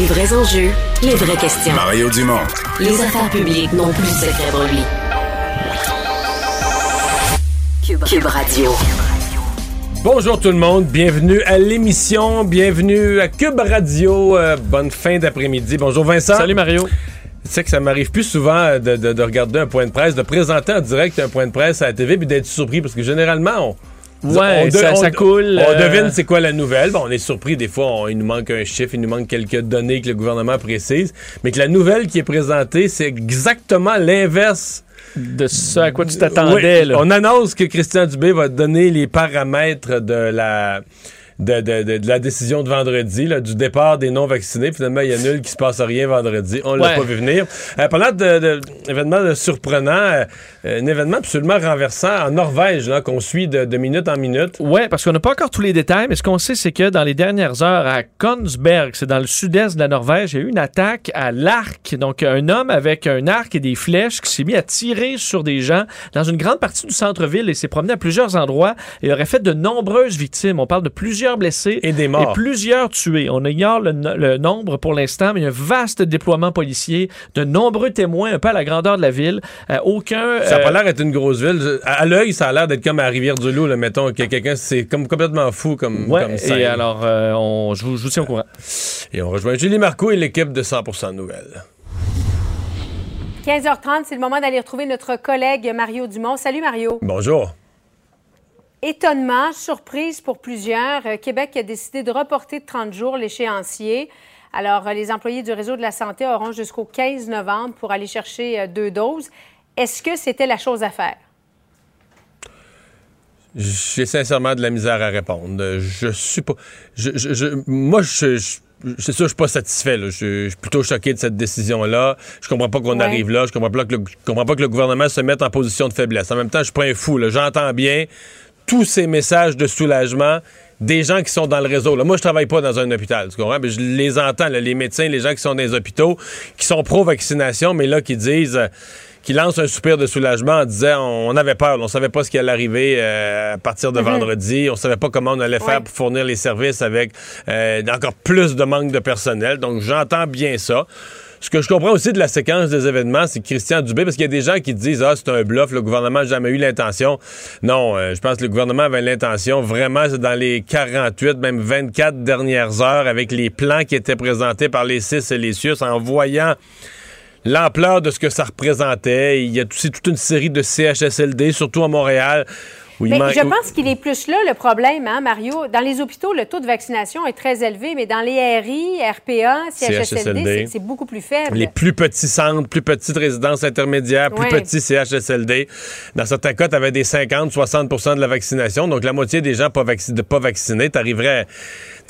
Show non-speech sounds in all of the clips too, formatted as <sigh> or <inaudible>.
Les vrais enjeux, les vraies questions. Mario Dumont. Les affaires publiques n'ont plus de secret pour lui. Cube, Cube Radio. Bonjour tout le monde, bienvenue à l'émission, bienvenue à Cube Radio. Euh, bonne fin d'après-midi. Bonjour Vincent. Salut Mario. Tu sais que ça m'arrive plus souvent de, de- de regarder un point de presse, de présenter en direct un point de presse à la TV puis d'être surpris parce que généralement on, Ouais, de- ça, ça coule. On euh, devine c'est quoi la nouvelle. Bon, on est surpris des fois, on- il nous manque un chiffre, il nous manque quelques données que le gouvernement précise, mais que la nouvelle qui est présentée, c'est exactement l'inverse de ce à quoi tu t'attendais. oui. On annonce que Christian Dubé va donner les paramètres de la de, de- de- de la décision de vendredi, là, du départ des non-vaccinés. Finalement, il y a nul qui se passe rien vendredi. On l'a Ouais. pas vu venir. Euh, parlant de, de- surprenants, euh, un événement absolument renversant en Norvège, qu'on suit de, minute en minute. Ouais, parce qu'on n'a pas encore tous les détails, mais ce qu'on sait, c'est que dans les dernières heures, à Kongsberg, c'est dans le sud-est de la Norvège, il y a eu une attaque à l'arc. Donc, un homme avec un arc et des flèches qui s'est mis à tirer sur des gens dans une grande partie du centre-ville et s'est promené à plusieurs endroits et aurait fait de nombreuses victimes. On parle de plusieurs blessés Et des morts. et plusieurs tués. On ignore le, no- le nombre pour l'instant, mais il y a un vaste déploiement policier, de nombreux témoins, un peu à la grandeur de la ville. Euh, aucun. Ça a euh, pas l'air d'être une grosse ville. À, à l'œil, ça a l'air d'être comme à Rivière-du-Loup, là, mettons, que quelqu'un, c'est comme complètement fou comme, Ouais, comme scène. et alors, euh, on, je, vous, je vous tiens au courant. Et on rejoint Julie Marco et l'équipe de 100% Nouvelles. 15h30, c'est le moment d'aller retrouver notre collègue Mario Dumont. Salut Mario. Bonjour. Étonnement, surprise pour plusieurs, euh, Québec a décidé de reporter de 30 jours l'échéancier. Alors, euh, les employés du réseau de la santé auront jusqu'au 15 novembre pour aller chercher euh, deux doses. Est-ce que c'était la chose à faire? J'ai sincèrement de la misère à répondre. Je suis pas. Je, je- je- moi, je, je- c'est sûr, je suis pas satisfait. là. Je, je suis plutôt choqué de cette décision-là. Je comprends pas qu'on Ouais. arrive là. Je comprends pas, que le, je comprends pas que le gouvernement se mette en position de faiblesse. En même temps, je suis pas un fou. J'entends bien tous ces messages de soulagement des gens qui sont dans le réseau. Là, moi, je travaille pas dans un hôpital, tu comprends? Mais je les entends, là, les médecins, les gens qui sont dans les hôpitaux, qui sont pro-vaccination, mais là, qui disent... euh, qui lancent un soupir de soulagement en disant on, avait peur, on savait pas ce qui allait arriver euh, à partir de vendredi, on savait pas comment on allait faire Ouais. pour fournir les services avec euh, encore plus de manque de personnel. Donc j'entends bien ça. Ce que je comprends aussi de la séquence des événements, c'est Christian Dubé, parce qu'il y a des gens qui disent Ah, c'est un bluff, le gouvernement n'a jamais eu l'intention. Non, euh, je pense que le gouvernement avait l'intention. Vraiment, c'est dans les 48, même 24 dernières heures, avec les plans qui étaient présentés par les CIS et les CIUS, en voyant l'ampleur de ce que ça représentait. Il y a aussi toute une série de CHSLD, surtout à Montréal, Mais je pense qu'il est plus là le problème, hein, Mario. Dans les hôpitaux, le taux de vaccination est très élevé, mais dans les RI, RPA, CHSLD, c'est- beaucoup plus faible. les plus petits centres, plus petites résidences intermédiaires, plus petits CHSLD. Dans certains cas, tu avais des 50-60% de la vaccination. Donc, la moitié des gens pas, vacci- pas vaccinés, tu arriverais,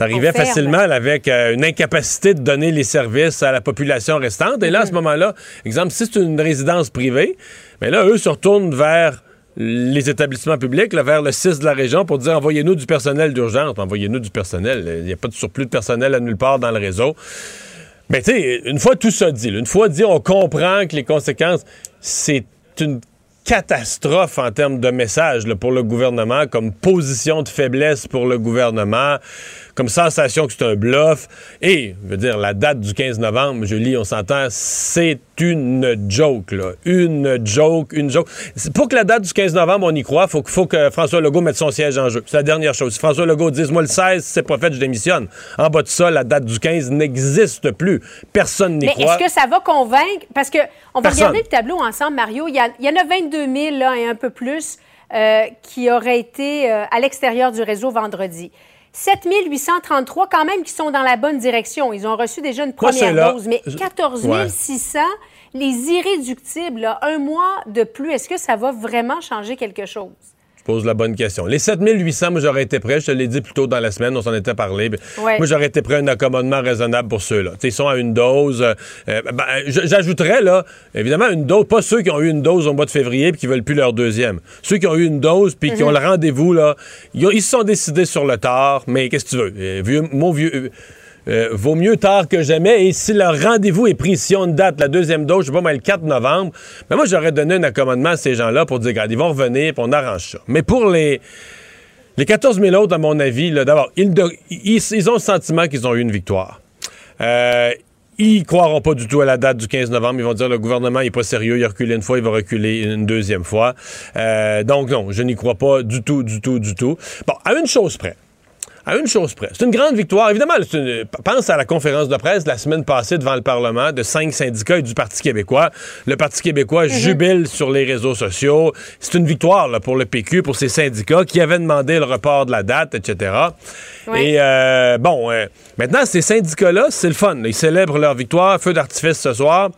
On ferme. facilement avec euh, une incapacité de donner les services à la population restante. Et là, à Mm-hmm. ce moment-là, exemple, si c'est une résidence privée, mais là, eux se retournent vers les établissements publics, vers le 6 de la région pour dire envoyez-nous du personnel d'urgence. Envoyez-nous du personnel. Il n'y a pas de surplus de personnel à nulle part dans le réseau. Mais tu sais, une fois tout ça dit, une fois dit, on comprend que les conséquences, c'est une catastrophe en termes de message pour le gouvernement, comme position de faiblesse pour le gouvernement, comme sensation que c'est un bluff. Et, je veux dire, la date du 15 novembre, je lis, on s'entend, c'est une joke, là. Une joke, une joke. Pour que la date du 15 novembre, on y croit, faut, faut que François Legault mette son siège en jeu. C'est la dernière chose. Si François Legault dise, moi, le 16, si c'est pas fait, je démissionne. En bas de ça, la date du 15 n'existe plus. Personne n'y Mais croit. est-ce que ça va convaincre? Parce que on va Personne. regarder le tableau ensemble, Mario. Il y, a- il y en a 22 000 là, et un peu plus euh, qui auraient été euh, à l'extérieur du réseau vendredi. 7 833 quand même qui sont dans la bonne direction. Ils ont reçu déjà une première dose. Mais Je- 14 Ouais. 600, les irréductibles, là, un mois de plus, est-ce que ça va vraiment changer quelque chose? Je pose la bonne question. Les 7800, moi, j'aurais été prêt. Je te l'ai dit plus tôt dans la semaine, on s'en était parlé. Ouais. Moi, j'aurais été prêt à un accommodement raisonnable pour ceux-là. Ils sont à une dose. euh, euh, ben, J'ajouterais, là, évidemment, une dose, pas ceux qui ont eu une dose au mois de février et qui veulent plus leur deuxième. Ceux qui ont eu une dose puis qui ont le rendez-vous, là, ils se sont décidés sur le tard, mais qu'est-ce que tu veux? Euh, vieux, mon vieux. Euh, vaut mieux tard que jamais. Et si leur rendez-vous est pris, si on date la deuxième dose, je sais pas, moi, le 4 novembre, ben moi, j'aurais donné un accommodement à ces gens-là pour dire, regarde, ils vont revenir, puis on arrange ça. Mais pour les, les 14 000 autres, à mon avis, d'abord, ils- ils ont le sentiment qu'ils ont eu une victoire. Euh, ils croiront pas du tout à la date du 15 novembre. Ils vont dire le gouvernement n'est pas sérieux, il a reculé une fois, il va reculer une deuxième fois. Euh, donc non, je n'y crois pas du tout, du tout, du tout. Bon, à une chose près. À une chose près. C'est une grande victoire. Évidemment, une- pense à la conférence de presse de la semaine passée devant le Parlement de cinq syndicats et du Parti québécois. Le Parti québécois jubile sur les réseaux sociaux. C'est une victoire là, pour le PQ, pour ces syndicats qui avaient demandé le report de la date, etc. Et euh, bon, euh, maintenant, ces syndicats-là, c'est le fun. Ils célèbrent leur victoire, feu d'artifice ce soir.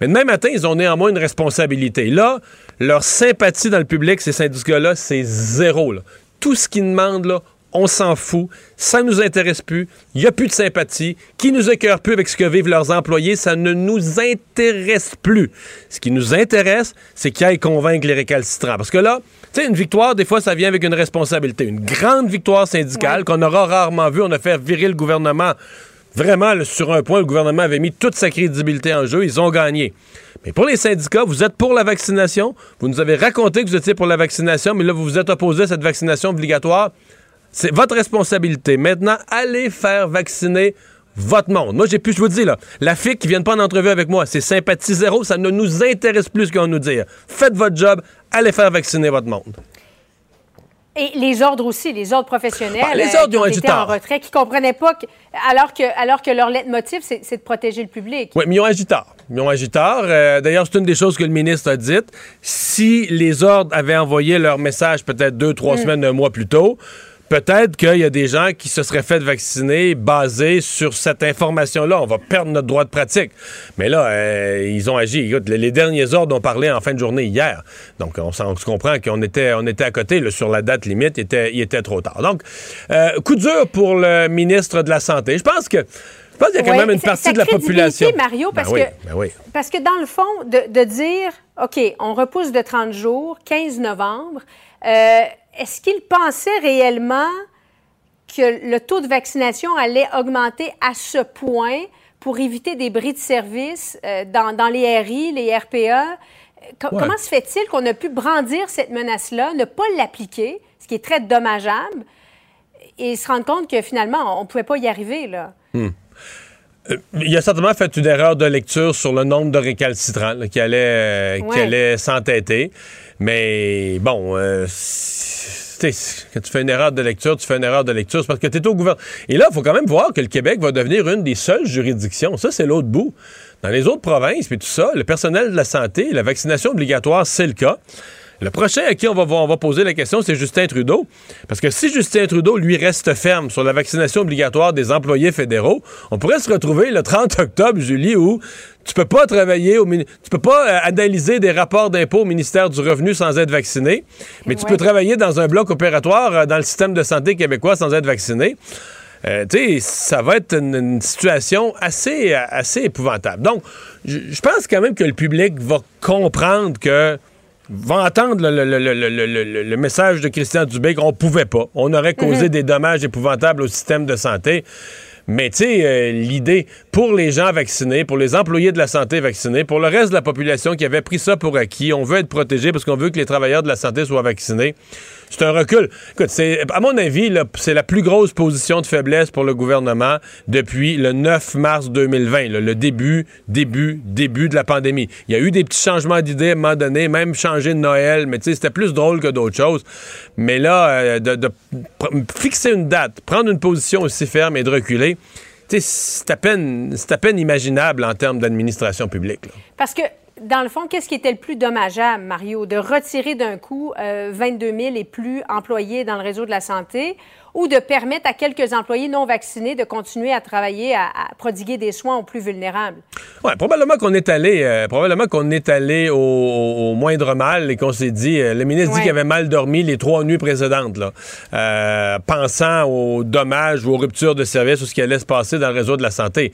Mais demain matin, ils ont néanmoins une responsabilité. Là, leur sympathie dans le public, ces syndicats-là, c'est zéro. là. Tout ce qu'ils demandent, là, on s'en fout, ça nous intéresse plus, il n'y a plus de sympathie, qui nous écœure plus avec ce que vivent leurs employés, ça ne nous intéresse plus. Ce qui nous intéresse, c'est qu'ils aillent convaincre les récalcitrants. Parce que là, tu sais, une victoire, des fois, ça vient avec une responsabilité. Une grande victoire syndicale qu'on aura rarement vue, on a fait virer le gouvernement. Vraiment, là, sur un point, le gouvernement avait mis toute sa crédibilité en jeu, ils ont gagné. Mais pour les syndicats, vous êtes pour la vaccination, vous nous avez raconté que vous étiez pour la vaccination, mais là, vous vous êtes opposé à cette vaccination obligatoire. C'est votre responsabilité. Maintenant, allez faire vacciner votre monde. Moi, j'ai pu, je vous dis, là, la FIC qui vient pas en entrevue avec moi, c'est sympathie zéro, ça ne nous intéresse plus ce qu'on nous dit. Faites votre job, allez faire vacciner votre monde. Et les ordres aussi, les ordres professionnels. Ah, les euh, ordres, qui ont été en retrait, qui ne comprenaient pas, que- alors, que, alors que leur leitmotiv, c'est c'est de protéger le public. Oui, mais ils ont agi tard. Ils ont agi tard. Euh, D'ailleurs, c'est une des choses que le ministre a dites. Si les ordres avaient envoyé leur message peut-être deux, trois semaines, un mois plus tôt, peut-être qu'il y a des gens qui se seraient fait vacciner basés sur cette information-là. On va perdre notre droit de pratique. Mais là, euh, ils ont agi. Écoute, les, derniers ordres ont parlé en fin de journée hier. Donc, on, se comprend qu'on était, on était à côté là, sur la date limite. Il était, il était trop tard. Donc, euh, coup dur pour le ministre de la Santé. Je pense que... Je pense qu'il y a quand Ouais, même une partie de la population. Mario, Ben parce oui, que- ben oui. Parce que dans le fond, de, de dire, OK, on repousse de 30 jours, 15 novembre, euh, est-ce qu'il pensait réellement que le taux de vaccination allait augmenter à ce point pour éviter des bris de service euh, dans, dans les RI, les RPA? Co- Ouais. Comment se fait-il qu'on a pu brandir cette menace-là, ne pas l'appliquer, ce qui est très dommageable, et se rendre compte que finalement, on ne pouvait pas y arriver, là? Il a certainement fait une erreur de lecture sur le nombre de récalcitrants là, qui allaient, euh, qui allaient s'entêter. Mais bon, euh, quand tu fais une erreur de lecture, tu fais une erreur de lecture, c'est parce que tu es au gouvernement. Et là, il faut quand même voir que le Québec va devenir une des seules juridictions. Ça, c'est l'autre bout. Dans les autres provinces, puis tout ça, le personnel de la santé, la vaccination obligatoire, c'est le cas. Le prochain à qui on va, on va poser la question, c'est Justin Trudeau. Parce que si Justin Trudeau, lui, reste ferme sur la vaccination obligatoire des employés fédéraux, on pourrait se retrouver le 30 octobre, Julie, où tu peux pas travailler au tu peux pas euh, analyser des rapports d'impôts au ministère du Revenu sans être vacciné, mais tu Ouais. peux travailler dans un bloc opératoire euh, dans le système de santé québécois sans être vacciné. Euh, tu sais, ça va être une, une situation assez, assez épouvantable. Donc, je pense quand même que le public va comprendre que va entendre le, message de Christian Dubé qu'on pouvait pas. On aurait causé des dommages épouvantables au système de santé. Mais tu sais, euh, l'idée pour les gens vaccinés, pour les employés de la santé vaccinés, pour le reste de la population qui avait pris ça pour acquis, on veut être protégé parce qu'on veut que les travailleurs de la santé soient vaccinés. C'est un recul. Écoute, c'est, à mon avis, c'est la plus grosse position de faiblesse pour le gouvernement depuis le 9 mars 2020, là, le début, début, début de la pandémie. Il y a eu des petits changements d'idées à un moment donné, même changer de Noël, mais tu sais, c'était plus drôle que d'autres choses. Mais là, euh, de, fixer une date, prendre une position aussi ferme et de reculer, c'est à peine, à peine imaginable en termes d'administration publique. Parce que, dans le fond, qu'est-ce qui était le plus dommageable, Mario? De retirer d'un coup euh, 22 000 et plus employés dans le réseau de la santé ou de permettre à quelques employés non vaccinés de continuer à travailler, à, à prodiguer des soins aux plus vulnérables? Ouais, probablement qu'on est allé, euh, probablement qu'on est allé au, au moindre mal et qu'on s'est dit, euh, le ministre dit qu'il avait mal dormi les trois nuits précédentes, là, euh, pensant aux dommages ou aux ruptures de service ou ce qui allait se passer dans le réseau de la santé.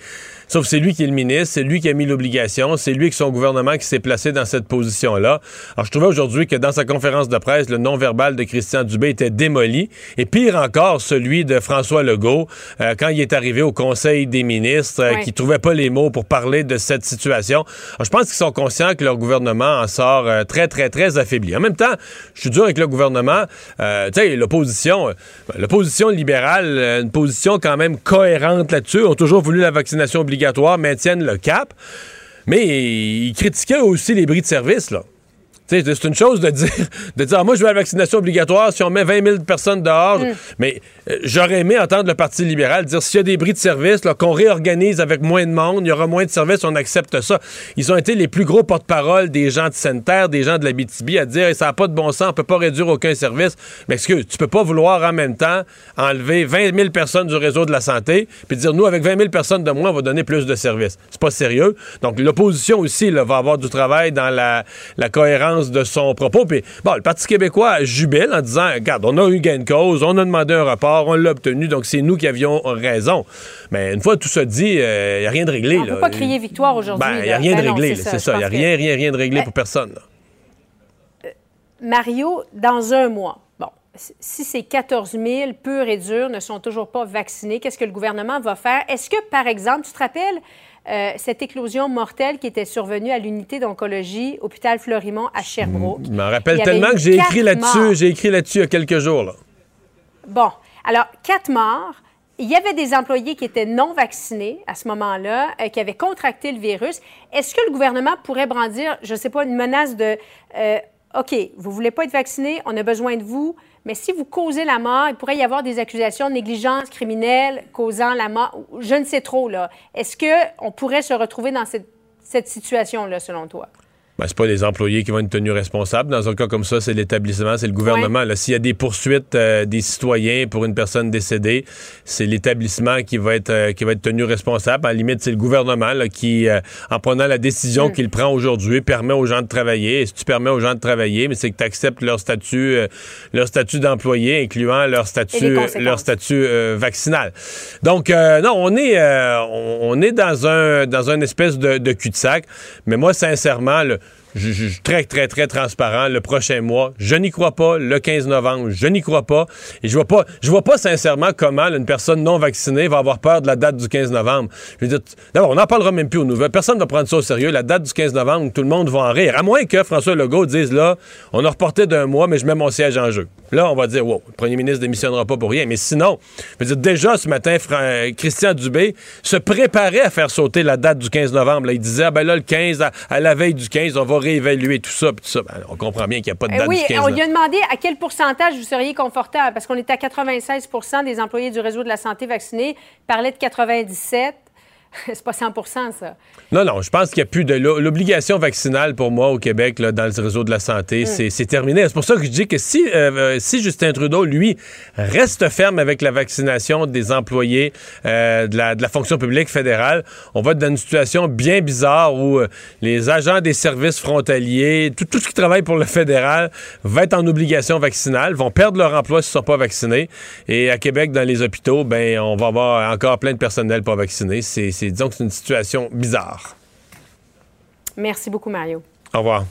Sauf que c'est lui qui est le ministre, c'est lui qui a mis l'obligation, c'est lui et son gouvernement qui s'est placé dans cette position-là. Alors, je trouvais aujourd'hui que dans sa conférence de presse, le non-verbal de Christian Dubé était démoli. Et pire encore, celui de François Legault, euh, quand il est arrivé au Conseil des ministres, euh, Ouais. qui trouvait pas les mots pour parler de cette situation. Alors, je pense qu'ils sont conscients que leur gouvernement en sort euh, très, très, très affaibli. En même temps, je suis dur avec le gouvernement. Euh, tu sais, l'opposition, l'opposition libérale, une position quand même cohérente là-dessus, ont toujours voulu la vaccination obligatoire, maintiennent le cap. Mais ils critiquaient aussi les bris de service. C'est une chose de dire, <laughs> de dire Ah, moi, je veux la vaccination obligatoire si on met 20 000 personnes dehors. Mais euh, j'aurais aimé entendre le Parti libéral dire s'il y a des bris de service, là, qu'on réorganise avec moins de monde, il y aura moins de services, on accepte ça. Ils ont été les plus gros porte-parole des gens de sanitaire, des gens de la BTB à dire ça n'a pas de bon sens, on peut pas réduire aucun service. Mais excuse, tu peux pas vouloir en même temps enlever 20 000 personnes du réseau de la santé puis dire nous, avec 20 000 personnes de moins, on va donner plus de services. C'est pas sérieux. Donc, l'opposition aussi là, va avoir du travail dans la, la cohérence de son propos. Puis, bon, le Parti québécois jubile en disant regarde, on a eu gain de cause, on a demandé un report, on l'a obtenu, donc c'est nous qui avions raison. Mais une fois tout ça dit, il n'y a rien de réglé. On ne peut pas crier victoire aujourd'hui. Ben, il n'y a rien Ben de non, réglé, c'est ça. Il n'y a rien, rien, rien de réglé Ben, pour personne. là. Mario, dans un mois, bon, si ces 14 000 purs et durs ne sont toujours pas vaccinés, qu'est-ce que le gouvernement va faire? Est-ce que, par exemple, tu te rappelles euh, cette éclosion mortelle qui était survenue à l'unité d'oncologie, hôpital Fleurimont à Sherbrooke? Je m'en rappelle tellement que j'ai écrit là-dessus, j'ai écrit là-dessus il y a quelques jours. Là. Bon, alors, quatre morts. Il y avait des employés qui étaient non vaccinés à ce moment-là, euh, qui avaient contracté le virus. Est-ce que le gouvernement pourrait brandir, je ne sais pas, une menace de euh, OK, vous ne voulez pas être vacciné, on a besoin de vous, mais si vous causez la mort, il pourrait y avoir des accusations de négligence criminelle causant la mort. Je ne sais trop. Est-ce qu'on pourrait se retrouver dans cette, cette situation-là, selon toi? Ben, c'est pas les employés qui vont être tenus responsables. Dans un cas comme ça, c'est l'établissement, c'est le gouvernement. Là, S'il y a des poursuites euh, des citoyens pour une personne décédée, c'est l'établissement qui va être euh, qui va être tenu responsable. À la limite, c'est le gouvernement là, qui, euh, en prenant la décision qu'il prend aujourd'hui, permet aux gens de travailler. Et si tu permets aux gens de travailler, mais c'est que tu acceptes leur statut, euh, leur statut d'employé, incluant leur statut, conséquences. leur statut euh, vaccinal. Donc, euh, non, on est, euh, on, on est dans un dans une espèce de, de cul-de-sac. Mais moi, sincèrement, le- je, très, très, très transparent. Le prochain mois, je n'y crois pas. Le 15 novembre, je n'y crois pas. Et je vois pas, je vois pas sincèrement comment une personne non vaccinée va avoir peur de la date du 15 novembre. Je veux dire, d'abord, on n'en parlera même plus aux nouvelles. Personne ne va prendre ça au sérieux. La date du 15 novembre, tout le monde va en rire. À moins que François Legault dise là, on a reporté d'un mois, mais je mets mon siège en jeu. Là, on va dire, wow, le premier ministre démissionnera pas pour rien. Mais sinon, je veux dire, déjà ce matin, Christian Dubé se préparait à faire sauter la date du 15 novembre. Là, il disait, ah ben là, le 15, à, à la veille du 15, on va réévaluer tout ça. puis tout ça. Ben, on comprend bien qu'il n'y a pas de Eh date oui, du 15 on lui a demandé à quel pourcentage vous seriez confortable, parce qu'on était à 96 des employés du réseau de la santé vaccinés. Il parlait de 97. <laughs> C'est pas 100 ça. Non, non, je pense qu'il n'y a plus de. l'o- L'obligation vaccinale pour moi au Québec, là, dans le réseau de la santé, c'est- c'est terminé. C'est pour ça que je dis que si, euh, euh, si Justin Trudeau, lui, reste ferme avec la vaccination des employés euh, de, la, de la fonction publique fédérale, on va être dans une situation bien bizarre où euh, les agents des services frontaliers, tout, tout ce qui travaille pour le fédéral, va être en obligation vaccinale, vont perdre leur emploi s'ils ne sont pas vaccinés. Et à Québec, dans les hôpitaux, ben, on va avoir encore plein de personnel pas vacciné. C'est, c'est- disons que c'est une situation bizarre. Merci beaucoup, Mario. Au revoir.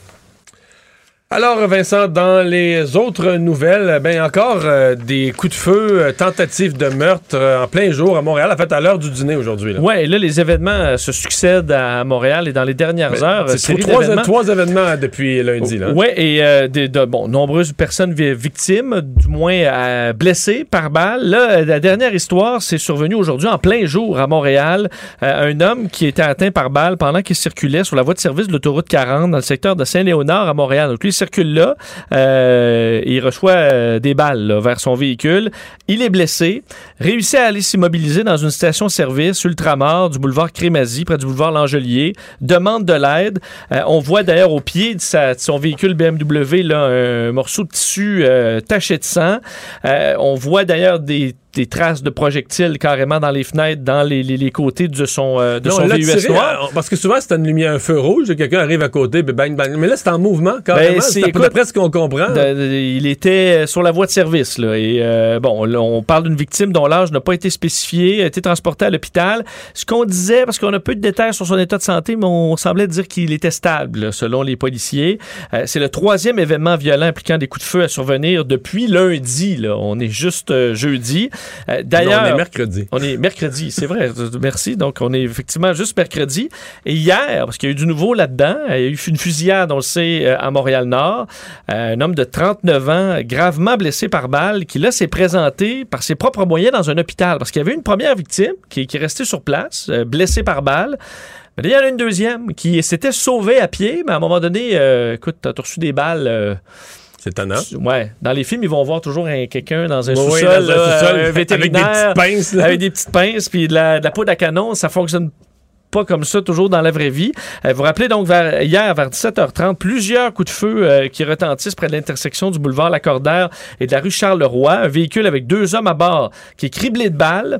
Alors, Vincent, dans les autres nouvelles, ben encore euh, des coups de feu, euh, tentatives de meurtre euh, en plein jour à Montréal, en fait à l'heure du dîner aujourd'hui. et là, les événements se succèdent à Montréal et dans les dernières heures. C'est trois, trois événements depuis lundi. Ouais, et des- de, bon, nombreuses personnes vi- victimes, du moins blessées par balle. Là, la dernière histoire, c'est survenu aujourd'hui en plein jour à Montréal. Un homme qui était atteint par balle pendant qu'il circulait sur la voie de service de l'autoroute 40 dans le secteur de Saint-Léonard à Montréal. Donc lui, il circule là, euh, il reçoit euh, des balles vers son véhicule. Il est blessé, réussit à aller s'immobiliser dans une station-service ultramar du boulevard Crémazie, près du boulevard L'Angelier, demande de l'aide. Euh, on voit d'ailleurs au pied de, sa- son véhicule BMW là, un morceau de tissu taché de sang. On voit d'ailleurs des, des traces de projectiles carrément dans les fenêtres, dans les, les- les côtés de son, euh, de Non, son VUS tiré, noir. euh, parce que souvent, c'est une lumière, un feu rouge, quelqu'un arrive à côté, bang, bang. Mais là, c'est en mouvement, carrément. Ben, c'est- c'est à peu écoute, près ce qu'on comprend. De- de- il était sur la voie de service. Là, et euh, bon, là, on parle d'une victime dont l'âge n'a pas été spécifié, a été transporté à l'hôpital. Ce qu'on disait, parce qu'on a peu de détails sur son état de santé, mais on semblait dire qu'il était stable, là, selon les policiers. Euh, c'est le troisième événement violent impliquant des coups de feu à survenir depuis lundi. Là. On est juste euh, jeudi. Euh, D'ailleurs, on est mercredi. on est mercredi, c'est vrai. <laughs> Merci. Donc, on est effectivement juste mercredi. Et hier, parce qu'il y a eu du nouveau là-dedans, il y a eu une fusillade, on le sait, euh, à Montréal-Nord. Euh, un homme de 39 ans, gravement blessé par balle, qui là s'est présenté par ses propres moyens dans un hôpital. Parce qu'il y avait une première victime qui, qui est restée sur place, euh, blessée par balle. Mais là, il y en a une deuxième qui s'était sauvée à pied, mais à un moment donné, écoute, t'as reçu des balles. Euh, C'est étonnant. Ouais, dans les films, ils vont voir toujours un- quelqu'un dans un Oui, sous-sol, là, sous-sol, un avec des vétérinaire, petites pinces, là. avec des petites pinces, puis de la, de la poudre à canon, ça fonctionne comme ça toujours dans la vraie vie. Euh, vous vous rappelez donc hier vers 17h30 plusieurs coups de feu euh, qui retentissent près de l'intersection du boulevard Lacordaire et de la rue Charles-Leroy, un véhicule avec deux hommes à bord qui est criblé de balles.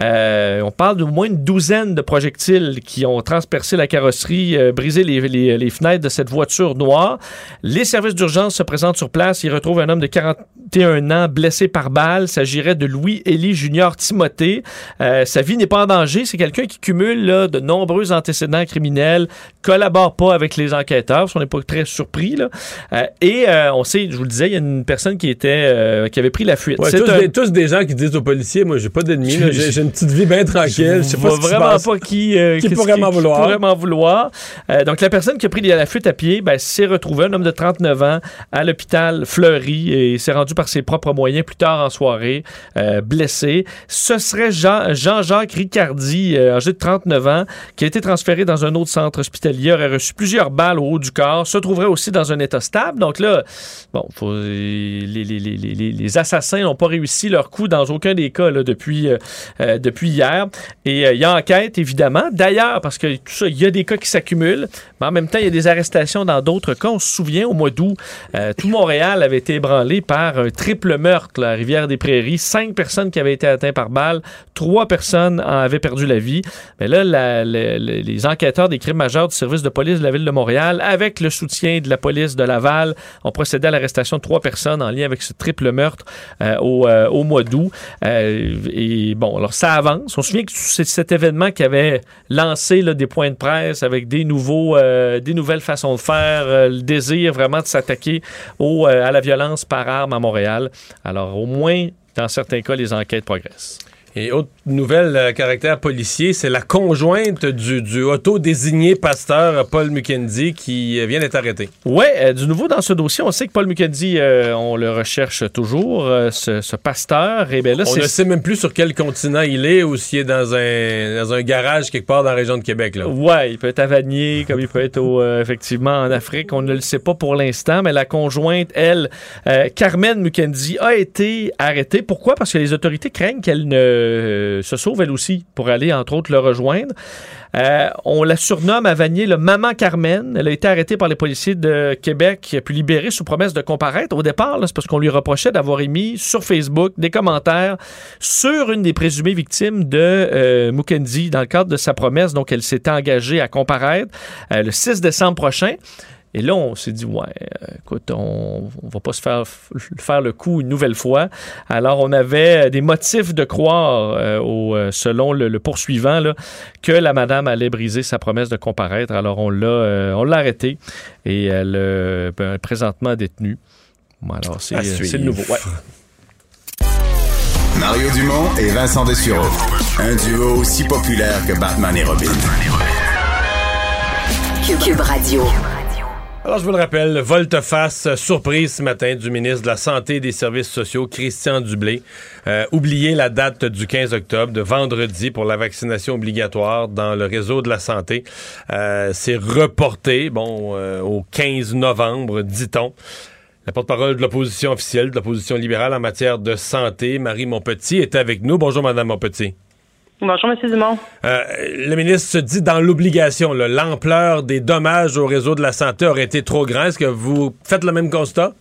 Euh, on parle d'au moins une douzaine de projectiles qui ont transpercé la carrosserie, brisé les, fenêtres de cette voiture noire. Les services d'urgence se présentent sur place. Ils retrouvent un homme de 41 ans blessé par balle. Il s'agirait de Louis-Élie Junior Timothée. Sa vie n'est pas en danger. C'est quelqu'un qui cumule là, de nombreux antécédents criminels, collabore pas avec les enquêteurs. On n'est pas très surpris. Là. Euh, et euh, on sait, je vous le disais, il y a une personne qui était euh, qui avait pris la fuite. Ouais, C'est tous, un- des, tous des gens qui disent aux policiers, moi, j'ai pas d'ennemis, j'ai une petite vie bien tranquille, je sais pas qui se vraiment passe. pas qui, Qui qu'est-ce pourrait m'en vouloir. pourrait m'en vouloir. Donc, la personne qui a pris la fuite à pied ben, s'est retrouvé, un homme de 39 ans, à l'hôpital Fleury et s'est rendu par ses propres moyens plus tard en soirée, blessé. Ce serait Jean- Jean-Jacques Ricardi, euh, âgé de 39 ans, qui a été transféré dans un autre centre hospitalier, aurait reçu plusieurs balles au haut du corps, se trouverait aussi dans un état stable. Donc là, bon, les, les- les- les- assassins n'ont pas réussi leur coup dans aucun des cas là, depuis, euh, euh, depuis hier. Et euh, il y a enquête, évidemment. D'ailleurs, parce que tout ça, il y a des cas qui s'accumulent, mais en même temps, il y a des arrestations dans d'autres cas. On se souvient, au mois d'août, tout Montréal avait été ébranlé par un triple meurtre là, à Rivière-des-Prairies. Cinq personnes qui avaient été atteintes par balle, trois personnes en avaient perdu la vie. Mais là, la- les enquêteurs des crimes majeurs du service de police de la ville de Montréal, avec le soutien de la police de Laval, ont procédé à l'arrestation de trois personnes en lien avec ce triple meurtre euh, au, euh, au mois d'août. Euh, et bon, alors ça avance. On se souvient que c'est cet événement qui avait lancé des points de presse avec des nouveaux, des nouvelles façons de faire, le désir vraiment de s'attaquer à la violence par arme à Montréal. Alors au moins, dans certains cas, les enquêtes progressent. Et autre nouvelle euh, caractère policier, c'est la conjointe du, du auto-désigné pasteur Paul Mukendi qui euh, vient d'être arrêté. Ouais, euh, du nouveau dans ce dossier, on sait que Paul Mukendi, on le recherche toujours, ce, ce pasteur. Et bien là, On ne sait même plus sur quel continent il est ou s'il est dans un, dans un garage quelque part dans la région de Québec. Ouais, il peut être à Vanier, comme il peut être au, effectivement en Afrique. On ne le sait pas pour l'instant, mais la conjointe, elle, Carmen Mukendi, a été arrêtée. Pourquoi? Parce que les autorités craignent qu'elle ne se sauve elle aussi pour aller, entre autres, le rejoindre. Euh, on la surnomme à Vanier le Maman Carmen. Elle a été arrêtée par les policiers de Québec puis libérée sous promesse de comparaître. Au départ, c'est parce qu'on lui reprochait d'avoir émis sur Facebook des commentaires sur une des présumées victimes de euh, Mukendi dans le cadre de sa promesse. Donc, elle s'était engagée à comparaître euh, le 6 décembre prochain. Et là, on s'est dit, ouais, euh, écoute, on, on va pas se faire faire le coup une nouvelle fois. Alors, on avait des motifs de croire, euh, au, euh, selon le, le poursuivant, là, que la madame allait briser sa promesse de comparaître. Alors, on l'a euh, on l'a arrêtée et elle est ben, présentement détenue. Bon, alors, c'est euh, le nouveau. Ouais. Mario Dumont et Vincent Dessureau. Un duo aussi populaire que Batman et Robin. Cube Radio. Alors, je vous le rappelle, volte-face, surprise ce matin du ministre de la Santé et des Services sociaux, Christian Dubé. Euh, oubliez la date du 15 octobre, de vendredi, pour la vaccination obligatoire dans le réseau de la santé. Euh, C'est reporté, bon, euh, au 15 novembre, dit-on. La porte-parole de l'opposition officielle, de l'opposition libérale en matière de santé, Marie Monpetit, est avec nous. Bonjour, Madame Monpetit. Bonjour, M. Dumont. Euh, le ministre se dit dans l'obligation, là, l'ampleur des dommages au réseau de la santé aurait été trop grand. Est-ce que vous faites le même constat?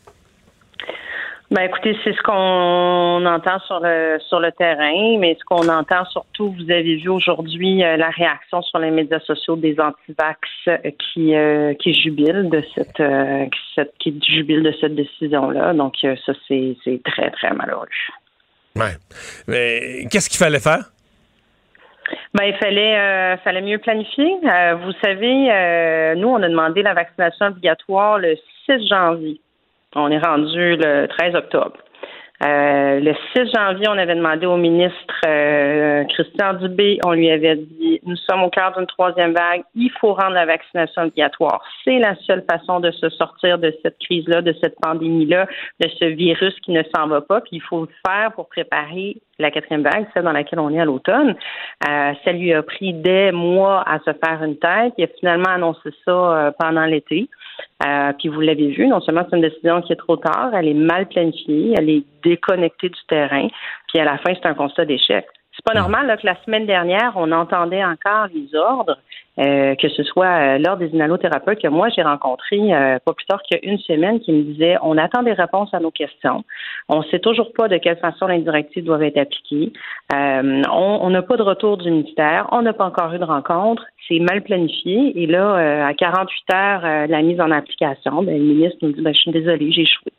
Ben, écoutez, c'est ce qu'on entend sur le sur le terrain, mais ce qu'on entend surtout, vous avez vu aujourd'hui euh, la réaction sur les médias sociaux des antivax euh, qui euh, qui jubilent de cette, euh, qui, cette- qui jubilent de cette décision-là. Donc euh, ça, c'est c'est très très malheureux. Ouais. Mais qu'est-ce qu'il fallait faire? Ben, il fallait, euh, fallait mieux planifier. Euh, vous savez, euh, nous, on a demandé la vaccination obligatoire le 6 janvier. On est rendu le 13 octobre. Euh, le 6 janvier, on avait demandé au ministre euh, Christian Dubé, on lui avait dit, nous sommes au cœur d'une troisième vague, il faut rendre la vaccination obligatoire. C'est la seule façon de se sortir de cette crise-là, de cette pandémie-là, de ce virus qui ne s'en va pas. Puis il faut le faire pour préparer la quatrième vague, celle dans laquelle on est à l'automne. Euh, ça lui a pris des mois à se faire une tête. Il a finalement annoncé ça euh, pendant l'été. Euh, puis vous l'avez vu, non seulement c'est une décision qui est trop tard, elle est mal planifiée, elle est déconnectée du terrain, puis à la fin, c'est un constat d'échec. C'est pas normal là, que la semaine dernière, on entendait encore les ordres, euh, que ce soit euh, l'ordre des inhalothérapeutes que moi j'ai rencontré euh, pas plus tard qu'une semaine qui me disait on attend des réponses à nos questions. On sait toujours pas de quelle façon les directives doivent être appliquées. Euh, on n'a pas de retour du ministère, on n'a pas encore eu de rencontre, c'est mal planifié. Et là, euh, à 48 heures euh, de la mise en application, ben, le ministre nous dit ben, je suis désolé, j'ai échoué.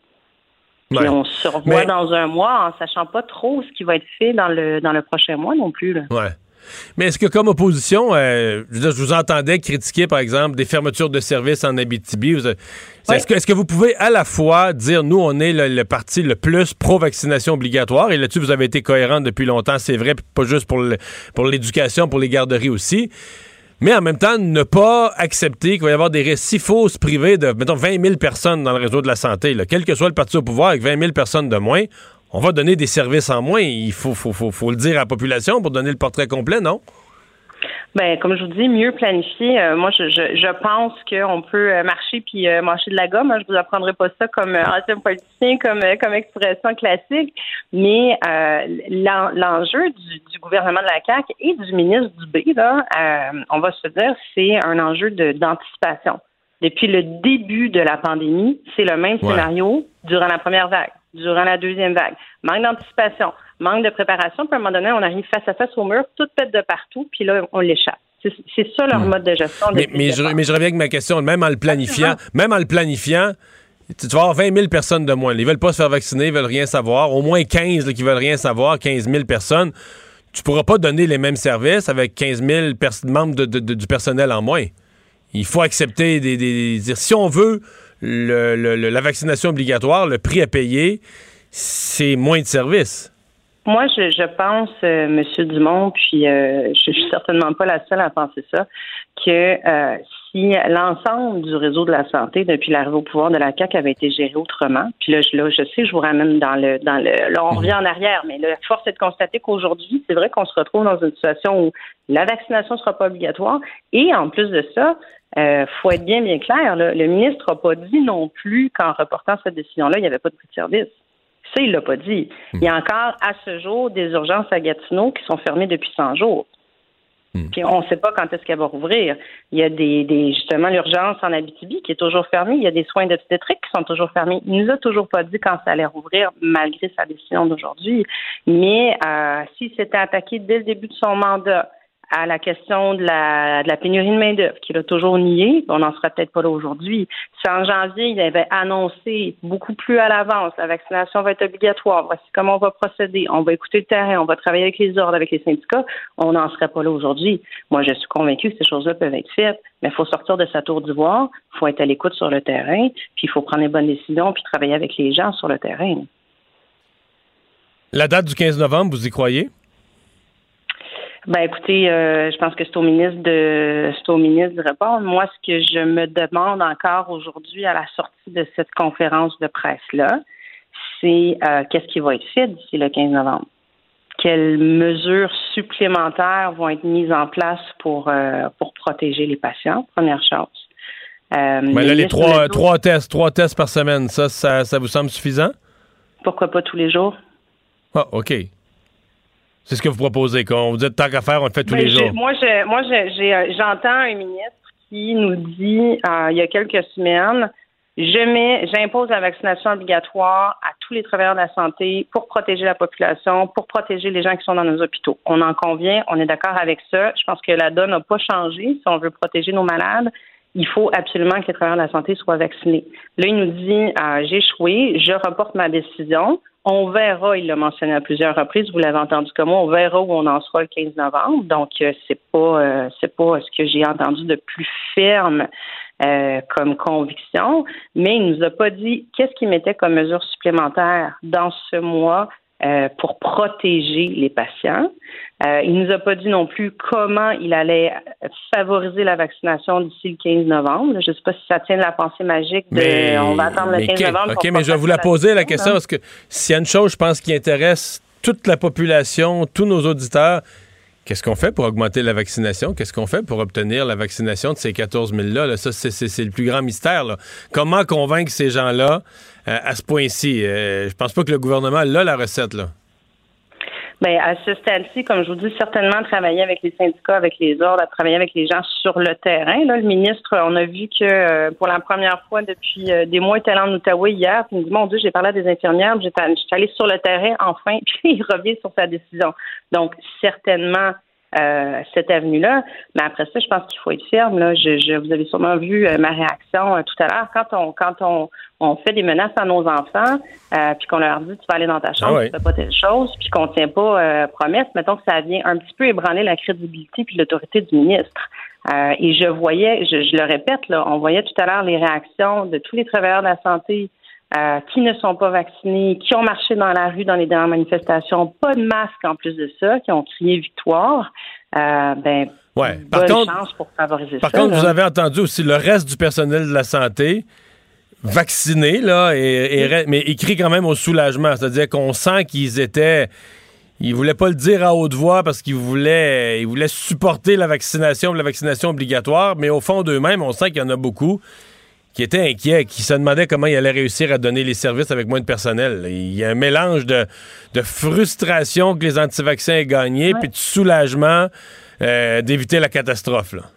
Puis Ouais. on se revoit Mais- dans un mois en sachant pas trop ce qui va être fait dans le dans le prochain mois non plus. Là. Ouais. Mais est-ce que comme opposition, euh, je, vous entendais critiquer, par exemple, des fermetures de services en Abitibi. Est-ce que, vous pouvez à la fois dire, nous, on est le, le parti le plus pro-vaccination obligatoire, et là-dessus, vous avez été cohérent depuis longtemps, c'est vrai, pas juste pour le- pour l'éducation, pour les garderies aussi, mais en même temps, ne pas accepter qu'il va y avoir des récits fausses privés de, mettons, 20 000 personnes dans le réseau de la santé. là. Quel que soit le parti au pouvoir, avec 20 000 personnes de moins, on va donner des services en moins. Il faut, faut, faut, faut le dire à la population pour donner le portrait complet, non? Ben, comme je vous dis, mieux planifié. Euh, moi, je, je, je pense qu'on peut euh, marcher puis euh, mâcher de la gomme. hein. Je vous apprendrai pas ça comme euh, ancien politicien, comme, comme expression classique. Mais l'en- l'enjeu du, du gouvernement de la CAQ et du ministre Dubé, là, on va se dire, c'est un enjeu de- d'anticipation. Depuis le début de la pandémie, c'est le même Ouais. scénario durant la première vague, durant la deuxième vague. Manque d'anticipation, manque de préparation, puis à un moment donné, on arrive face à face au mur, tout pète de partout, puis là, on l'échappe. C'est ça leur mode de gestion. Mais, je, départ. mais je reviens avec ma question. Même en le planifiant, même en le planifiant, tu tu vas avoir 20 000 personnes de moins. Ils veulent pas se faire vacciner, ils veulent rien savoir. Au moins 15 là, qui veulent rien savoir, 15 000 personnes. Tu pourras pas donner les mêmes services avec 15 000 pers- membres de- de- de- du personnel en moins. Il faut accepter des, des- si on veut le- la vaccination obligatoire, le prix à payer, c'est moins de services. Moi, je, je pense, euh, Monsieur Dumont, puis euh, je suis certainement pas la seule à penser ça, que euh, si l'ensemble du réseau de la santé depuis l'arrivée au pouvoir de la CAQ avait été géré autrement, puis là, je, là, je sais, je vous ramène dans le, dans le, là, on revient en arrière, mais la force est de constater qu'aujourd'hui, c'est vrai qu'on se retrouve dans une situation où la vaccination ne sera pas obligatoire, et en plus de ça, euh, faut être bien bien clair, le ministre n'a pas dit non plus qu'en reportant cette décision-là, il n'y avait pas de prix de service. Ça, il l'a pas dit. Il y a encore, à ce jour, des urgences à Gatineau qui sont fermées depuis 100 jours. Puis on ne sait pas quand est-ce qu'elle va rouvrir. Il y a des, des justement l'urgence en Abitibi qui est toujours fermée. Il y a des soins d'obstétrique qui sont toujours fermés. Il nous a toujours pas dit quand ça allait rouvrir, malgré sa décision d'aujourd'hui. Mais euh, s'il s'était attaqué dès le début de son mandat à la question de la, de la pénurie de main-d'œuvre, qu'il a toujours nié, on n'en sera peut-être pas là aujourd'hui. Si en janvier, il avait annoncé beaucoup plus à l'avance, la vaccination va être obligatoire, voici comment on va procéder, on va écouter le terrain, on va travailler avec les ordres, avec les syndicats, on n'en serait pas là aujourd'hui. Moi, je suis convaincue que ces choses-là peuvent être faites, mais il faut sortir de sa tour d'ivoire, il faut être à l'écoute sur le terrain, puis il faut prendre les bonnes décisions, puis travailler avec les gens sur le terrain. La date du 15 novembre, vous y croyez? Ben écoutez, euh, je pense que c'est au ministre de c'est au ministre de répondre. Moi, ce que je me demande encore aujourd'hui à la sortie de cette conférence de presse-là, c'est euh, qu'est-ce qui va être fait d'ici le 15 novembre? Quelles mesures supplémentaires vont être mises en place pour, euh, pour protéger les patients, première chose. Ben là, les trois, trois tests, trois tests par semaine, ça, ça, ça vous semble suffisant? Pourquoi pas tous les jours? Ah, OK. C'est ce que vous proposez, qu'on vous dit tant qu'à faire, on le fait tous Ben, les jours. Moi, je- moi, je- euh, j'entends un ministre qui nous dit euh, il y a quelques semaines je mets, j'impose la vaccination obligatoire à tous les travailleurs de la santé pour protéger la population, pour protéger les gens qui sont dans nos hôpitaux. On en convient, on est d'accord avec ça. Je pense que la donne n'a pas changé. Si on veut protéger nos malades, il faut absolument que les travailleurs de la santé soient vaccinés. Là, il nous dit euh, j'ai échoué, je reporte ma décision. On verra, il l'a mentionné à plusieurs reprises, vous l'avez entendu comme moi, on verra où on en sera le 15 novembre. Donc, euh, c'est pas euh, c'est pas ce que j'ai entendu de plus ferme comme conviction, mais il nous a pas dit qu'est-ce qu'il mettait comme mesure supplémentaire dans ce mois euh, pour protéger les patients. Euh, il nous a pas dit non plus comment il allait favoriser la vaccination d'ici le 15 novembre. Je ne sais pas si ça tient de la pensée magique de on va attendre le mais 15 que- novembre. OK, mais je vais vous la poser la question là. parce que s'il y a une chose, je pense, qui intéresse toute la population, tous nos auditeurs, qu'est-ce qu'on fait pour augmenter la vaccination? Qu'est-ce qu'on fait pour obtenir la vaccination de ces 14 000-là? Là? Ça, c'est- le plus grand mystère. Comment convaincre ces gens-là euh, à ce point-ci? Euh, je pense pas que le gouvernement a la recette. là. Ben, à ce stade-ci, comme je vous dis, certainement travailler avec les syndicats, avec les ordres, travailler avec les gens sur le terrain. Là, le ministre, on a vu que euh, pour la première fois depuis euh, des mois, il était en Outaouais hier, puis il me dit, mon Dieu, j'ai parlé à des infirmières, j'étais allé sur le terrain, enfin, <laughs> puis il revient sur sa décision. Donc, certainement, euh, cette avenue-là. Mais après ça, je pense qu'il faut être ferme. Là. Je, je- vous avez sûrement vu euh, ma réaction euh, tout à l'heure. Quand on quand on, on fait des menaces à nos enfants, euh, puis qu'on leur dit tu vas aller dans ta chambre, Ah ouais. tu fais pas telle chose, puis qu'on tient pas euh, promesse, mettons que ça vient un petit peu ébranler la crédibilité puis l'autorité du ministre. Euh, et je voyais, je, je le répète, là, on voyait tout à l'heure les réactions de tous les travailleurs de la santé euh, qui ne sont pas vaccinés, qui ont marché dans la rue dans les dernières manifestations, pas de masque en plus de ça, qui ont crié victoire. Euh, ben, Ouais. Par bonne contre, chance pour favoriser Par ça. contre, là. vous avez entendu aussi le reste du personnel de la santé vacciné, là, et, et mais écrit quand même au soulagement. C'est-à-dire qu'on sent qu'ils étaient. Ils voulaient pas le dire à haute voix parce qu'ils voulaient, ils voulaient supporter la vaccination, la vaccination obligatoire, mais au fond d'eux-mêmes, on sent qu'il y en a beaucoup qui étaient inquiets, qui se demandaient comment ils allaient réussir à donner les services avec moins de personnel. Il y a un mélange de, de frustration que les antivaccins aient gagné, puis de soulagement euh, d'éviter la catastrophe. Là.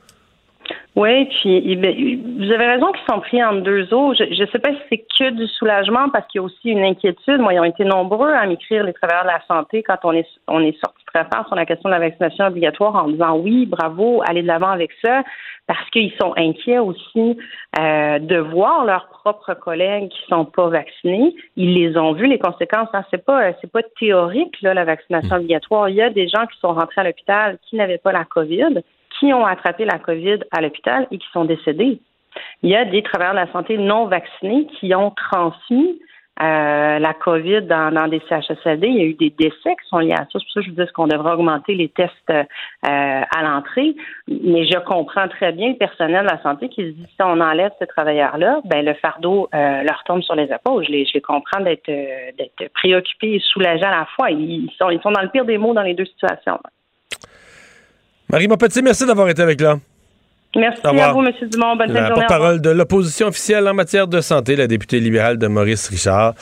Oui, puis ben, vous avez raison qu'ils sont pris entre deux eaux. Je ne sais pas si c'est que du soulagement parce qu'il y a aussi une inquiétude. Moi, ils ont été nombreux à m'écrire les travailleurs de la santé quand on est on est sorti très fort sur la question de la vaccination obligatoire en disant oui, bravo, allez de l'avant avec ça, parce qu'ils sont inquiets aussi euh, de voir leurs propres collègues qui sont pas vaccinés. Ils les ont vus les conséquences. Hein. C'est pas c'est pas théorique là la vaccination obligatoire. Il y a des gens qui sont rentrés à l'hôpital qui n'avaient pas la COVID qui ont attrapé la COVID à l'hôpital et qui sont décédés. Il y a des travailleurs de la santé non vaccinés qui ont transmis euh, la COVID dans, dans des CHSLD. Il y a eu des décès qui sont liés à ça. C'est pour ça que je vous dis qu'on devrait augmenter les tests euh, à l'entrée. Mais je comprends très bien le personnel de la santé qui se dit si on enlève ces travailleurs-là, ben le fardeau euh, leur tombe sur les épaules. Je les, comprends d'être d'être préoccupés et soulagés à la fois. Ils sont, ils sont dans le pire des mots dans les deux situations. Marie Montpetit, merci d'avoir été avec là. Merci à vous, M. Dumont. Bonne La journée. porte-parole de l'opposition officielle en matière de santé, la députée libérale de Maurice Richard.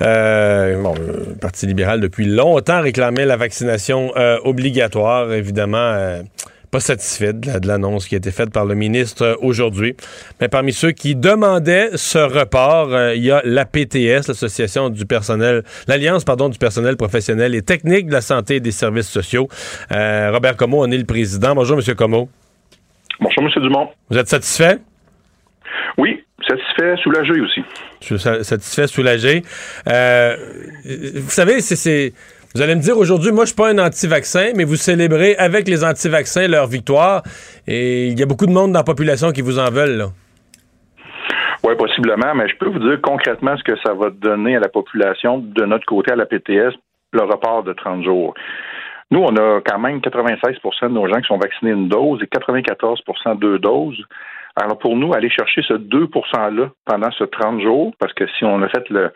Euh, bon, le Parti libéral, depuis longtemps, réclamait la vaccination euh, obligatoire. Évidemment, euh, pas satisfait de la- de l'annonce qui a été faite par le ministre euh, aujourd'hui. Mais parmi ceux qui demandaient ce report, euh, il y a l'APTS, l'Association du personnel, l'Alliance, pardon, du personnel professionnel et technique de la santé et des services sociaux. Euh, Robert Como en est le président. Bonjour, Monsieur Como. Bonjour, M. Dumont. Vous êtes satisfait? Oui, satisfait, soulagé aussi. Satisfait, soulagé. Euh, vous savez, c'est. Vous allez me dire aujourd'hui, moi, je suis pas un anti-vaccin, mais vous célébrez avec les anti-vaccins leur victoire. Et il y a beaucoup de monde dans la population qui vous en veulent, là. Oui, possiblement, mais je peux vous dire concrètement ce que ça va donner à la population de notre côté à la PTS, le report de 30 jours. Nous, on a quand même 96% de nos gens qui sont vaccinés une dose et 94% deux doses. Alors pour nous, aller chercher ce 2 %-là pendant ce 30 jours, parce que si on a fait le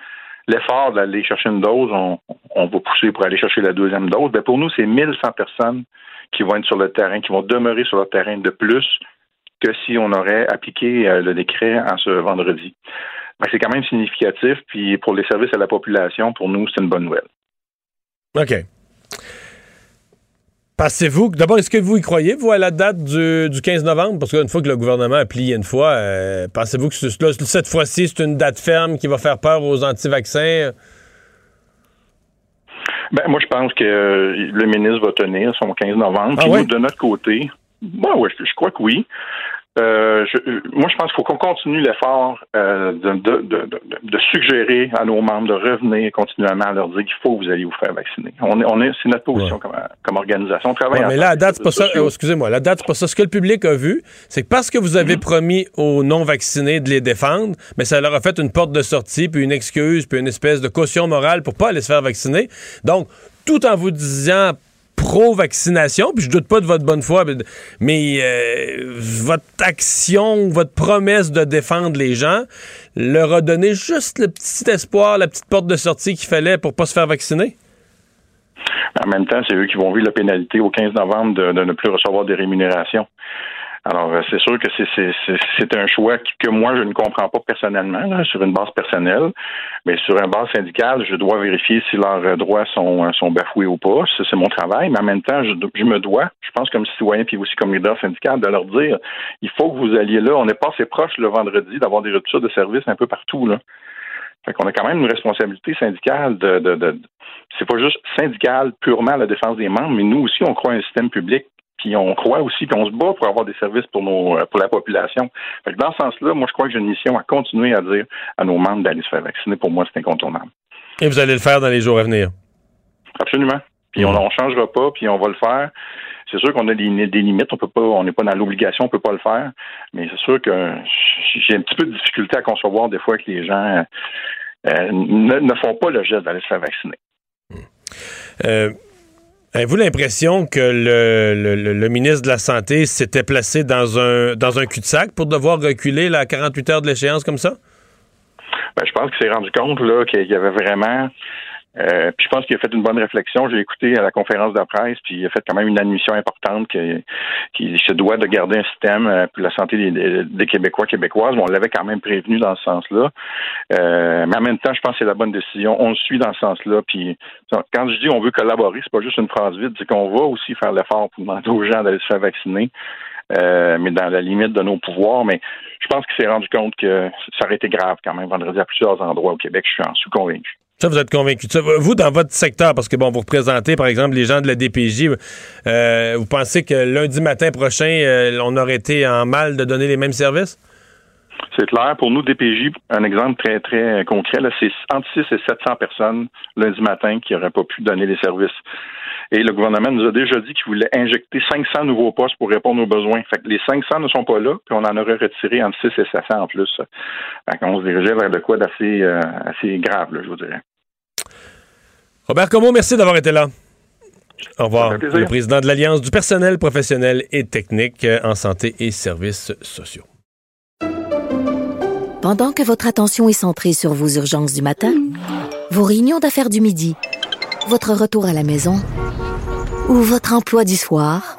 l'effort d'aller chercher une dose, on, va pousser pour aller chercher la deuxième dose. Ben pour nous, c'est 1100 personnes qui vont être sur le terrain, qui vont demeurer sur le terrain de plus que si on aurait appliqué euh, le décret en ce vendredi. Ben, c'est quand même significatif, puis pour les services à la population, pour nous, c'est une bonne nouvelle. OK. Pensez-vous, que- d'abord, est-ce que vous y croyez, vous, à la date du, du 15 novembre? Parce qu'une fois que le gouvernement a plié une fois, euh, pensez-vous que ce- cette fois-ci, c'est une date ferme qui va faire peur aux anti-vaccins? Ben, moi, je pense que euh, le ministre va tenir son 15 novembre. Ah Puis oui? nous, de notre côté, ouais, je, je crois que oui. Euh, je- euh, moi, je pense qu'il faut qu'on continue l'effort euh, de, de, de, de- de suggérer à nos membres de revenir continuellement à leur dire qu'il faut que vous alliez vous faire vacciner. On est, on est, c'est notre position comme, comme organisation. On travaille Ouais, mais là, à date, pas ça. excusez-moi, la date, c'est pas ça. Ce que le public a vu, c'est que parce que vous avez promis aux non-vaccinés de les défendre, mais ça leur a fait une porte de sortie, puis une excuse, puis une espèce de caution morale pour pas aller se faire vacciner. Donc, tout en vous disant pro-vaccination, puis je doute pas de votre bonne foi, mais- euh, votre action, votre promesse de défendre les gens leur a donné juste le petit espoir, la petite porte de sortie qu'il fallait pour pas se faire vacciner? En même temps, c'est eux qui vont vivre la pénalité au 15 novembre de, de ne plus recevoir des rémunérations. Alors, euh, c'est sûr que c'est- un choix que moi, je ne comprends pas personnellement, là, sur une base personnelle, mais sur une base syndicale, je dois vérifier si leurs euh, droits sont, euh, sont bafoués ou pas. C'est mon travail, mais en même temps, je, je me dois, je pense comme citoyen puis aussi comme leader syndical, de leur dire, il faut que vous alliez là. On n'est pas assez proche le vendredi d'avoir des ruptures de services un peu partout, là. Fait qu'on a quand même une responsabilité syndicale de, de, de c'est pas juste syndical purement à la défense des membres, mais nous aussi, on croit à un système public, puis on croit aussi, puis on se bat pour avoir des services pour nos euh, pour la population. Fait que dans ce sens-là, moi, je crois que j'ai une mission à continuer à dire à nos membres d'aller se faire vacciner. Pour moi, c'est incontournable. Et vous allez le faire dans les jours à venir? Absolument. Puis on ne changera pas, puis on va le faire. C'est sûr qu'on a des, des limites, on peut pas, on n'est pas dans l'obligation, on peut pas le faire. Mais c'est sûr que j'ai un petit peu de difficulté à concevoir des fois que les gens euh, ne, ne font pas le geste d'aller se faire vacciner. Euh, Avez-vous l'impression que le, le- ministre de la Santé s'était placé dans un, dans un cul-de-sac pour devoir reculer là, à 48 heures de l'échéance comme ça? Ben, je pense qu'il s'est rendu compte qu'il y avait vraiment. Euh, puis je pense qu'il a fait une bonne réflexion. J'ai écouté à la conférence de presse, puis il a fait quand même une admission importante qu'il se doit de garder un système euh, pour la santé des, des- des Québécois, Québécoises. Bon, on l'avait quand même prévenu dans ce sens-là. Euh, mais en même temps, je pense que c'est la bonne décision. On le suit dans ce sens-là. Puis quand je dis on veut collaborer, c'est pas juste une phrase vide, c'est qu'on va aussi faire l'effort pour demander aux gens d'aller se faire vacciner. Euh, mais dans la limite de nos pouvoirs. Mais je pense qu'il s'est rendu compte que ça aurait été grave quand même vendredi à plusieurs endroits au Québec. Je suis en suis convaincu. Ça, vous êtes convaincu. Vous, dans votre secteur, parce que bon, vous représentez, par exemple, les gens de la DPJ, euh, vous pensez que lundi matin prochain, euh, on aurait été en mal de donner les mêmes services? C'est clair. Pour nous, DPJ, un exemple très, très concret, là, c'est entre 6 et 700 personnes lundi matin qui n'auraient pas pu donner les services. Et le gouvernement nous a déjà dit qu'il voulait injecter 500 nouveaux postes pour répondre aux besoins. Fait que les 500 ne sont pas là, puis on en aurait retiré entre 6 et 700 en plus. Fait qu'on se dirigeait vers de quoi d'assez euh, assez grave, là, je vous dirais. Robert Como, merci d'avoir été là. Au revoir. Le président de l'Alliance du personnel professionnel et technique euh, en santé et services sociaux. Pendant que votre attention est centrée sur vos urgences du matin, vos réunions d'affaires du midi, votre retour à la maison ou votre emploi du soir,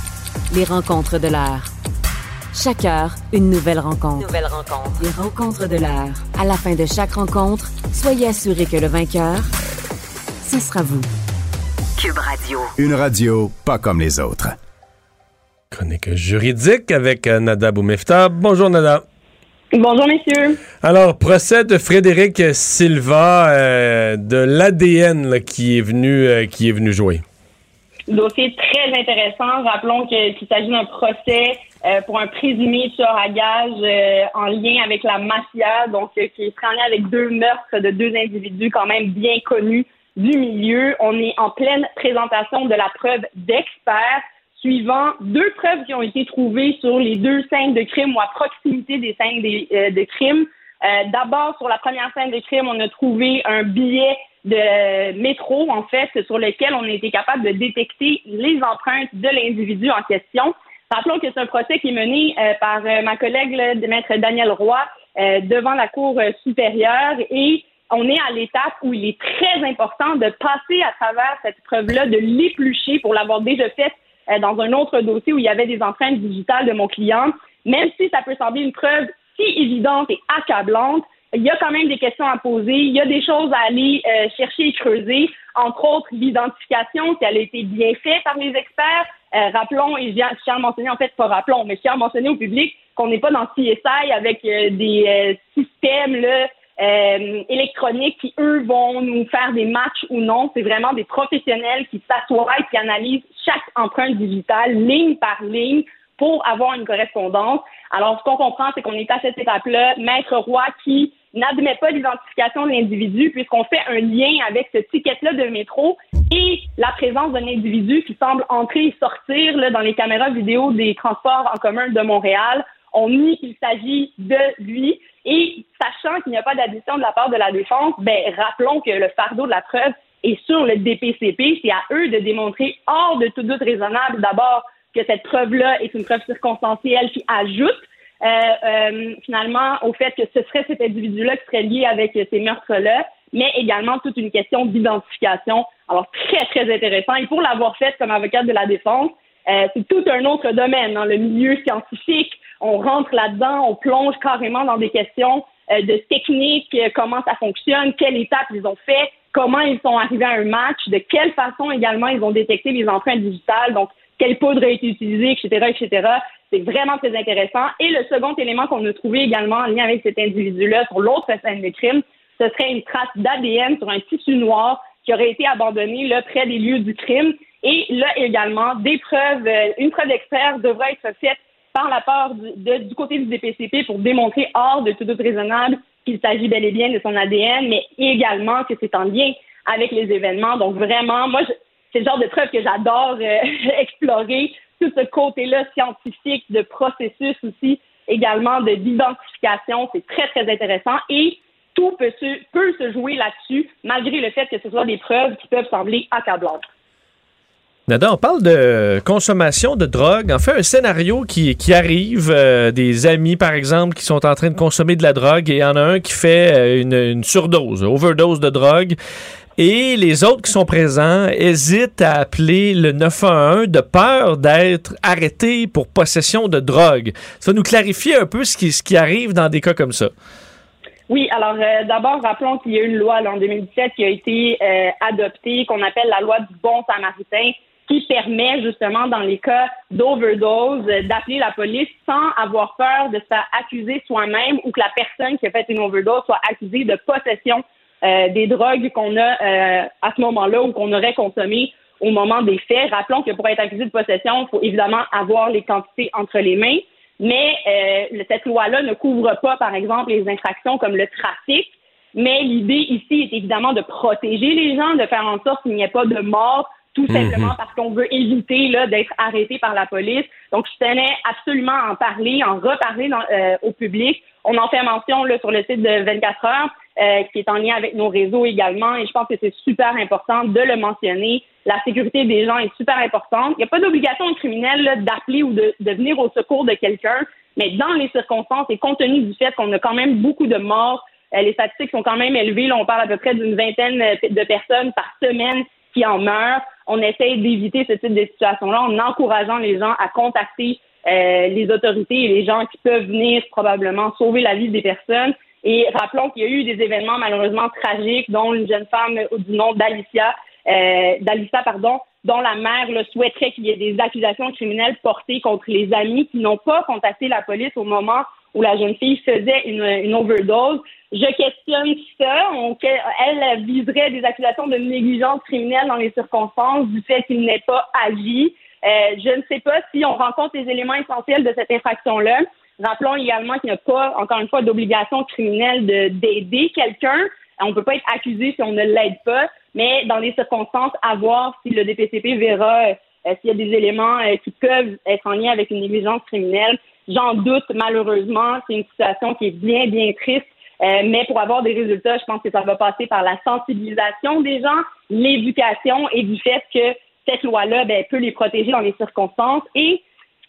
Les rencontres de l'heure. Chaque heure, une nouvelle rencontre. Nouvelle rencontre. Les rencontres de l'heure. À la fin de chaque rencontre, soyez assurés que le vainqueur, ce sera vous. Cube Radio. Une radio pas comme les autres. Chronique juridique avec euh, Nada Boumefta. Bonjour Nada. Bonjour messieurs. Alors, procès de Frédéric Silva euh, de l'ADN qui est venu euh, qui est venu jouer. Dossier très intéressant. Rappelons qu'il s'agit d'un procès euh, pour un présumé tueur à gage euh, en lien avec la mafia, donc euh, qui est en lien avec deux meurtres de deux individus quand même bien connus du milieu. On est en pleine présentation de la preuve d'experts suivant deux preuves qui ont été trouvées sur les deux scènes de crime ou à proximité des scènes des, euh, de crime. Euh, D'abord, sur la première scène de crime, on a trouvé un billet de métro, en fait, sur lequel on a été capable de détecter les empreintes de l'individu en question. Rappelons que c'est un procès qui est mené euh, par euh, ma collègue, là, de maître Daniel Roy, euh, devant la Cour euh, supérieure et on est à l'étape où il est très important de passer à travers cette preuve-là, de l'éplucher pour l'avoir déjà faite euh, dans un autre dossier où il y avait des empreintes digitales de mon client. Même si ça peut sembler une preuve si évidente et accablante, il y a quand même des questions à poser, il y a des choses à aller euh, chercher et creuser, entre autres l'identification, si elle a été bien faite par les experts. Euh, rappelons, et je tiens à mentionner, en fait, pas rappelons, mais je tiens à mentionner au public qu'on n'est pas dans CSI avec euh, des euh, systèmes là, euh, électroniques qui, eux, vont nous faire des matchs ou non. C'est vraiment des professionnels qui s'assoient et qui analysent chaque empreinte digitale, ligne par ligne, pour avoir une correspondance. Alors, ce qu'on comprend, c'est qu'on est à cette étape-là. Maître Roy qui n'admet pas l'identification de l'individu puisqu'on fait un lien avec ce ticket-là de métro et la présence d'un individu qui semble entrer et sortir là, dans les caméras vidéo des transports en commun de Montréal. On nie qu'il s'agit de lui et sachant qu'il n'y a pas d'addition de la part de la défense, ben, rappelons que le fardeau de la preuve est sur le DPCP. C'est à eux de démontrer hors de tout doute raisonnable d'abord que cette preuve-là est une preuve circonstancielle qui ajoute finalement au fait que ce serait cet individu-là qui serait lié avec ces meurtres-là, mais également toute une question d'identification. Alors très très intéressant. Et pour l'avoir fait comme avocate de la défense, euh, c'est tout un autre domaine, dans le milieu scientifique. On rentre là-dedans, on plonge carrément dans des questions euh, de technique, euh, comment ça fonctionne, quelle étape ils ont fait, comment ils sont arrivés à un match, de quelle façon également ils ont détecté les empreintes digitales, donc quelle poudre a été utilisée, etc., etc. C'est vraiment très intéressant. Et le second élément qu'on a trouvé également en lien avec cet individu-là sur l'autre scène de crime, ce serait une trace d'ADN sur un tissu noir qui aurait été abandonné là, près des lieux du crime. Et là également, des preuves, euh, une preuve d'expert devrait être faite par la part du, côté du DPCP pour démontrer hors de tout doute raisonnable qu'il s'agit bel et bien de son ADN, mais également que c'est en lien avec les événements. Donc vraiment, moi, c'est le genre de preuve que j'adore euh, <laughs> explorer, tout ce côté-là scientifique, de processus aussi, également de d'identification. C'est très, très intéressant. Et tout peut se, jouer là-dessus, malgré le fait que ce soit des preuves qui peuvent sembler accablantes. Nada, on parle de consommation de drogue. En fait, un scénario qui, qui arrive, euh, des amis, par exemple, qui sont en train de consommer de la drogue et il y en a un qui fait euh, une, une surdose, overdose de drogue. Et les autres qui sont présents hésitent à appeler le 911 de peur d'être arrêtés pour possession de drogue. Ça nous clarifier un peu ce qui, ce qui arrive dans des cas comme ça. Oui, alors euh, d'abord, rappelons qu'il y a une loi en 2017 qui a été euh, adoptée, qu'on appelle la loi du bon samaritain, qui permet justement dans les cas d'overdose euh, d'appeler la police sans avoir peur de se faire accuser soi-même ou que la personne qui a fait une overdose soit accusée de possession euh, des drogues qu'on a euh, à ce moment-là ou qu'on aurait consommées au moment des faits. Rappelons que pour être accusé de possession, il faut évidemment avoir les quantités entre les mains, mais euh, cette loi-là ne couvre pas, par exemple, les infractions comme le trafic. Mais l'idée ici est évidemment de protéger les gens, de faire en sorte qu'il n'y ait pas de mort tout simplement parce qu'on veut éviter là d'être arrêté par la police. Donc, je tenais absolument à en parler, en reparler dans, euh, au public. On en fait mention là, sur le site de 24 heures, euh, qui est en lien avec nos réseaux également, et je pense que c'est super important de le mentionner. La sécurité des gens est super importante. Il n'y a pas d'obligation criminelle d'appeler ou de, venir au secours de quelqu'un, mais dans les circonstances et compte tenu du fait qu'on a quand même beaucoup de morts, euh, les statistiques sont quand même élevées. On parle à peu près d'une vingtaine de personnes par semaine qui en meurent. On essaye d'éviter ce type de situation-là en encourageant les gens à contacter euh, les autorités et les gens qui peuvent venir probablement sauver la vie des personnes. Et rappelons qu'il y a eu des événements malheureusement tragiques, dont une jeune femme du nom d'Alicia, euh, d'Alicia, pardon, dont la mère le souhaiterait qu'il y ait des accusations criminelles portées contre les amis qui n'ont pas contacté la police au moment où la jeune fille faisait une, une overdose. Je questionne ça. Elle viserait des accusations de négligence criminelle dans les circonstances du fait qu'il n'ait pas agi. Euh, je ne sais pas si on rencontre les éléments essentiels de cette infraction-là. Rappelons également qu'il n'y a pas, encore une fois, d'obligation criminelle d'aider quelqu'un. On ne peut pas être accusé si on ne l'aide pas, mais dans les circonstances, à voir si le DPCP verra euh, s'il y a des éléments euh, qui peuvent être en lien avec une négligence criminelle. J'en doute, malheureusement. C'est une situation qui est bien, bien triste. Euh, mais pour avoir des résultats, je pense que ça va passer par la sensibilisation des gens, l'éducation et du fait que cette loi-là ben, peut les protéger dans les circonstances. Et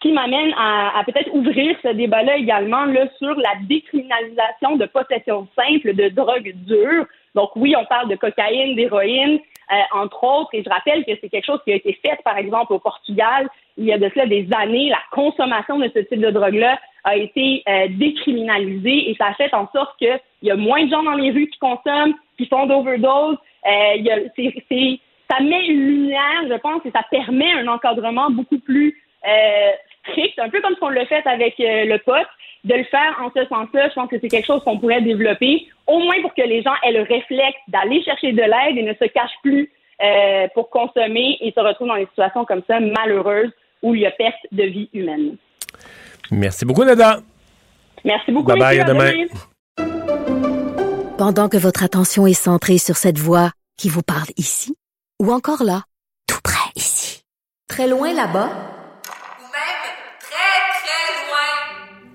qui m'amène à, peut-être ouvrir ce débat-là également là, sur la décriminalisation de possession simple de drogue dure. Donc oui, on parle de cocaïne, d'héroïne, euh, entre autres, et je rappelle que c'est quelque chose qui a été fait, par exemple, au Portugal, il y a de cela des années. La consommation de ce type de drogue-là a été euh, décriminalisée et ça a fait en sorte qu'il y a moins de gens dans les rues qui consomment, qui font d'overdose. Euh, c'est, c'est, ça met une lumière, je pense, et ça permet un encadrement beaucoup plus euh, strict, un peu comme ce qu'on l'a fait avec euh, le pote, de le faire en ce sens-là, je pense que c'est quelque chose qu'on pourrait développer, au moins pour que les gens aient le réflexe d'aller chercher de l'aide et ne se cachent plus euh, pour consommer et se retrouvent dans des situations comme ça malheureuses où il y a perte de vie humaine. Merci beaucoup, Nada. Merci beaucoup. Bye bye, à demain. Pendant que votre attention est centrée sur cette voix qui vous parle ici, ou encore là, tout près ici, très loin là-bas,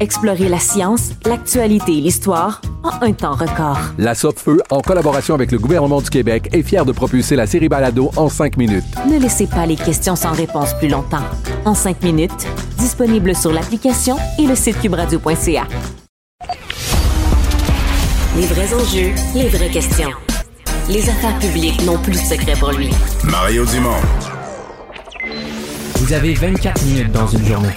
Explorez la science, l'actualité et l'histoire en un temps record. La Feu, en collaboration avec le gouvernement du Québec, est fière de propulser la série Balado en cinq minutes. Ne laissez pas les questions sans réponse plus longtemps. En cinq minutes, disponible sur l'application et le site cubradio.ca. Les vrais enjeux, les vraies questions. Les affaires publiques n'ont plus de secret pour lui. Mario Dumont. Vous avez 24 minutes dans une journée.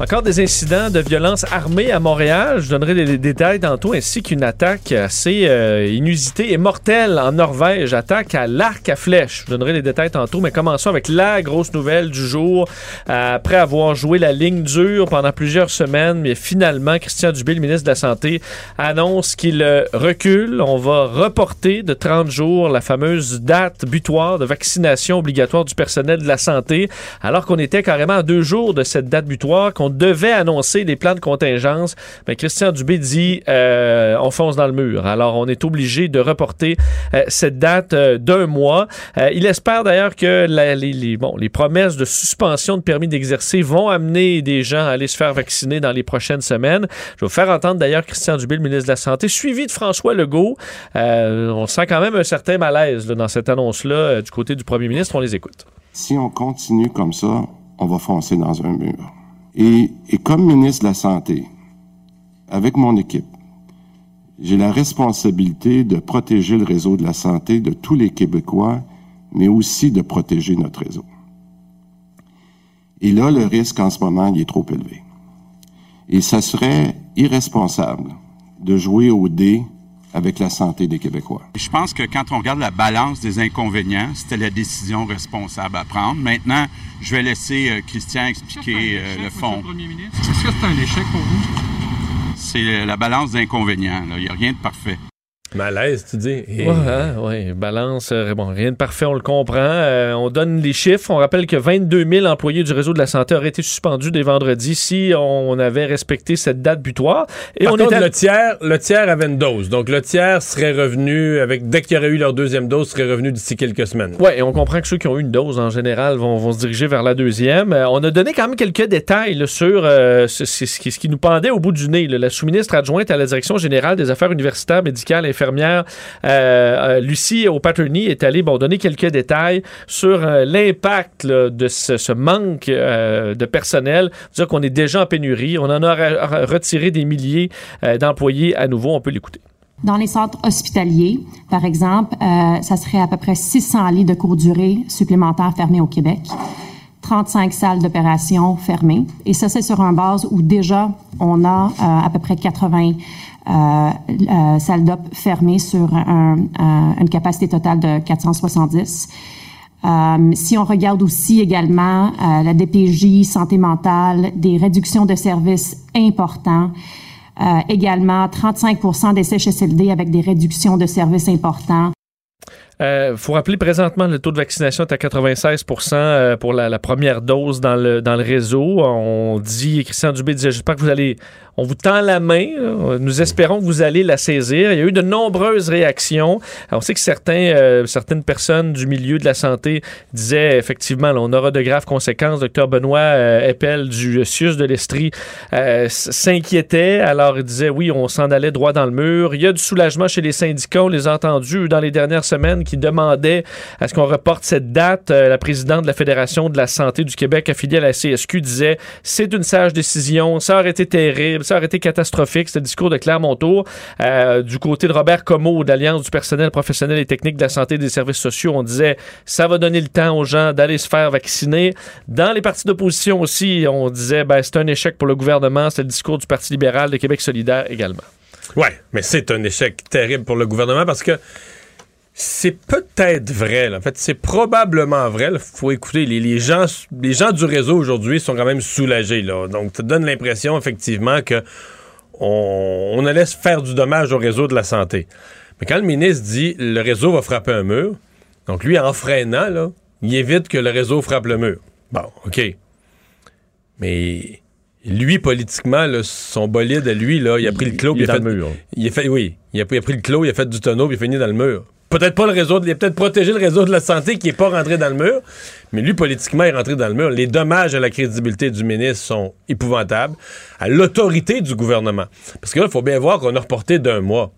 Encore des incidents de violence armée à Montréal. Je donnerai les détails tantôt, ainsi qu'une attaque assez euh, inusitée et mortelle en Norvège. Attaque à l'arc à flèche. Je donnerai les détails tantôt, mais commençons avec la grosse nouvelle du jour. Euh, après avoir joué la ligne dure pendant plusieurs semaines, mais finalement, Christian Dubé, le ministre de la Santé, annonce qu'il euh, recule. On va reporter de 30 jours la fameuse date butoir de vaccination obligatoire du personnel de la santé, alors qu'on était carrément à deux jours de cette date butoir, devait annoncer les plans de contingence. Mais Christian Dubé dit euh, on fonce dans le mur. Alors on est obligé de reporter euh, cette date euh, d'un mois. Il espère d'ailleurs que les, promesses de suspension de permis d'exercer vont amener des gens à aller se faire vacciner dans les prochaines semaines. Je vais vous faire entendre d'ailleurs Christian Dubé, le ministre de la Santé, suivi de François Legault. On sent quand même un certain malaise dans cette annonce-là du côté du premier ministre. On les écoute. Si on continue comme ça, on va foncer dans un mur. Et, comme ministre de la Santé, avec mon équipe, j'ai la responsabilité de protéger le réseau de la santé de tous les Québécois, mais aussi de protéger notre réseau. Et là, le risque en ce moment, il est trop élevé. Et ça serait irresponsable de jouer au dé avec la santé des Québécois. Je pense que quand on regarde la balance des inconvénients, c'était la décision responsable à prendre. Maintenant, je vais laisser euh, Christian expliquer euh, le fond. Est-ce que c'est un échec pour vous? C'est la balance d'inconvénients. là. Il n'y a rien de parfait. Malaise, tu dis. Et- Ouais, hein, ouais, balance. euh, bon, rien de parfait, on le comprend. Euh, on donne les chiffres. On rappelle que 22 000 employés du réseau de la santé auraient été suspendus dès vendredi si on avait respecté cette date butoir. Et Par on contre, était- le tiers, le tiers avait une dose. Donc, le tiers serait revenu, avec dès qu'il y aurait eu leur deuxième dose, serait revenu d'ici quelques semaines. Oui, et on comprend que ceux qui ont eu une dose en général vont, vont se diriger vers la deuxième. Euh, on a donné quand même quelques détails là, sur euh, ce, qui, ce qui nous pendait au bout du nez. là. La sous-ministre adjointe à la Direction générale des affaires universitaires, médicales, infirmières, euh, euh, Lucie O'Patterney, est allée bon, donner quelques détails sur euh, l'impact de ce, manque de personnel. dire qu'on est déjà en pénurie. On en a re- retiré des milliers d'employés à nouveau. On peut l'écouter. Dans les centres hospitaliers, par exemple, euh, ça serait à peu près 600 lits de courte durée supplémentaires fermés au Québec, 35 salles d'opération fermées. Et ça, c'est sur un base où déjà on a euh, à peu près 80 euh, euh, salles d'op fermées sur un- un- une capacité totale de 470. Euh, si on regarde aussi également euh, la DPJ, santé mentale, des réductions de services importants, également 35% des CHSLD avec des réductions de services importants. Il Euh, faut rappeler présentement le taux de vaccination est à 96% euh, pour la, la première dose dans le, dans le réseau. On dit, Christian Dubé disait, j'espère que vous allez, on vous tend la main. Nous espérons que vous allez la saisir. Il y a eu de nombreuses réactions. On sait que certains, euh, certaines personnes du milieu de la santé disaient effectivement, là, on aura de graves conséquences. Docteur Benoît euh, Eppel du CIUS de l'Estrie euh, s'inquiétait. Alors, il disait, oui, on s'en allait droit dans le mur. Il y a du soulagement chez les syndicats. On les a entendus dans les dernières semaines qui demandaient à ce qu'on reporte cette date. Euh, la présidente de la Fédération de la santé du Québec, affiliée à la CSQ, disait c'est une sage décision, ça aurait été terrible, ça aurait été catastrophique. C'était le discours de Claire Montour. Euh, du côté de Robert Comeau, de l'Alliance du personnel professionnel et technique de la santé et des services sociaux, on disait ça va donner le temps aux gens d'aller se faire vacciner. Dans les partis d'opposition aussi, on disait ben, c'est un échec pour le gouvernement. C'était le discours du Parti libéral de Québec solidaire également. Ouais, mais c'est un échec terrible pour le gouvernement parce que c'est peut-être vrai. là. En fait, c'est probablement vrai. Il faut écouter. Les, les gens, les gens du réseau aujourd'hui sont quand même soulagés. Là. Donc, ça donne l'impression, effectivement, que on, on allait faire du dommage au réseau de la santé. Mais quand le ministre dit le réseau va frapper un mur, donc lui, en freinant, là, il évite que le réseau frappe le mur. Bon, OK. Mais lui, politiquement, là, son bolide à lui, là, il a pris le clos. il a fait, le mur. Il a fait, oui, il a, pris- il a pris le clos, il a fait du tonneau, puis il a fini dans le mur. Peut-être pas le réseau, de- il a peut-être protégé le réseau de la santé qui est pas rentré dans le mur, mais lui, politiquement, est rentré dans le mur. Les dommages à la crédibilité du ministre sont épouvantables, à l'autorité du gouvernement. Parce que là, il faut bien voir qu'on a reporté d'un mois.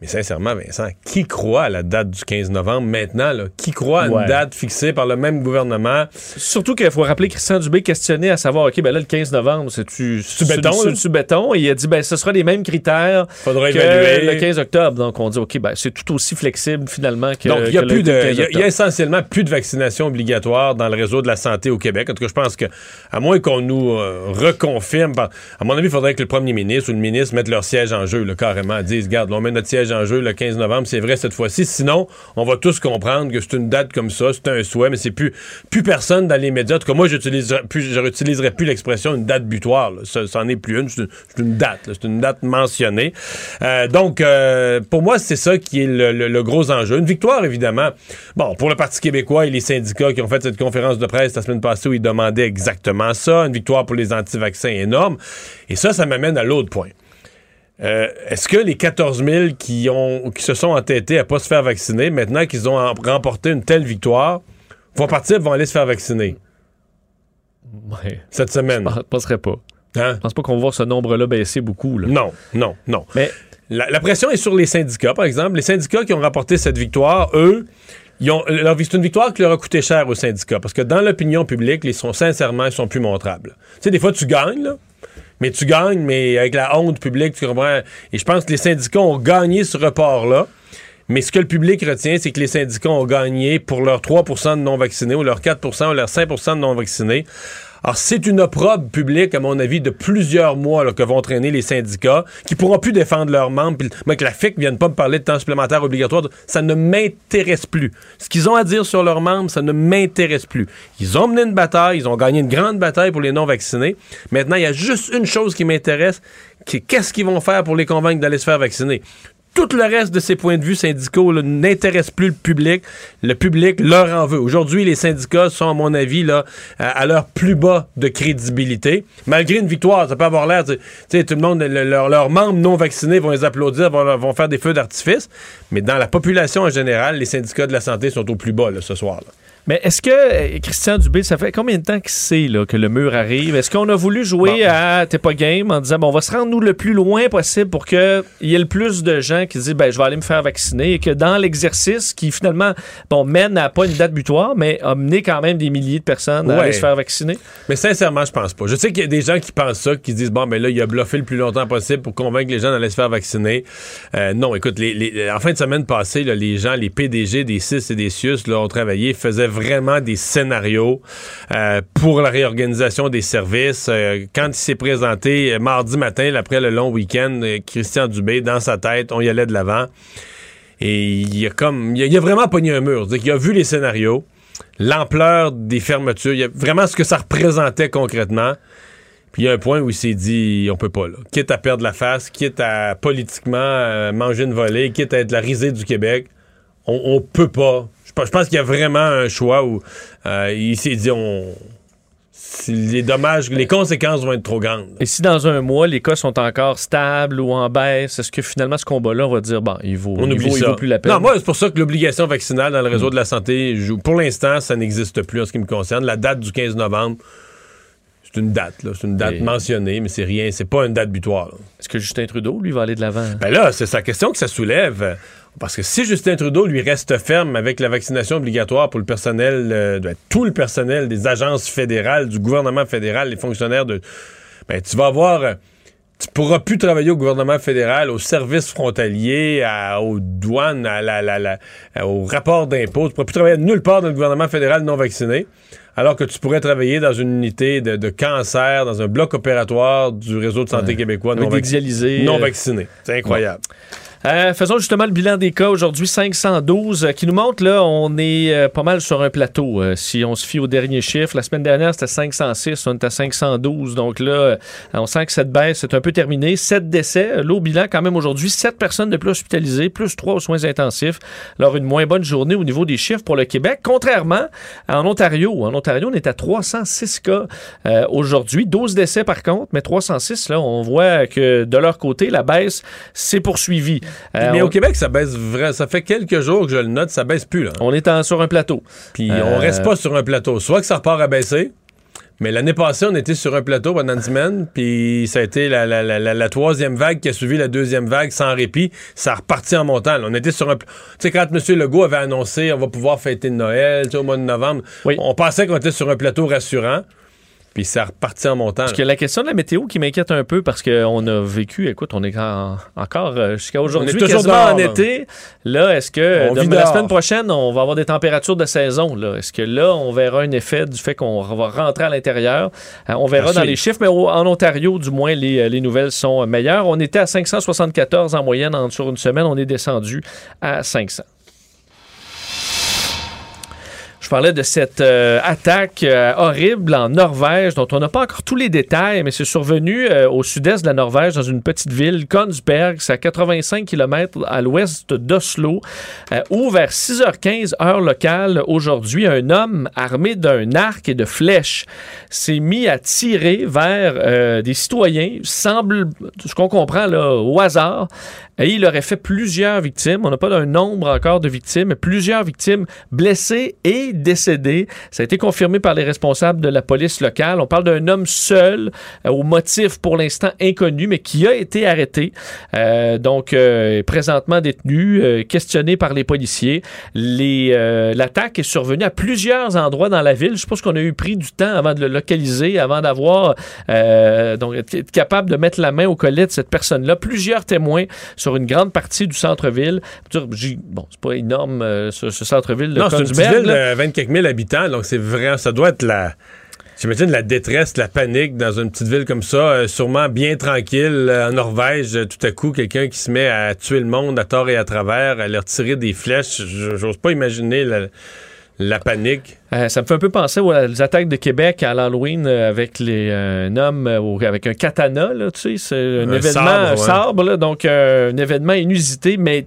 Mais sincèrement, Vincent, qui croit à la date du 15 novembre maintenant? Là? Qui croit à une Ouais. date fixée par le même gouvernement? Surtout qu'il faut rappeler Christian Dubé questionné à savoir, OK, ben là, le 15 novembre, c'est-tu béton, là? C'est-tu béton? Et il a dit, ben, ce sera les mêmes critères Faudra que évaluer. le 15 octobre. Donc, on dit, OK, ben, c'est tout aussi flexible, finalement, que Donc, il y a que plus de, 15 il y a- y, essentiellement plus de vaccination obligatoire dans le réseau de la santé au Québec. En tout cas, je pense que, à moins qu'on nous euh, reconfirme, à mon avis, il faudrait que le premier ministre ou le ministre mette leur siège en jeu, là, carrément, disent, regarde, là, on met notre siège en jeu le 15 novembre, c'est vrai cette fois-ci. Sinon, on va tous comprendre que c'est une date comme ça, c'est un souhait, mais c'est plus, plus personne dans les médias. En tout cas, moi, je n'utiliserai plus l'expression une date butoir. Ça, c'en est plus une, c'est une, date. C'est une date mentionnée. Euh, donc, euh, pour moi, c'est ça qui est le, le- le gros enjeu. Une victoire, évidemment. Bon, pour le Parti québécois et les syndicats qui ont fait cette conférence de presse la semaine passée où ils demandaient exactement ça. Une victoire pour les anti-vaccins énorme. Et ça, ça m'amène à l'autre point. Euh, Est-ce que les 14 000 qui, ont, qui se sont entêtés à pas se faire vacciner, maintenant qu'ils ont em- remporté une telle victoire, vont partir vont aller se faire vacciner? Ouais. cette semaine? Je penserais pas. Hein? Je pense pas qu'on va voir ce nombre-là baisser beaucoup. Là. Non, non, non. Mais La, la pression est sur les syndicats, par exemple. Les syndicats qui ont remporté cette victoire, eux, ils ont, leur- c'est une victoire qui leur a coûté cher aux syndicats. Parce que dans l'opinion publique, ils sont sincèrement, ils sont plus montrables. Tu sais, des fois, tu gagnes, là. Mais tu gagnes, mais avec la honte publique, tu comprends? Et je pense que les syndicats ont gagné ce report-là. Mais ce que le public retient, c'est que les syndicats ont gagné pour leurs 3% de non-vaccinés ou leurs 4% ou leurs 5% de non-vaccinés. Alors, c'est une opprobre publique, à mon avis, de plusieurs mois que vont traîner les syndicats, qui pourront plus défendre leurs membres. Puis, moi, que la FIC vienne pas me parler de temps supplémentaire obligatoire, ça ne m'intéresse plus. Ce qu'ils ont à dire sur leurs membres, ça ne m'intéresse plus. Ils ont mené une bataille, ils ont gagné une grande bataille pour les non-vaccinés. Maintenant, il y a juste une chose qui m'intéresse, qu'est-ce qu'ils vont faire pour les convaincre d'aller se faire vacciner? Tout le reste de ces points de vue syndicaux n'intéresse plus le public. Le public leur en veut. Aujourd'hui, les syndicats sont, à mon avis, là, à leur plus bas de crédibilité. Malgré une victoire, ça peut avoir l'air, tu sais, tout le monde, le- leur- leurs membres non vaccinés vont les applaudir, vont, vont faire des feux d'artifice. Mais dans la population en général, les syndicats de la santé sont au plus bas là, ce soir. là. Mais est-ce que euh, Christian Dubé, ça fait combien de temps qu'il sait là, que le mur arrive? Est-ce qu'on a voulu jouer à T'es pas game en disant bon, on va se rendre nous le plus loin possible pour qu'il y ait le plus de gens qui se disent ben, je vais aller me faire vacciner et que dans l'exercice qui finalement bon, mène à pas une date butoir, mais a mené quand même des milliers de personnes à Ouais. aller se faire vacciner? Mais sincèrement, je pense pas. Je sais qu'il y a des gens qui pensent ça, qui se disent bon, ben là, il a bluffé le plus longtemps possible pour convaincre les gens d'aller se faire vacciner. Euh, non, écoute, les, les- en fin de semaine passée, là, les gens, les PDG des CIS et des CIUS là, ont travaillé, faisaient vraiment des scénarios euh, pour la réorganisation des services. Euh, quand il s'est présenté euh, mardi matin, après le long week-end, Christian Dubé, dans sa tête, on y allait de l'avant. Et il a comme. Il a, il a vraiment pogné un mur. Qu'il a vu les scénarios, l'ampleur des fermetures, il a vraiment ce que ça représentait concrètement. Puis il y a un point où il s'est dit on peut pas là. Quitte à perdre la face, quitte à politiquement manger une volée, quitte à être la risée du Québec, on, on peut pas. Je pense, qu'il y a vraiment un choix où euh, il s'est dit on. Les dommages, les conséquences vont être trop grandes. Et si dans un mois, les cas sont encore stables ou en baisse, est-ce que finalement ce combat-là, on va dire bon, il vaut, On il oublie vaut, il ça. vaut plus la peine? Non, moi, c'est pour ça que l'obligation vaccinale dans le réseau de la santé, pour l'instant, ça n'existe plus en ce qui me concerne. La date du 15 novembre, c'est une date, là. C'est une date Et- mentionnée, mais c'est rien. C'est pas une date butoir. Est-ce que Justin Trudeau, lui, va aller de l'avant? Ben là, c'est sa question que ça soulève. Parce que si Justin Trudeau lui reste ferme avec la vaccination obligatoire pour le personnel, euh, de- tout le personnel des agences fédérales, du gouvernement fédéral, les fonctionnaires de. Ben, tu vas avoir. euh, Tu pourras plus travailler au gouvernement fédéral, aux services frontaliers, à- aux douanes, à la, la- la- à- au rapport d'impôts. Tu pourras plus travailler nulle part dans le gouvernement fédéral non vacciné, alors que tu pourrais travailler dans une unité de, de cancer, dans un bloc opératoire du réseau de santé Ouais. québécois non, vac- euh, vaccinés. C'est incroyable. Euh, faisons justement le bilan des cas aujourd'hui, 512, euh, qui nous montre, là, on est euh, pas mal sur un plateau. euh, si on se fie aux derniers chiffres, la semaine dernière, c'était 506, on est à 512. Donc là, on sent que cette baisse est un peu terminée. 7 décès, euh, là, au bilan, quand même, aujourd'hui, 7 personnes de plus hospitalisées, plus 3 aux soins intensifs. Alors, une moins bonne journée au niveau des chiffres pour le Québec, contrairement à en Ontario. En Ontario, on est à 306 cas euh, aujourd'hui, 12 décès par contre, mais 306, là, on voit que de leur côté, la baisse s'est poursuivie. Euh, Mais on- au Québec, ça baisse vrai. Ça fait quelques jours que je le note, ça baisse plus. Là. On est en- sur un plateau. Puis Euh, on reste pas sur un plateau. Soit que ça repart à baisser, Mais l'année passée, on était sur un plateau pendant une <laughs> semaine, puis ça a été la, la- la- troisième vague qui a suivi la deuxième vague sans répit. Ça a reparti en montant. là. On était sur un... Tu sais, quand M. Legault avait annoncé on va pouvoir fêter Noël au mois de novembre, on pensait qu'on était sur un plateau rassurant, puis ça a reparti en montant. Parce que la question de la météo qui m'inquiète un peu parce qu'on a vécu, écoute, on est en- encore euh, jusqu'à aujourd'hui toujours dehors, en là. été. Là, est-ce que On de- vit la semaine prochaine, on va avoir des températures de saison? là? Est-ce que là, on verra un effet du fait qu'on va rentrer à l'intérieur? Euh, on verra dans les chiffres, mais en Ontario, du moins, les, euh, les nouvelles sont meilleures. On était à 574 en moyenne en, sur une semaine. On est descendu à 500. Je parlais de cette euh, attaque euh, horrible en Norvège dont on n'a pas encore tous les détails, mais c'est survenu euh, au sud-est de la Norvège, dans une petite ville, Konsberg, c'est à 85 km à l'ouest d'Oslo, où vers 6h15 heure locale aujourd'hui, un homme armé d'un arc et de flèches s'est mis à tirer vers des citoyens, semble, ce qu'on comprend là, au hasard, et il aurait fait plusieurs victimes. On n'a pas un nombre encore de victimes, mais plusieurs victimes blessées et décédées. Ça a été confirmé par les responsables de la police locale. On parle d'un homme seul, euh, au motif pour l'instant inconnu, mais qui a été arrêté. Euh, donc, euh, présentement détenu, euh, questionné par les policiers. Les, euh, L'attaque est survenue à plusieurs endroits dans la ville. Je pense qu'on a eu pris du temps avant de le localiser, avant d'avoir, euh, donc, être capable de mettre la main au collet de cette personne-là. Plusieurs témoins sur une grande partie du centre-ville. Bon, c'est pas énorme, euh, ce, ce centre-ville de Non, ville là. De 24 000 habitants, donc c'est vraiment, ça doit être la. J'imagine la détresse, la panique dans une petite ville comme ça, euh, sûrement bien tranquille. euh, en Norvège, euh, tout à coup, quelqu'un qui se met à tuer le monde à tort et à travers, à leur tirer des flèches. J'ose pas imaginer la, la panique. Euh, ça me fait un peu penser aux, aux attaques de Québec à l'Halloween euh, avec les, euh, un homme euh, avec un katana, là, tu sais, c'est un, Un événement, sabre, un ouais. sabre, là, donc un événement inusité, mais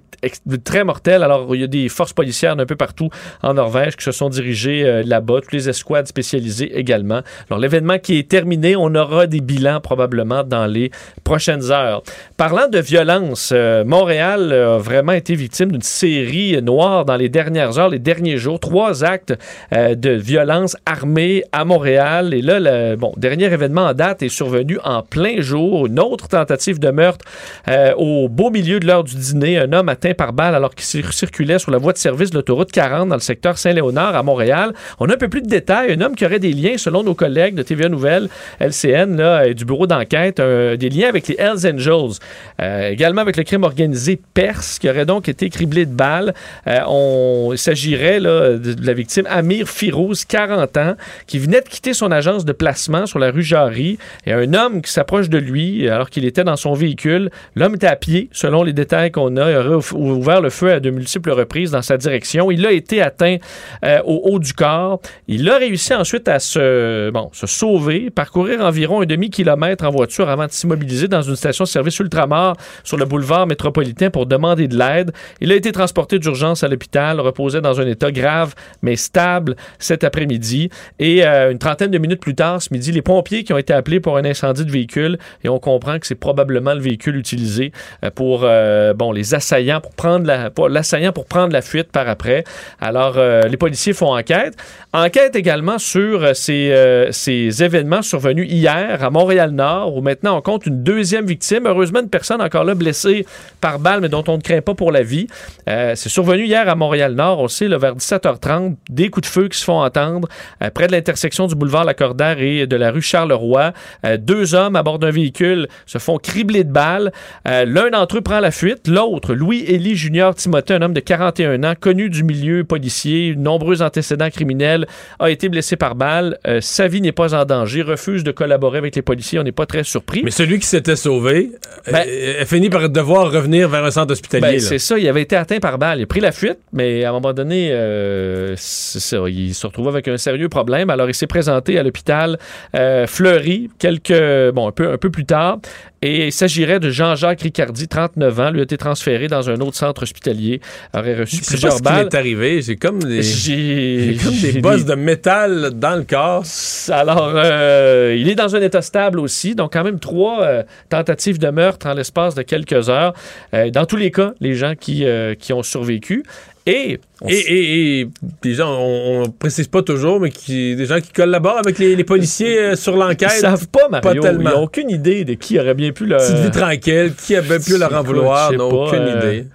très mortel. Alors, il y a des forces policières d'un peu partout en Norvège qui se sont dirigées là-bas, toutes les escouades spécialisées également. Alors, l'événement qui est terminé, on aura des bilans probablement dans les prochaines heures. Parlant de violence, Montréal a vraiment été victime d'une série noire dans les dernières heures, les derniers jours. Trois actes euh, de violence armée à Montréal. Et là, le bon, dernier événement en date est survenu en plein jour. Une autre tentative de meurtre euh, au beau milieu de l'heure du dîner. Un homme atteint par balle alors qu'il cir- circulait sur la voie de service de l'autoroute 40 dans le secteur Saint-Léonard à Montréal. On a un peu plus de détails. Un homme qui aurait des liens, selon nos collègues de TVA Nouvelle, LCN, là, et du bureau d'enquête, des liens avec les Hells Angels. Euh, également avec le crime organisé Perse, qui aurait donc été criblé de balles. Euh, on, il s'agirait là, de la victime Amir Firouz, 40 ans, qui venait de quitter son agence de placement sur la rue Jarry. Et un homme qui s'approche de lui alors qu'il était dans son véhicule. L'homme était à pied, selon les détails qu'on a. Il aurait ouvert le feu à de multiples reprises dans sa direction. Il a été atteint euh, au haut du corps. Il a réussi ensuite à se, bon, se sauver, parcourir environ un demi-kilomètre en voiture avant de s'immobiliser dans une station-service ultramar sur le boulevard métropolitain pour demander de l'aide. Il a été transporté d'urgence à l'hôpital, reposait dans un état grave mais stable cet après-midi. Et euh, une trentaine de minutes plus tard, ce midi, les pompiers qui ont été appelés pour un incendie de véhicule et on comprend que c'est probablement le véhicule utilisé euh, pour euh, bon les assaillants pour prendre la pour l'assaillant pour prendre la fuite par après. Alors les policiers font enquête, enquête également sur ces, ces événements survenus hier à Montréal-Nord où maintenant on compte une deuxième victime, heureusement une personne encore là blessée par balle mais dont on ne craint pas pour la vie. C'est survenu hier à Montréal-Nord, on sait vers 17h30, des coups de feu qui se font entendre euh, près de l'intersection du boulevard Lacordaire et de la rue Charleroi. Euh, deux hommes à bord d'un véhicule se font cribler de balles. Euh, L'un d'entre eux prend la fuite. L'autre, Louis-Élie Junior Timothée, un homme de 41 ans, connu du milieu policier, nombreux antécédents criminels, a été blessé par balle. Sa vie n'est pas en danger, refuse de collaborer avec les policiers. On n'est pas très surpris. Mais celui qui s'était sauvé Ben- a fini par devoir revenir vers un centre hospitalier. Ben, là. c'est ça, il avait été atteint par balle. Il a pris la fuite, mais à un moment donné, euh, c'est ça, il se retrouvait avec un sérieux problème. Alors, il s'est présenté à l'hôpital euh, Fleury quelques, bon, un peu, un peu plus tard. Et il s'agirait de Jean-Jacques Ricardi, 39 ans. Lui a été transféré dans un autre centre hospitalier. Aurait reçu sais pas plusieurs ce qui m'est arrivé. J'ai comme des, J'ai <laughs> comme des bosses de métal dans le corps. Alors, euh, il est dans un état stable aussi. Donc, quand même, trois euh, tentatives de meurtre en l'espace de quelques heures. Euh, dans tous les cas, les gens qui, qui ont survécu. Et, et, et, et des gens, on, on précise pas toujours, mais qui, des gens qui collaborent avec les, les policiers euh, sur l'enquête. Ils savent pas, Mario. Pas tellement. Ils n'ont aucune idée de qui aurait bien pu leur... Petite vie tranquille, qui avait pu leur en vouloir, sais n'ont aucune euh, idée.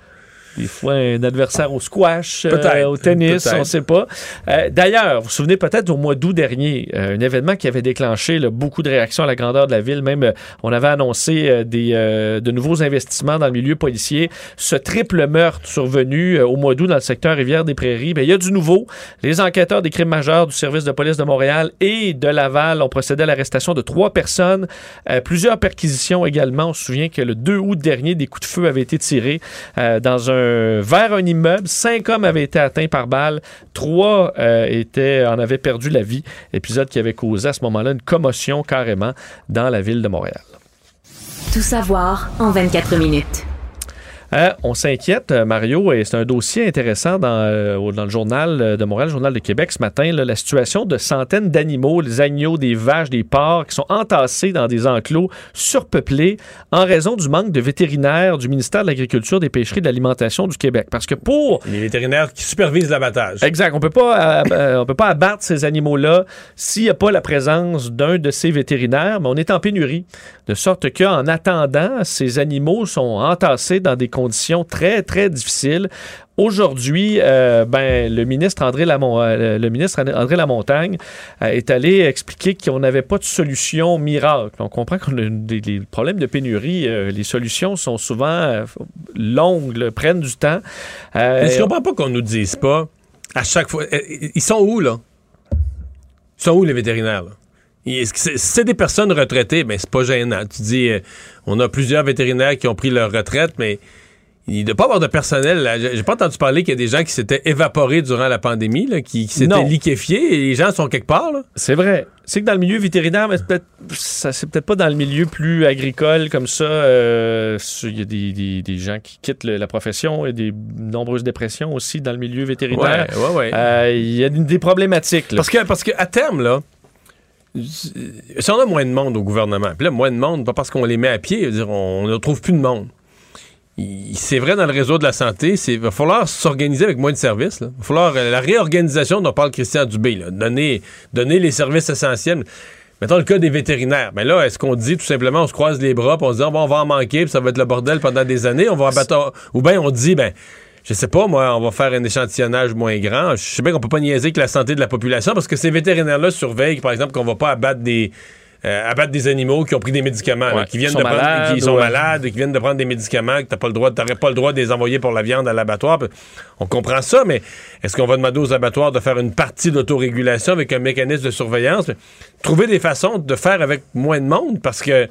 Des fois, un adversaire au squash, euh, au tennis, on ne sait pas. Euh, D'ailleurs, vous vous souvenez peut-être au mois d'août dernier, euh, un événement qui avait déclenché là, beaucoup de réactions à la grandeur de la ville. Même, euh, on avait annoncé des, euh, de nouveaux investissements dans le milieu policier. Ce triple meurtre survenu au mois d'août dans le secteur Rivière-des-Prairies, ben, il y a du nouveau. Les enquêteurs des crimes majeurs du service de police de Montréal et de Laval ont procédé à l'arrestation de trois personnes. Plusieurs perquisitions également. On se souvient que le 2 août dernier, des coups de feu avaient été tirés dans un vers un immeuble. Cinq hommes avaient été atteints par balle. Trois euh, étaient, en avaient perdu la vie. Épisode qui avait causé à ce moment-là une commotion carrément dans la ville de Montréal. Tout savoir en 24 minutes. Euh, on s'inquiète, euh, Mario, et c'est un dossier intéressant dans, euh, dans le journal de Montréal, le journal de Québec ce matin, là, la situation de centaines d'animaux, les agneaux, des vaches, des porcs, qui sont entassés dans des enclos surpeuplés en raison du manque de vétérinaires du ministère de l'Agriculture, des Pêcheries et de l'Alimentation du Québec. Parce que pour Les vétérinaires qui supervisent l'abattage. Exact. On peut pas, euh, on peut pas abattre ces animaux-là s'il n'y a pas la présence d'un de ces vétérinaires, mais on est en pénurie. De sorte qu'en attendant, ces animaux sont entassés dans des conditions très, très difficiles. Aujourd'hui, euh, ben, le ministre André, Lamont- euh, le ministre André Lamontagne euh, est allé expliquer qu'on n'avait pas de solution miracle. On comprend qu'on a des, problèmes de pénurie. les solutions sont souvent longues, prennent du temps. Je comprends pas qu'on nous dise pas à chaque fois. Ils sont où, là? Ils sont où, les vétérinaires, là? C'est- Si c'est des personnes retraitées, ben c'est pas gênant. Tu dis, euh, on a plusieurs vétérinaires qui ont pris leur retraite, mais il ne doit pas avoir de personnel. J'ai pas entendu parler qu'il y a des gens qui s'étaient évaporés durant la pandémie, là, qui, qui s'étaient liquéfiés, et les gens sont quelque part. C'est vrai. C'est que dans le milieu vétérinaire, mais c'est peut-être ça- c'est peut-être pas dans le milieu plus agricole comme ça. euh, Il y a des, des- des gens qui quittent le- la profession. Il y a des nombreuses dépressions aussi dans le milieu vétérinaire. Ouais, ouais, ouais. Euh, Il y a des problématiques. là. Parce que, parce que à terme, là, si on a moins de monde au gouvernement, puis là, moins de monde, pas parce qu'on les met à pied, dire, on ne trouve plus de monde. C'est vrai dans le réseau de la santé, il va falloir s'organiser avec moins de services. là. Il va falloir euh, la réorganisation dont parle Christian Dubé, donner, donner les services essentiels. Mettons le cas des vétérinaires. Mais là, est-ce qu'on dit tout simplement, on se croise les bras, puis on se dit, Ah, bon, on va en manquer, puis ça va être le bordel pendant des années, on va abattre. Ou bien on dit, ben, je sais pas, moi, on va faire un échantillonnage moins grand. Je sais bien qu'on peut pas niaiser que la santé de la population, parce que ces vétérinaires-là surveillent, par exemple, qu'on va pas abattre des. euh, abattre des animaux qui ont pris des médicaments, là, qui viennent qui sont de prendre- malades, qui sont ouais. malades, qui viennent de prendre des médicaments, que t'as pas le droit, t'aurais pas le droit de les envoyer pour la viande à l'abattoir. On comprend ça, mais est-ce qu'on va demander aux abattoirs de faire une partie d'autorégulation avec un mécanisme de surveillance? Trouver des façons de faire avec moins de monde, parce que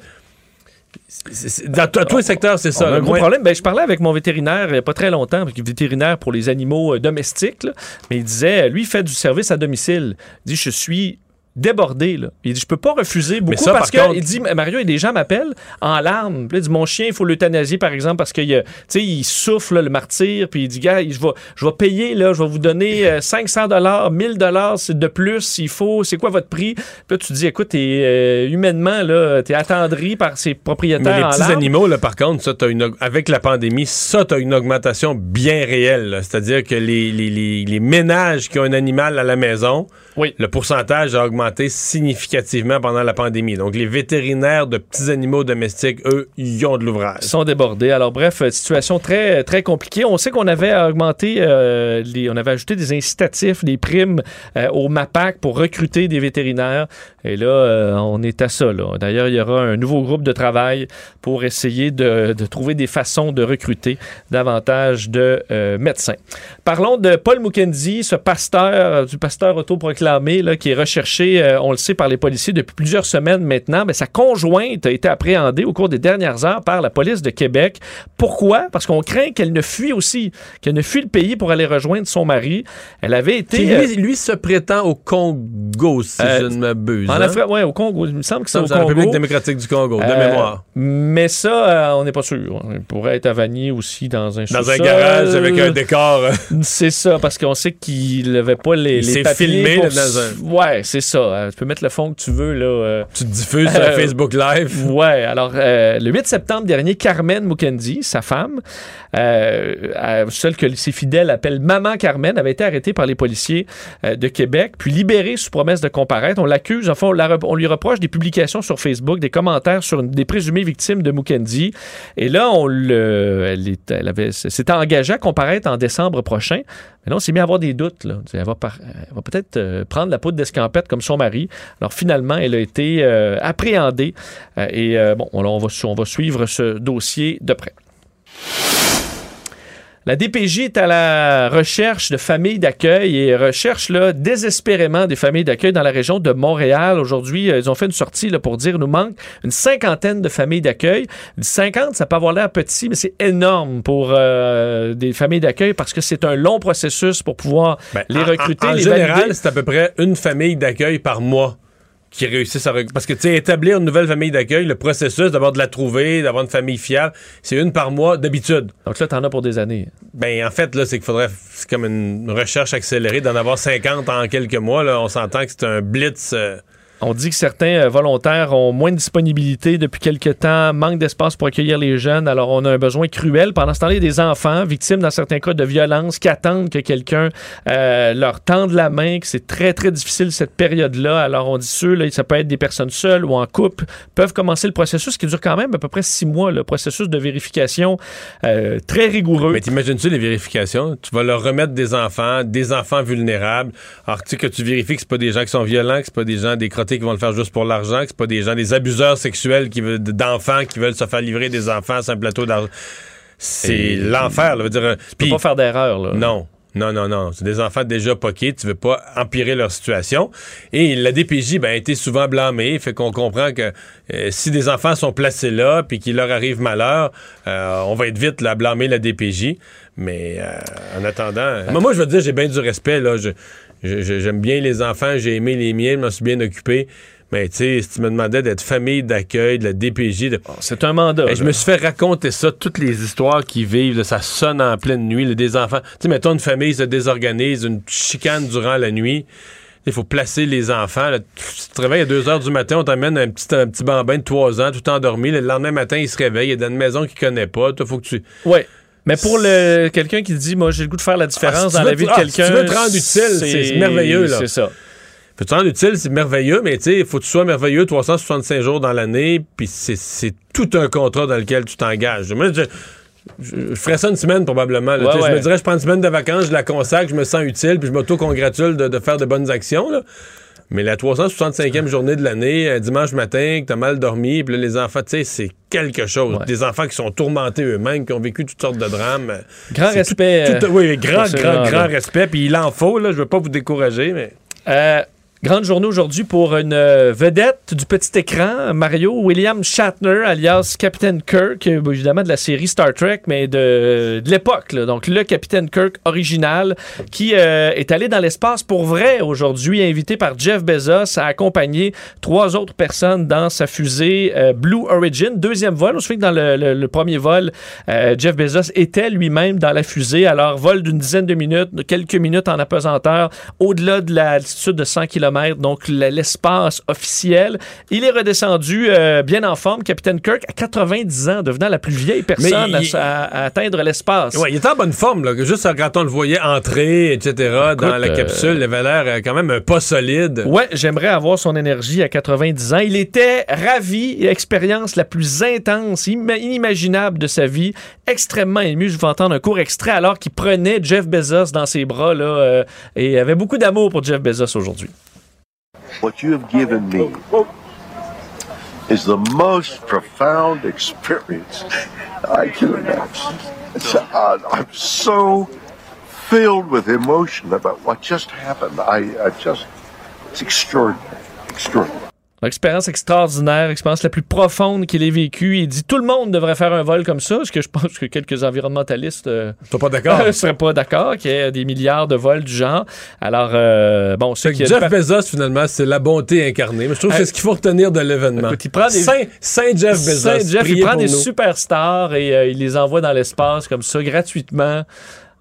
dans tous les secteurs, c'est ça. Un gros problème. Ben, je parlais avec mon vétérinaire il n'y a pas très longtemps, vétérinaire pour les animaux euh, domestiques, là, mais il disait, lui, il fait du service à domicile. Il dit, je suis débordé. Là. Il dit, je peux pas refuser beaucoup ça, parce que, contre- il dit, Mario, et des gens m'appellent en larmes. Là, il dit, mon chien, il faut l'euthanasier, par exemple, parce qu'il a- il souffle, là, le martyr, puis il dit, gars, je vais, je vais payer, là, je vais vous donner euh, <laughs> 500 dollars, 1000 dollars, de plus, il faut, c'est quoi votre prix? Puis là, tu dis, écoute, t'es, euh, humainement, là, t'es attendri par ses propriétaires Mais les en petits larmes. animaux, là, par contre, ça, une, avec la pandémie, ça, tu as une augmentation bien réelle. C'est-à-dire que les, les- les- les ménages qui ont un animal à la maison, le pourcentage a augmenté significativement pendant la pandémie. Donc, les vétérinaires de petits animaux domestiques, eux, ils ont de l'ouvrage. Sont débordés. Alors bref, euh, situation très très compliquée. On sait qu'on avait augmenté, euh, on avait ajouté des incitatifs, des primes euh, au MAPAC pour recruter des vétérinaires. Et là, euh, on est à ça. D'ailleurs, il y aura un nouveau groupe de travail pour essayer de, trouver des façons de recruter davantage de euh, médecins. Parlons de Paul Mukendi, ce pasteur, euh, du pasteur autoproclamé là, qui est recherché, euh, on le sait, par les policiers depuis plusieurs semaines maintenant. Mais sa conjointe a été appréhendée au cours des dernières heures par la police de Québec. Pourquoi? Parce qu'on craint qu'elle ne fuit aussi, qu'elle ne fuit le pays pour aller rejoindre son mari. Elle avait été... Qui, euh, lui, lui se prétend au Congo, si Euh, je ne m'abuse. en hein? Afrique, ouais, au Congo. Il me semble que c'est au c'est la Congo. République démocratique du Congo, de Euh, mémoire. Mais ça, euh, on n'est pas sûr. Il pourrait être à Vanier aussi dans un Dans un garage avec un décor. euh, C'est ça, parce qu'on sait qu'il n'avait pas les, Il les papiers filmé, pour dans s- Ouais, c'est ça. Euh, tu peux mettre le fond que tu veux. Là, euh. Tu te diffuses sur Euh, Facebook Live. <laughs> Ouais, alors le 8 septembre dernier, Carmen Mukendi, sa femme, celle que ses fidèles appellent Maman Carmen, avait été arrêtée par les policiers de Québec, puis libérée sous promesse de comparaître. On l'accuse, enfin, on, la re- on lui reproche des publications sur Facebook, des commentaires sur une- des présumées victimes de Mukendi. Et là, on le, elle, est- elle avait, s'était engagée à comparaître en décembre prochain. Mais là, on s'est mis à avoir des doutes. Là. Elle va, par- va peut-être euh, prendre la poudre d'escampette comme son mari. Alors finalement, elle a été euh, appréhendée. Euh, et euh, bon, on, on va, on va suivre ce dossier de près. La DPJ est à la recherche de familles d'accueil et recherche là, désespérément des familles d'accueil dans la région de Montréal. Aujourd'hui, euh, ils ont fait une sortie là, pour dire nous manque une cinquantaine de familles d'accueil. 50, ça peut avoir l'air petit, mais c'est énorme pour euh, des familles d'accueil parce que c'est un long processus pour pouvoir les Ben, En- recruter, En, en les général, c'est à peu près une famille d'accueil par mois qui réussissent à Parce que, tu sais, établir une nouvelle famille d'accueil, le processus d'abord de la trouver, d'avoir une famille fiable, c'est une par mois d'habitude. Donc là, t'en as pour des années. Ben, en fait, là, c'est qu'il faudrait. C'est comme une recherche accélérée d'en avoir 50 en quelques mois. Là. On s'entend que c'est un blitz. euh, On dit que certains euh, volontaires ont moins de disponibilité depuis quelques temps, manque d'espace pour accueillir les jeunes, alors on a un besoin cruel. Pendant ce temps-là, il y a des enfants victimes dans certains cas de violence qui attendent que quelqu'un euh, leur tende la main, que c'est très très difficile cette période-là. Alors on dit ceux, là, ça peut être des personnes seules ou en couple, peuvent commencer le processus qui dure quand même à peu près six mois, le processus de vérification euh, très rigoureux. Mais t'imagines-tu les vérifications? Tu vas leur remettre des enfants, des enfants vulnérables. Alors, tu sais que tu vérifies que c'est pas des gens qui sont violents, que c'est pas des gens des qui vont le faire juste pour l'argent, que c'est pas des gens, des abuseurs sexuels qui veulent, d'enfants qui veulent se faire livrer des enfants sur un plateau d'argent. C'est l'enfer, là. Veut dire, Tu peux pas faire d'erreur, là. Non. Non, non, non. C'est des enfants déjà poqués. Tu veux pas empirer leur situation. Et la DPJ ben, a été souvent blâmée. Fait qu'on comprend que euh, si des enfants sont placés là puis qu'il leur arrive malheur, euh, on va être vite là, à blâmer la DPJ. Mais euh, en attendant... euh, moi, moi, je veux dire, j'ai bien du respect. là. Je- je- je- J'aime bien les enfants. J'ai aimé les miens. Je m'en suis bien occupé. Mais tu sais, si tu me demandais d'être famille d'accueil de la DPJ... de- C'est un mandat. Je me suis fait raconter ça, toutes les histoires qui vivent, là, ça sonne en pleine nuit, là, des enfants. Tu sais, mettons, une famille se désorganise, une chicane durant la nuit. Il faut placer les enfants. là. Tu te réveilles à 2 heures du matin, on t'amène un petit, un petit bambin de 3 ans, tout endormi. Le lendemain matin, il se réveille, il est dans une maison qu'il connaît pas. Toi, faut que tu. Ouais. Mais pour le quelqu'un qui dit, moi, j'ai le goût de faire la différence Ah, si dans la vie de ah, quelqu'un. si tu veux te rendre utile, c'est- merveilleux. C'est ça. Faut te rendre utile, c'est merveilleux, mais tu sais, il faut que tu sois merveilleux 365 jours dans l'année, puis c'est- tout un contrat dans lequel tu t'engages. Moi, je, je- je ferais ça une semaine probablement. là. Ouais, Je me dirais, je prends une semaine de vacances, je la consacre, je me sens utile, puis je m'auto-congratule de, de faire de bonnes actions. là. Mais la 365e journée de l'année, un dimanche matin, que t'as mal dormi, puis là, les enfants, tu sais, c'est quelque chose. Des enfants qui sont tourmentés eux-mêmes, qui ont vécu toutes sortes de drames. <laughs> Grand respect, tout- tout- euh, oui, grand, grand, grand respect. Puis il en faut, là. Je veux pas vous décourager, mais. Euh, grande journée aujourd'hui pour une euh, vedette du petit écran, Mario William Shatner, alias Captain Kirk, euh, évidemment de la série Star Trek, mais de, l'époque. Donc le Captain Kirk original qui euh, est allé dans l'espace pour vrai aujourd'hui, invité par Jeff Bezos à accompagner trois autres personnes dans sa fusée Blue Origin. Deuxième vol, on se fait que dans le, premier vol, Jeff Bezos était lui-même dans la fusée. Alors vol d'une dizaine de minutes, quelques minutes en apesanteur, au-delà de l'altitude de 100 km, donc l'espace officiel. Il est redescendu euh, bien en forme, Capitaine Kirk, à 90 ans, devenant la plus vieille personne il- à, à atteindre l'espace. Ouais, il était en bonne forme, là. Juste quand on le voyait entrer, etc., dans la euh, capsule, il avait l'air euh, quand même pas solide. Ouais, j'aimerais avoir son énergie à 90 ans. Il était ravi, expérience la plus intense, ima- inimaginable de sa vie, extrêmement ému. Je vais entendre un court extrait alors qu'il prenait Jeff Bezos dans ses bras là, euh, et avait beaucoup d'amour pour Jeff Bezos aujourd'hui. What you have given me is the most profound experience I can imagine. Uh, I'm so filled with emotion about what just happened. I, I just, it's extraordinary, extraordinary. Expérience extraordinaire, expérience la plus profonde qu'il ait vécue. Il dit tout le monde devrait faire un vol comme ça, ce que je pense que quelques environnementalistes euh, pas d'accord? <laughs> seraient pas d'accord, qu'il y ait des milliards de vols du genre. Alors, euh, bon, ceux Fait qui Jeff Bezos, finalement, c'est la bonté incarnée. Mais je trouve que c'est ce qu'il faut retenir de l'événement. Écoute, il prend des- Saint, Saint Jeff Bezos. Saint Jeff, il prend des nous. superstars et euh, il les envoie dans l'espace comme ça, gratuitement.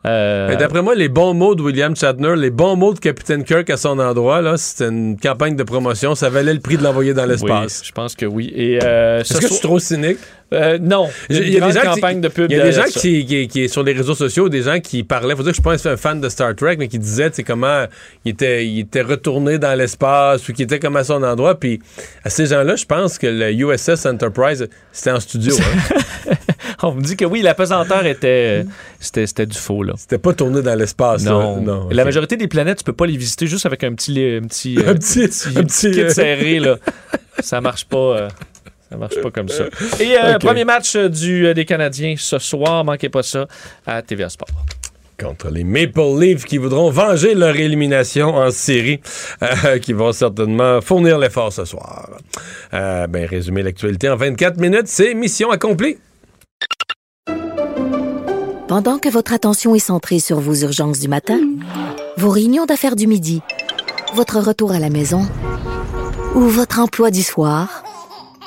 Euh, D'après moi, les bons mots de William Shatner, les bons mots de Capitaine Kirk à son endroit, là, c'était une campagne de promotion. Ça valait le prix de l'envoyer dans l'espace. Oui, je pense que oui. Et euh, Est-ce ce que je suis trop cynique? Euh, non. Il y a des gens campagne qui, de pub il y a des gens qui, qui, qui, sur les réseaux sociaux, des gens qui parlaient. Faut dire que je pas un fan de Star Trek, mais qui disaient, tu sais, comment il était, il était retourné dans l'espace ou qu'il était comme à son endroit. Puis à ces gens-là, je pense que le USS Enterprise, c'était en studio. hein. <laughs> On me dit que oui, la pesanteur était, c'était, c'était du faux là. C'était pas tourné dans l'espace. là. Non. non Et La majorité des planètes, tu peux pas les visiter juste avec un petit, un petit, <laughs> Un petit- un petit, kit euh, serré là. <laughs> ça marche pas. euh, ça marche pas comme ça. <laughs> Et euh, premier match euh, du, euh, des Canadiens ce soir, manquez pas ça à TVA Sport. contre les Maple Leafs qui voudront venger leur élimination en série, euh, <laughs> qui vont certainement fournir l'effort ce soir. Euh, ben, résumer l'actualité en 24 minutes, c'est mission accomplie. Pendant que votre attention est centrée sur vos urgences du matin, vos réunions d'affaires du midi, votre retour à la maison ou votre emploi du soir,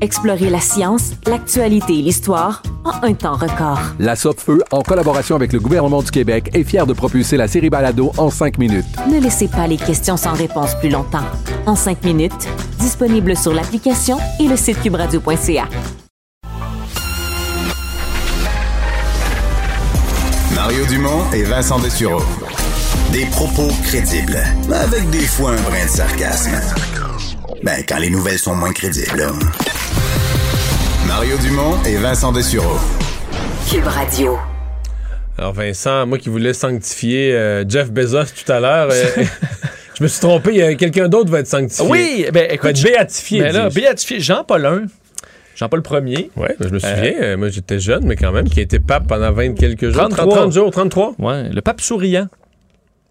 Explorez la science, l'actualité et l'histoire en un temps record. La Feu, en collaboration avec le gouvernement du Québec, est fière de propulser la série Balado en cinq minutes. Ne laissez pas les questions sans réponse plus longtemps. En cinq minutes, disponible sur l'application et le site cubradio.ca. Mario Dumont et Vincent Dessureau. Des propos crédibles, avec des fois un brin de sarcasme. Ben, quand les nouvelles sont moins crédibles. là. Mario Dumont et Vincent Dessureau. Cube Radio. Alors Vincent, moi qui voulais sanctifier euh, Jeff Bezos tout à l'heure, euh, <laughs> je me suis trompé, il y a quelqu'un d'autre va être sanctifié. Oui, ben va écoute, être béatifié. ben là, béatifié Jean-Paul I. Jean-Paul Ier. Ouais, ben, je me souviens, euh, moi j'étais jeune, mais quand même, qui a été pape pendant 20 quelques jours. 33. 30, 30 jours, 33? Ouais, le pape souriant.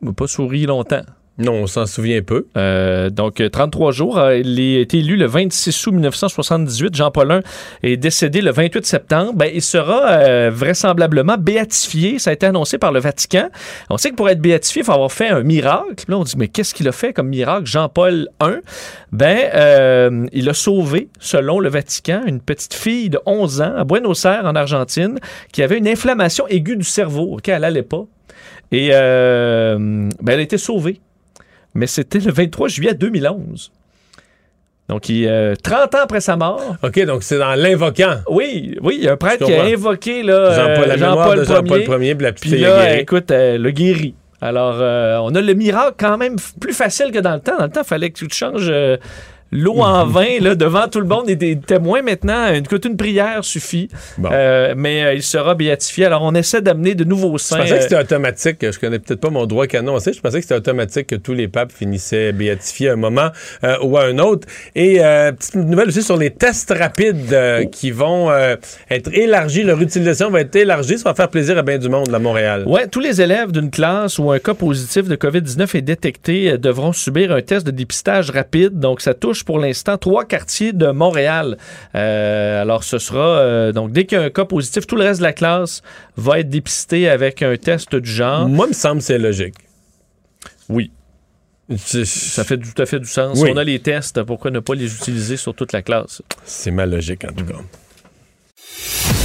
Il n'a pas souri longtemps. Non, on s'en souvient peu. Euh, donc, euh, 33 jours. Euh, il a été élu le 26 août 1978. Jean-Paul I est décédé le 28 septembre. Ben, il sera euh, vraisemblablement béatifié. Ça a été annoncé par le Vatican. On sait que pour être béatifié, il faut avoir fait un miracle. Là, on dit, mais qu'est-ce qu'il a fait comme miracle, Jean-Paul I? Ben, euh, il a sauvé, selon le Vatican, une petite fille de 11 ans à Buenos Aires, en Argentine, qui avait une inflammation aiguë du cerveau. OK, elle allait pas. Et euh, ben, elle a été sauvée. Mais c'était le 23 juillet 2011. Donc, il, euh, 30 ans après sa mort. OK, donc c'est dans l'invoquant. Oui, oui, il y a un prêtre qui a invoqué là, Jean-Paul, euh, Jean-Paul de Jean-Paul Ier. Puis la petite Puis là, guéri. écoute, euh, le guéri. Alors, euh, on a le miracle quand même plus facile que dans le temps. Dans le temps, il fallait que tu te changes l'eau en vin là, devant tout le monde et des témoins. Maintenant, une, écoute, une prière suffit. Bon. Euh, mais euh, il sera béatifié. Alors, on essaie d'amener de nouveaux Je saints. pensais que euh, c'était automatique. Je connais peut-être pas mon droit canon. Je pensais que c'était automatique que tous les papes finissaient béatifiés à un moment euh, ou à un autre. Et euh, petite nouvelle aussi sur les tests rapides euh, qui vont euh, être élargis. Leur utilisation va être élargie. Ça va faire plaisir à bien du monde à Montréal. Ouais, tous les élèves d'une classe où un cas positif de COVID-19 est détecté euh, devront subir un test de dépistage rapide. Donc, ça touche pour l'instant trois quartiers de Montréal. Euh, alors, ce sera euh, donc dès qu'il y a un cas positif, tout le reste de la classe va être dépisté avec un test du genre. Moi, il me semble que c'est logique. Oui. Ça fait tout à fait du sens. Oui. Si on a les tests, pourquoi ne pas les utiliser sur toute la classe? C'est ma logique, en tout cas.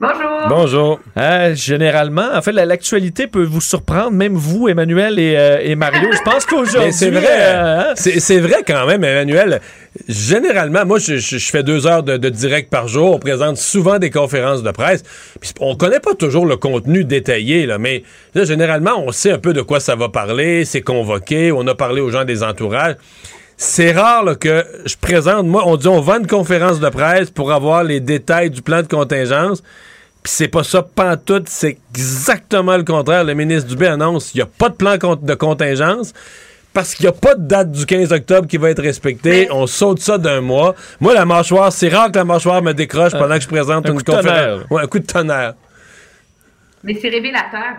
Bonjour. Bonjour. Euh, généralement, en fait, la- l'actualité peut vous surprendre, même vous, Emmanuel et, euh, et Mario. Je pense qu'aujourd'hui. <laughs> Mais c'est vrai. euh, hein? C'est c'est vrai quand même, Emmanuel. Généralement, moi, je, je- je fais deux heures de, de direct par jour. On présente souvent des conférences de presse. Puis on connaît pas toujours le contenu détaillé, là, mais là, généralement, on sait un peu de quoi ça va parler. C'est convoqué. On a parlé aux gens des entourages. C'est rare là, que je présente. Moi, on dit on va à une conférence de presse pour avoir les détails du plan de contingence. Puis c'est pas ça pantoute, c'est exactement le contraire. Le ministre Dubé annonce qu'il n'y a pas de plan de contingence parce qu'il n'y a pas de date du 15 octobre qui va être respectée. On saute ça d'un mois. Moi, la mâchoire, c'est rare que la mâchoire me décroche pendant que je présente un une coup de tonnerre. conférence. Ouais, un coup de tonnerre. Mais c'est révélateur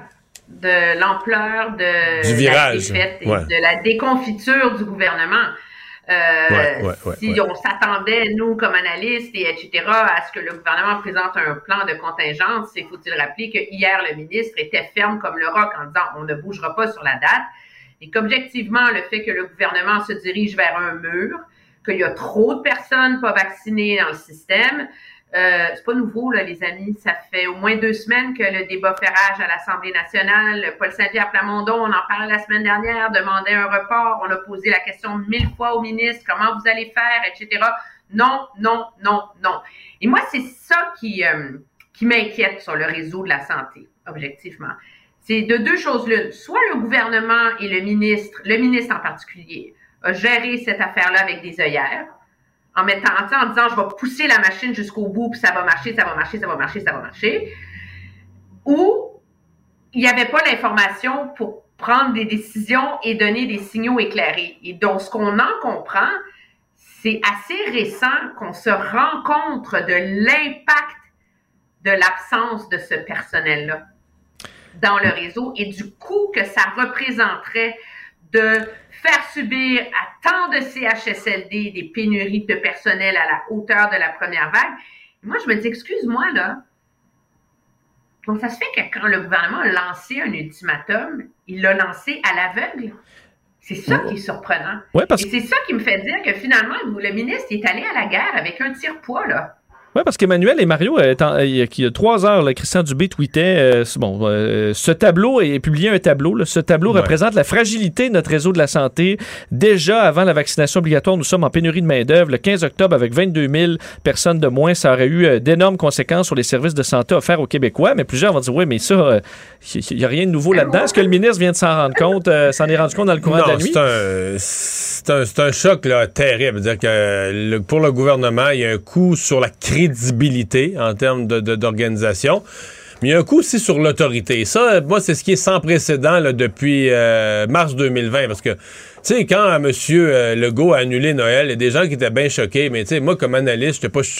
de l'ampleur de Du virage, la défaite et ouais. de la déconfiture du gouvernement. Euh, Ouais, ouais, ouais, si on s'attendait, nous, comme analystes et etc., à ce que le gouvernement présente un plan de contingence, il faut-il rappeler que hier, le ministre était ferme comme le roc en disant on ne bougera pas sur la date et qu'objectivement, le fait que le gouvernement se dirige vers un mur, qu'il y a trop de personnes pas vaccinées dans le système, euh, c'est pas nouveau, là, les amis. Ça fait au moins deux semaines que le débat fait rage à l'Assemblée nationale. Paul Saint-Pierre Plamondon, on en parlait la semaine dernière, demandait un report. On a posé la question mille fois au ministre, comment vous allez faire, etc. Non, non, non, non. Et moi, c'est ça qui, euh, qui m'inquiète sur le réseau de la santé, objectivement. C'est de deux choses l'une. Soit le gouvernement et le ministre, le ministre en particulier, a géré cette affaire-là avec des œillères, en mettant, en disant, je vais pousser la machine jusqu'au bout, puis ça va marcher, ça va marcher, ça va marcher, ça va marcher. Ou il n'y avait pas l'information pour prendre des décisions et donner des signaux éclairés. Et donc, ce qu'on en comprend, c'est assez récent qu'on se rend compte de l'impact de l'absence de ce personnel-là dans le réseau et du coût que ça représenterait de faire subir à tant de CHSLD des pénuries de personnel à la hauteur de la première vague. Et moi, je me dis, excuse-moi, là. Donc, ça se fait que quand le gouvernement a lancé un ultimatum, il l'a lancé à l'aveugle. C'est ça qui est surprenant. Ouais, parce Et c'est ça qui me fait dire que finalement, le ministre est allé à la guerre avec un tire-poids, là. Oui, parce qu'Emmanuel et Mario, euh, euh, il y a- il y a trois heures, là, Christian Dubé tweetait euh, bon, euh, ce tableau et publié un tableau. là. ce tableau Ouais. représente la fragilité de notre réseau de la santé. Déjà avant la vaccination obligatoire, nous sommes en pénurie de main-d'œuvre. Le 15 octobre, avec 22 000 personnes de moins, ça aurait eu d'énormes conséquences sur les services de santé offerts aux Québécois. Mais plusieurs vont dire oui, mais ça, il n'y a rien de nouveau là-dedans. Est-ce que le ministre vient de s'en rendre compte, s'en est rendu compte dans le courant de la nuit? c'est un, choc là, terrible. C'est-à-dire que le- pour le gouvernement, il y a un coup sur la crédibilité en termes de- de- d'organisation. Mais il y a un coup aussi sur l'autorité. Ça, moi, c'est ce qui est sans précédent là, depuis euh, mars 2020. Parce que, tu sais, quand M. Legault a annulé Noël, il y a des gens qui étaient bien choqués. Mais, tu sais, moi, comme analyste, j'étais pas... Je,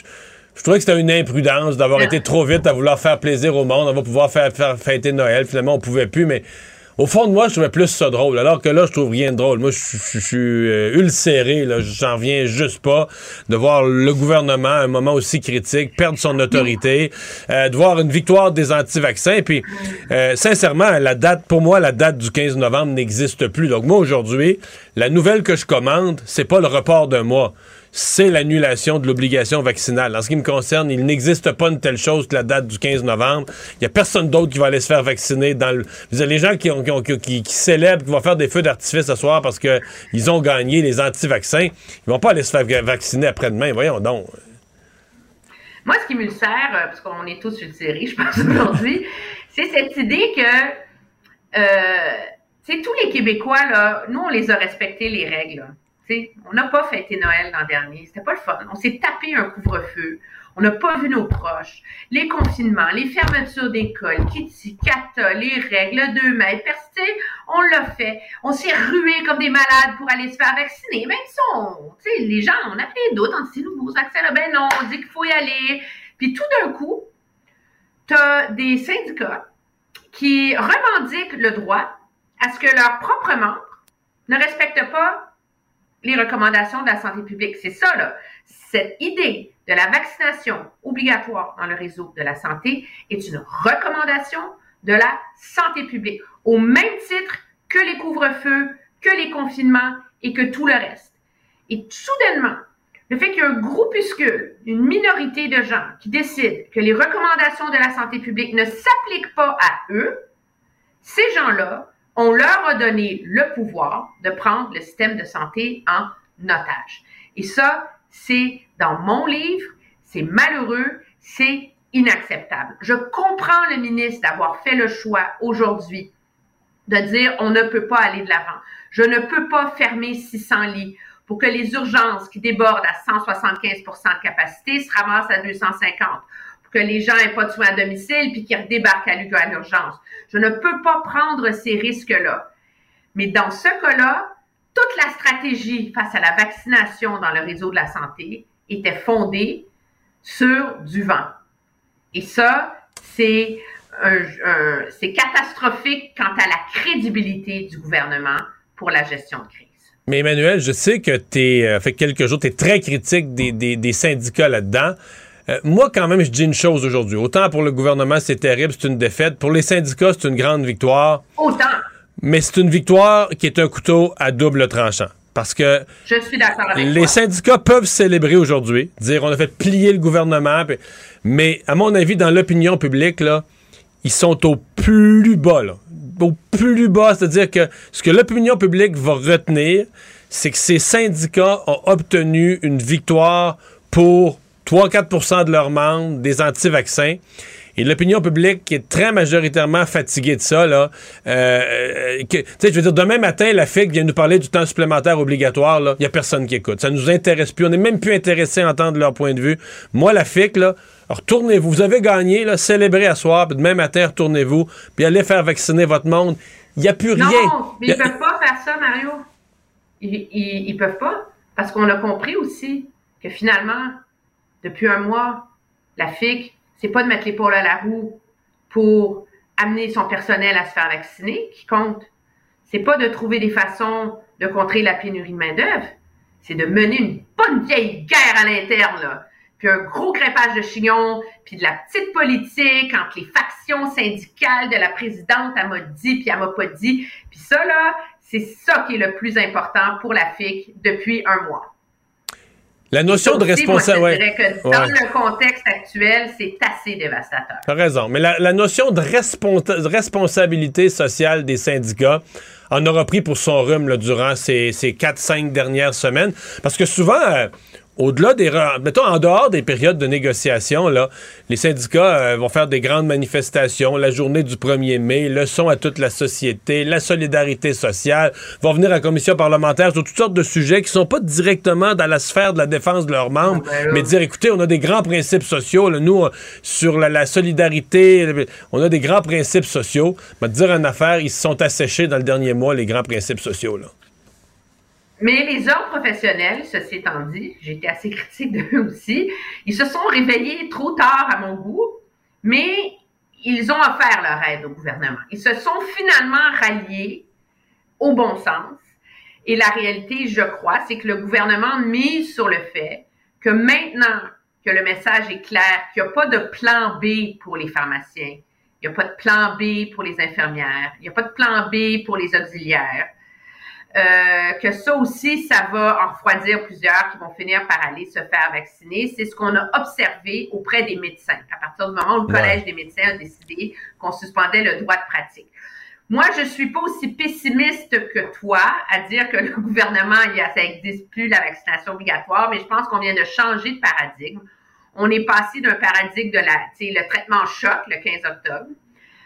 je trouvais que c'était une imprudence d'avoir été trop vite à vouloir faire plaisir au monde. On va pouvoir faire, faire fêter Noël. Finalement, on pouvait plus. Mais au fond de moi, je trouvais plus ça drôle. Alors que là, je trouve rien de drôle. Moi, je, suis euh, ulcéré. là. J'en reviens juste pas de voir le gouvernement, à un moment aussi critique, perdre son autorité, euh, de voir une victoire des anti-vaccins. Puis, euh, sincèrement, la date, pour moi, la date du 15 novembre n'existe plus. Donc, moi, aujourd'hui, la nouvelle que je commande, c'est pas le report d'un mois. C'est l'annulation de l'obligation vaccinale. En ce qui me concerne, il n'existe pas une telle chose que la date du 15 novembre. Il n'y a personne d'autre qui va aller se faire vacciner dans le. Les gens qui, ont, qui, célèbrent, qui vont faire des feux d'artifice ce soir parce qu'ils ont gagné les anti-vaccins. Ils vont pas aller se faire vacciner après-demain. Voyons donc. Moi, ce qui me le sert, euh, parce qu'on est tous ulcérés, <laughs> je pense, aujourd'hui, c'est cette idée que, euh, tous les Québécois, là, nous, on les a respecté, les règles. On n'a pas fêté Noël l'an dernier. C'était pas le fun. On s'est tapé un couvre-feu. On n'a pas vu nos proches. Les confinements, les fermetures d'écoles, Kitty, Kata, les règles, le 2 mètres. On l'a fait. On s'est rués comme des malades pour aller se faire vacciner. Même si on, les gens, on a plein d'autres. On dit, c'est nouveau, vaccin, ben non, on dit qu'il faut y aller. Puis tout d'un coup, tu as des syndicats qui revendiquent le droit à ce que leurs propres membres ne respectent pas les recommandations de la santé publique. C'est ça, là. Cette idée de la vaccination obligatoire dans le réseau de la santé est une recommandation de la santé publique, au même titre que les couvre-feux, que les confinements et que tout le reste. Et soudainement, le fait qu'il y a un groupuscule, une minorité de gens qui décident que les recommandations de la santé publique ne s'appliquent pas à eux, ces gens-là, on leur a donné le pouvoir de prendre le système de santé en otage. Et ça, c'est dans mon livre, c'est malheureux, c'est inacceptable. Je comprends le ministre d'avoir fait le choix aujourd'hui de dire on ne peut pas aller de l'avant. Je ne peux pas fermer 600 lits pour que les urgences qui débordent à 175% de capacité se ramassent à 250 que les gens n'aient pas de soins à domicile puis qu'ils redébarquent à l'urgence. Je ne peux pas prendre ces risques-là. Mais dans ce cas-là, toute la stratégie face à la vaccination dans le réseau de la santé était fondée sur du vent. Et ça, c'est catastrophique quant à la crédibilité du gouvernement pour la gestion de crise. Mais Emmanuel, je sais que tu es, euh, fait quelques jours, tu es très critique des, syndicats là-dedans. Euh, moi, quand même, je dis une chose aujourd'hui. Autant pour le gouvernement, c'est terrible, c'est une défaite. Pour les syndicats, c'est une grande victoire. Autant. Mais c'est une victoire qui est un couteau à double tranchant. Parce que je suis avec les syndicats peuvent célébrer aujourd'hui, dire on a fait plier le gouvernement, mais à mon avis, dans l'opinion publique, là, ils sont au plus bas, là. au plus bas, c'est-à-dire que ce que l'opinion publique va retenir, c'est que ces syndicats ont obtenu une victoire pour 3-4% de leurs membres des anti-vaccins. Et l'opinion publique qui est très majoritairement fatiguée de ça, là, euh, tu sais, je veux dire, demain matin, la FIC vient nous parler du temps supplémentaire obligatoire, là, il n'y a personne qui écoute. Ça nous intéresse plus. On n'est même plus intéressé à entendre leur point de vue. Moi, la FIC, là, retournez-vous. Vous avez gagné, là, célébrez à soir, puis demain matin, retournez-vous, puis allez faire vacciner votre monde. Il n'y a plus rien. Non, mais ils ne peuvent pas faire ça, Mario. Ils ne peuvent pas. Parce qu'on a compris aussi que finalement, depuis un mois, la FIC c'est pas de mettre l'épaule à la roue pour amener son personnel à se faire vacciner qui compte. C'est pas de trouver des façons de contrer la pénurie de main-d'œuvre. C'est de mener une bonne vieille guerre à l'interne, là. Puis un gros crépage de chignon, puis de la petite politique entre les factions syndicales de la présidente, elle m'a dit, puis elle m'a pas dit. Puis ça, là, c'est ça qui est le plus important pour la FIC depuis un mois. La notion de responsabilité. Que dans le contexte actuel, c'est assez dévastateur. T'as raison. Mais la, notion de responsabilité sociale des syndicats en aura pris pour son rhume durant ces, ces 4-5 dernières semaines. Parce que souvent, euh, au-delà des. Mettons, en dehors des périodes de négociation, là, les syndicats euh, vont faire des grandes manifestations, la journée du 1er mai, leçon à toute la société, la solidarité sociale, vont venir à commission parlementaire sur toutes sortes de sujets qui sont pas directement dans la sphère de la défense de leurs membres, ben mais dire, écoutez, on a des grands principes sociaux, nous, euh, sur la, solidarité, on a des grands principes sociaux. Mais dire en affaire, ils se sont asséchés dans le dernier mois, les grands principes sociaux, là. Mais les ordres professionnels, ceci étant dit, été assez critique d'eux <laughs> aussi, ils se sont réveillés trop tard à mon goût, mais ils ont offert leur aide au gouvernement. Ils se sont finalement ralliés au bon sens. Et la réalité, je crois, c'est que le gouvernement mise sur le fait que maintenant que le message est clair, qu'il n'y a pas de plan B pour les pharmaciens, il n'y a pas de plan B pour les infirmières, il n'y a pas de plan B pour les auxiliaires, euh, que ça aussi, ça va en refroidir plusieurs qui vont finir par aller se faire vacciner. C'est ce qu'on a observé auprès des médecins à partir du moment où le Collège des médecins a décidé qu'on suspendait le droit de pratique. Moi, je suis pas aussi pessimiste que toi à dire que le <laughs> gouvernement, il ça n'existe plus la vaccination obligatoire, mais je pense qu'on vient de changer de paradigme. On est passé d'un paradigme de la, le traitement choc le 15 octobre,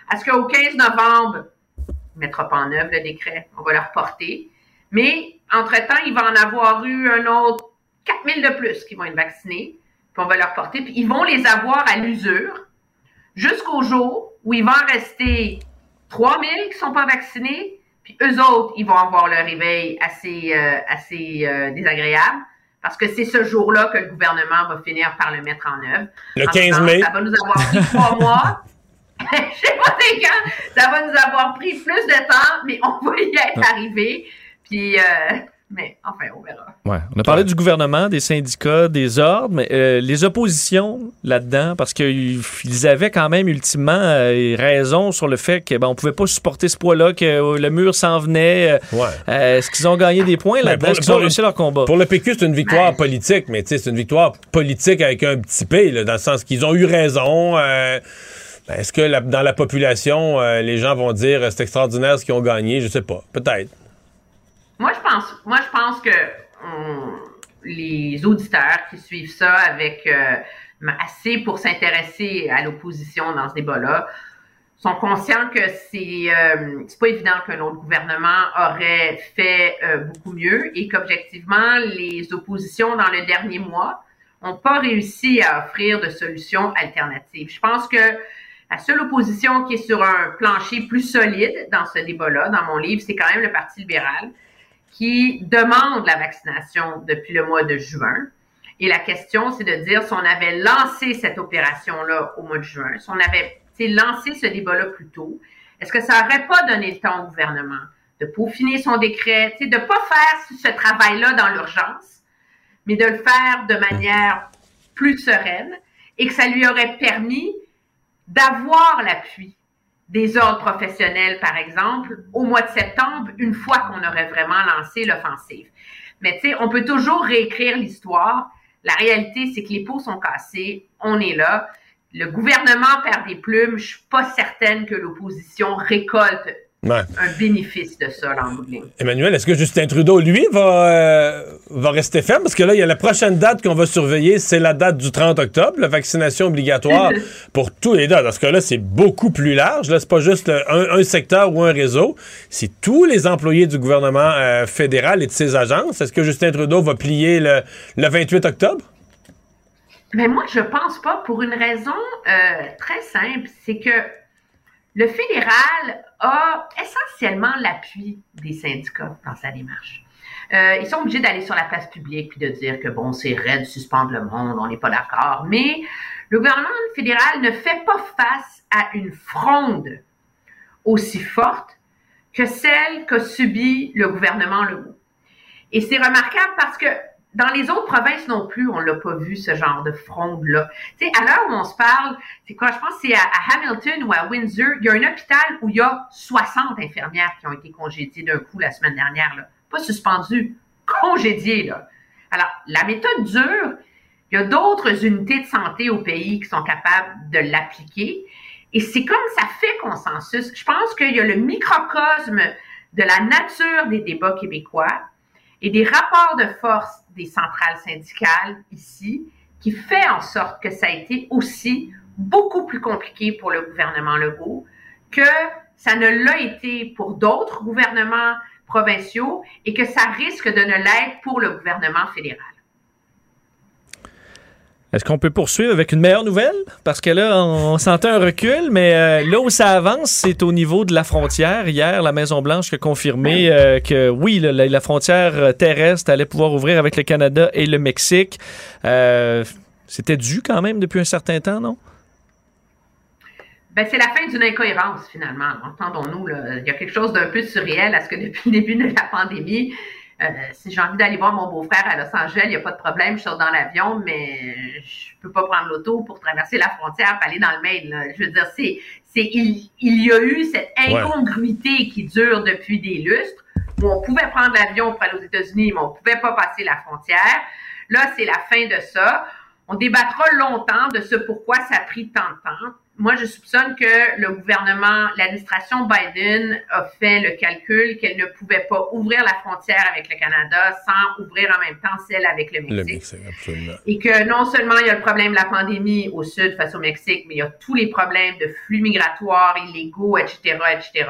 à ce qu'au 15 novembre, on ne mettra pas en œuvre le décret, on va le reporter. Mais, entre-temps, il va en avoir eu un autre 4000 de plus qui vont être vaccinés, puis on va leur porter, puis ils vont les avoir à l'usure jusqu'au jour où il va en rester 3000 qui ne sont pas vaccinés, puis eux autres, ils vont avoir leur réveil assez, euh, assez euh, désagréable. Parce que c'est ce jour-là que le gouvernement va finir par le mettre en œuvre. Le 15 mai. Ça va nous avoir pris trois <laughs> mois. <laughs> Je sais pas quand. Ça va nous avoir pris plus de temps, mais on va y être <laughs> arrivé. Puis euh, Mais enfin, on verra. Ouais. On a parlé du gouvernement, des syndicats, des ordres, mais euh, les oppositions là-dedans, parce qu'ils ils avaient quand même ultimement euh, raison sur le fait qu'on ne pouvait pas supporter ce poids-là, que euh, le mur s'en venait. Euh, euh, Est-ce qu'ils ont gagné des points Ben, là-dedans? pour- Est-ce qu'ils ont réussi leur combat? Pour le PQ, c'est une victoire politique, mais c'est une victoire politique avec un petit P, là, dans le sens qu'ils ont eu raison. euh, ben, Est-ce que la- dans la population, euh, les gens vont dire c'est extraordinaire ce qu'ils ont gagné? Je sais pas. Peut-être. Moi, je pense, moi, je pense que on- les auditeurs qui suivent ça avec euh, assez pour s'intéresser à l'opposition dans ce débat-là sont conscients que c'est euh, pas évident qu'un autre gouvernement aurait fait euh, beaucoup mieux et qu'objectivement, les oppositions dans le dernier mois n'ont pas réussi à offrir de solutions alternatives. Je pense que la seule opposition qui est sur un plancher plus solide dans ce débat-là, dans mon livre, c'est quand même le Parti libéral qui demande la vaccination depuis le mois de juin. Et la question, c'est de dire si on avait lancé cette opération-là au mois de juin, si on avait lancé ce débat-là plus tôt, est-ce que ça n'aurait pas donné le temps au gouvernement de peaufiner son décret, de ne pas faire ce travail-là dans l'urgence, mais de le faire de manière plus sereine et que ça lui aurait permis d'avoir l'appui des ordres professionnels, par exemple, au mois de septembre, une fois qu'on aurait vraiment lancé l'offensive. Mais tu sais, on peut toujours réécrire l'histoire. La réalité, c'est que les pots sont cassés, on est là. Le gouvernement perd des plumes. Je suis pas certaine que l'opposition récolte Ouais. un bénéfice de ça, ligne. Emmanuel, est-ce que Justin Trudeau, lui, va, euh, va rester ferme? Parce que là, il y a la prochaine date qu'on va surveiller, c'est la date du 30 octobre, la vaccination obligatoire <laughs> pour tous les dates. Dans ce cas-là, c'est beaucoup plus large. Là, c'est pas juste un, un secteur ou un réseau. C'est tous les employés du gouvernement euh, fédéral et de ses agences. Est-ce que Justin Trudeau va plier le, le 28 octobre? Mais moi, je pense pas pour une raison euh, très simple, c'est que le fédéral a essentiellement l'appui des syndicats dans sa démarche. Euh, ils sont obligés d'aller sur la place publique puis de dire que bon, c'est raide, suspendre le monde, on n'est pas d'accord. Mais le gouvernement fédéral ne fait pas face à une fronde aussi forte que celle qu'a subie le gouvernement Legault. Et c'est remarquable parce que dans les autres provinces non plus, on l'a pas vu, ce genre de fronde-là. Tu sais, à l'heure où on se parle, c'est quoi? Je pense que c'est à, à Hamilton ou à Windsor, il y a un hôpital où il y a 60 infirmières qui ont été congédiées d'un coup la semaine dernière, là. Pas suspendues, congédiées, là. Alors, la méthode dure. Il y a d'autres unités de santé au pays qui sont capables de l'appliquer. Et c'est comme ça fait consensus. Je pense qu'il y a le microcosme de la nature des débats québécois et des rapports de force des centrales syndicales ici qui fait en sorte que ça a été aussi beaucoup plus compliqué pour le gouvernement Legault que ça ne l'a été pour d'autres gouvernements provinciaux et que ça risque de ne l'être pour le gouvernement fédéral. Est-ce qu'on peut poursuivre avec une meilleure nouvelle? Parce que là, on sentait un recul, mais euh, là où ça avance, c'est au niveau de la frontière. Hier, la Maison-Blanche a confirmé euh, que oui, la, frontière euh, terrestre allait pouvoir ouvrir avec le Canada et le Mexique. C'était dû quand même depuis un certain temps, non? Ben, c'est la fin d'une incohérence, finalement. Entendons-nous, il y a quelque chose d'un peu surréel à ce que depuis le début de la pandémie, euh, si j'ai envie d'aller voir mon beau-frère à Los Angeles, il n'y a pas de problème, je sors dans l'avion, mais je peux pas prendre l'auto pour traverser la frontière pour aller dans le mail. là. Je veux dire, c'est, c'est, il, il y a eu cette incongruité qui dure depuis des lustres, où on pouvait prendre l'avion pour aller aux États-Unis, mais on pouvait pas passer la frontière. Là, c'est la fin de ça. On débattra longtemps de ce pourquoi ça a pris tant de temps. Moi, je soupçonne que le gouvernement, l'administration Biden a fait le calcul qu'elle ne pouvait pas ouvrir la frontière avec le Canada sans ouvrir en même temps celle avec le Le Mexique. Mexique, absolument. Et que non seulement il y a le problème de la pandémie au sud face au Mexique, mais il y a tous les problèmes de flux migratoires illégaux, etc., etc.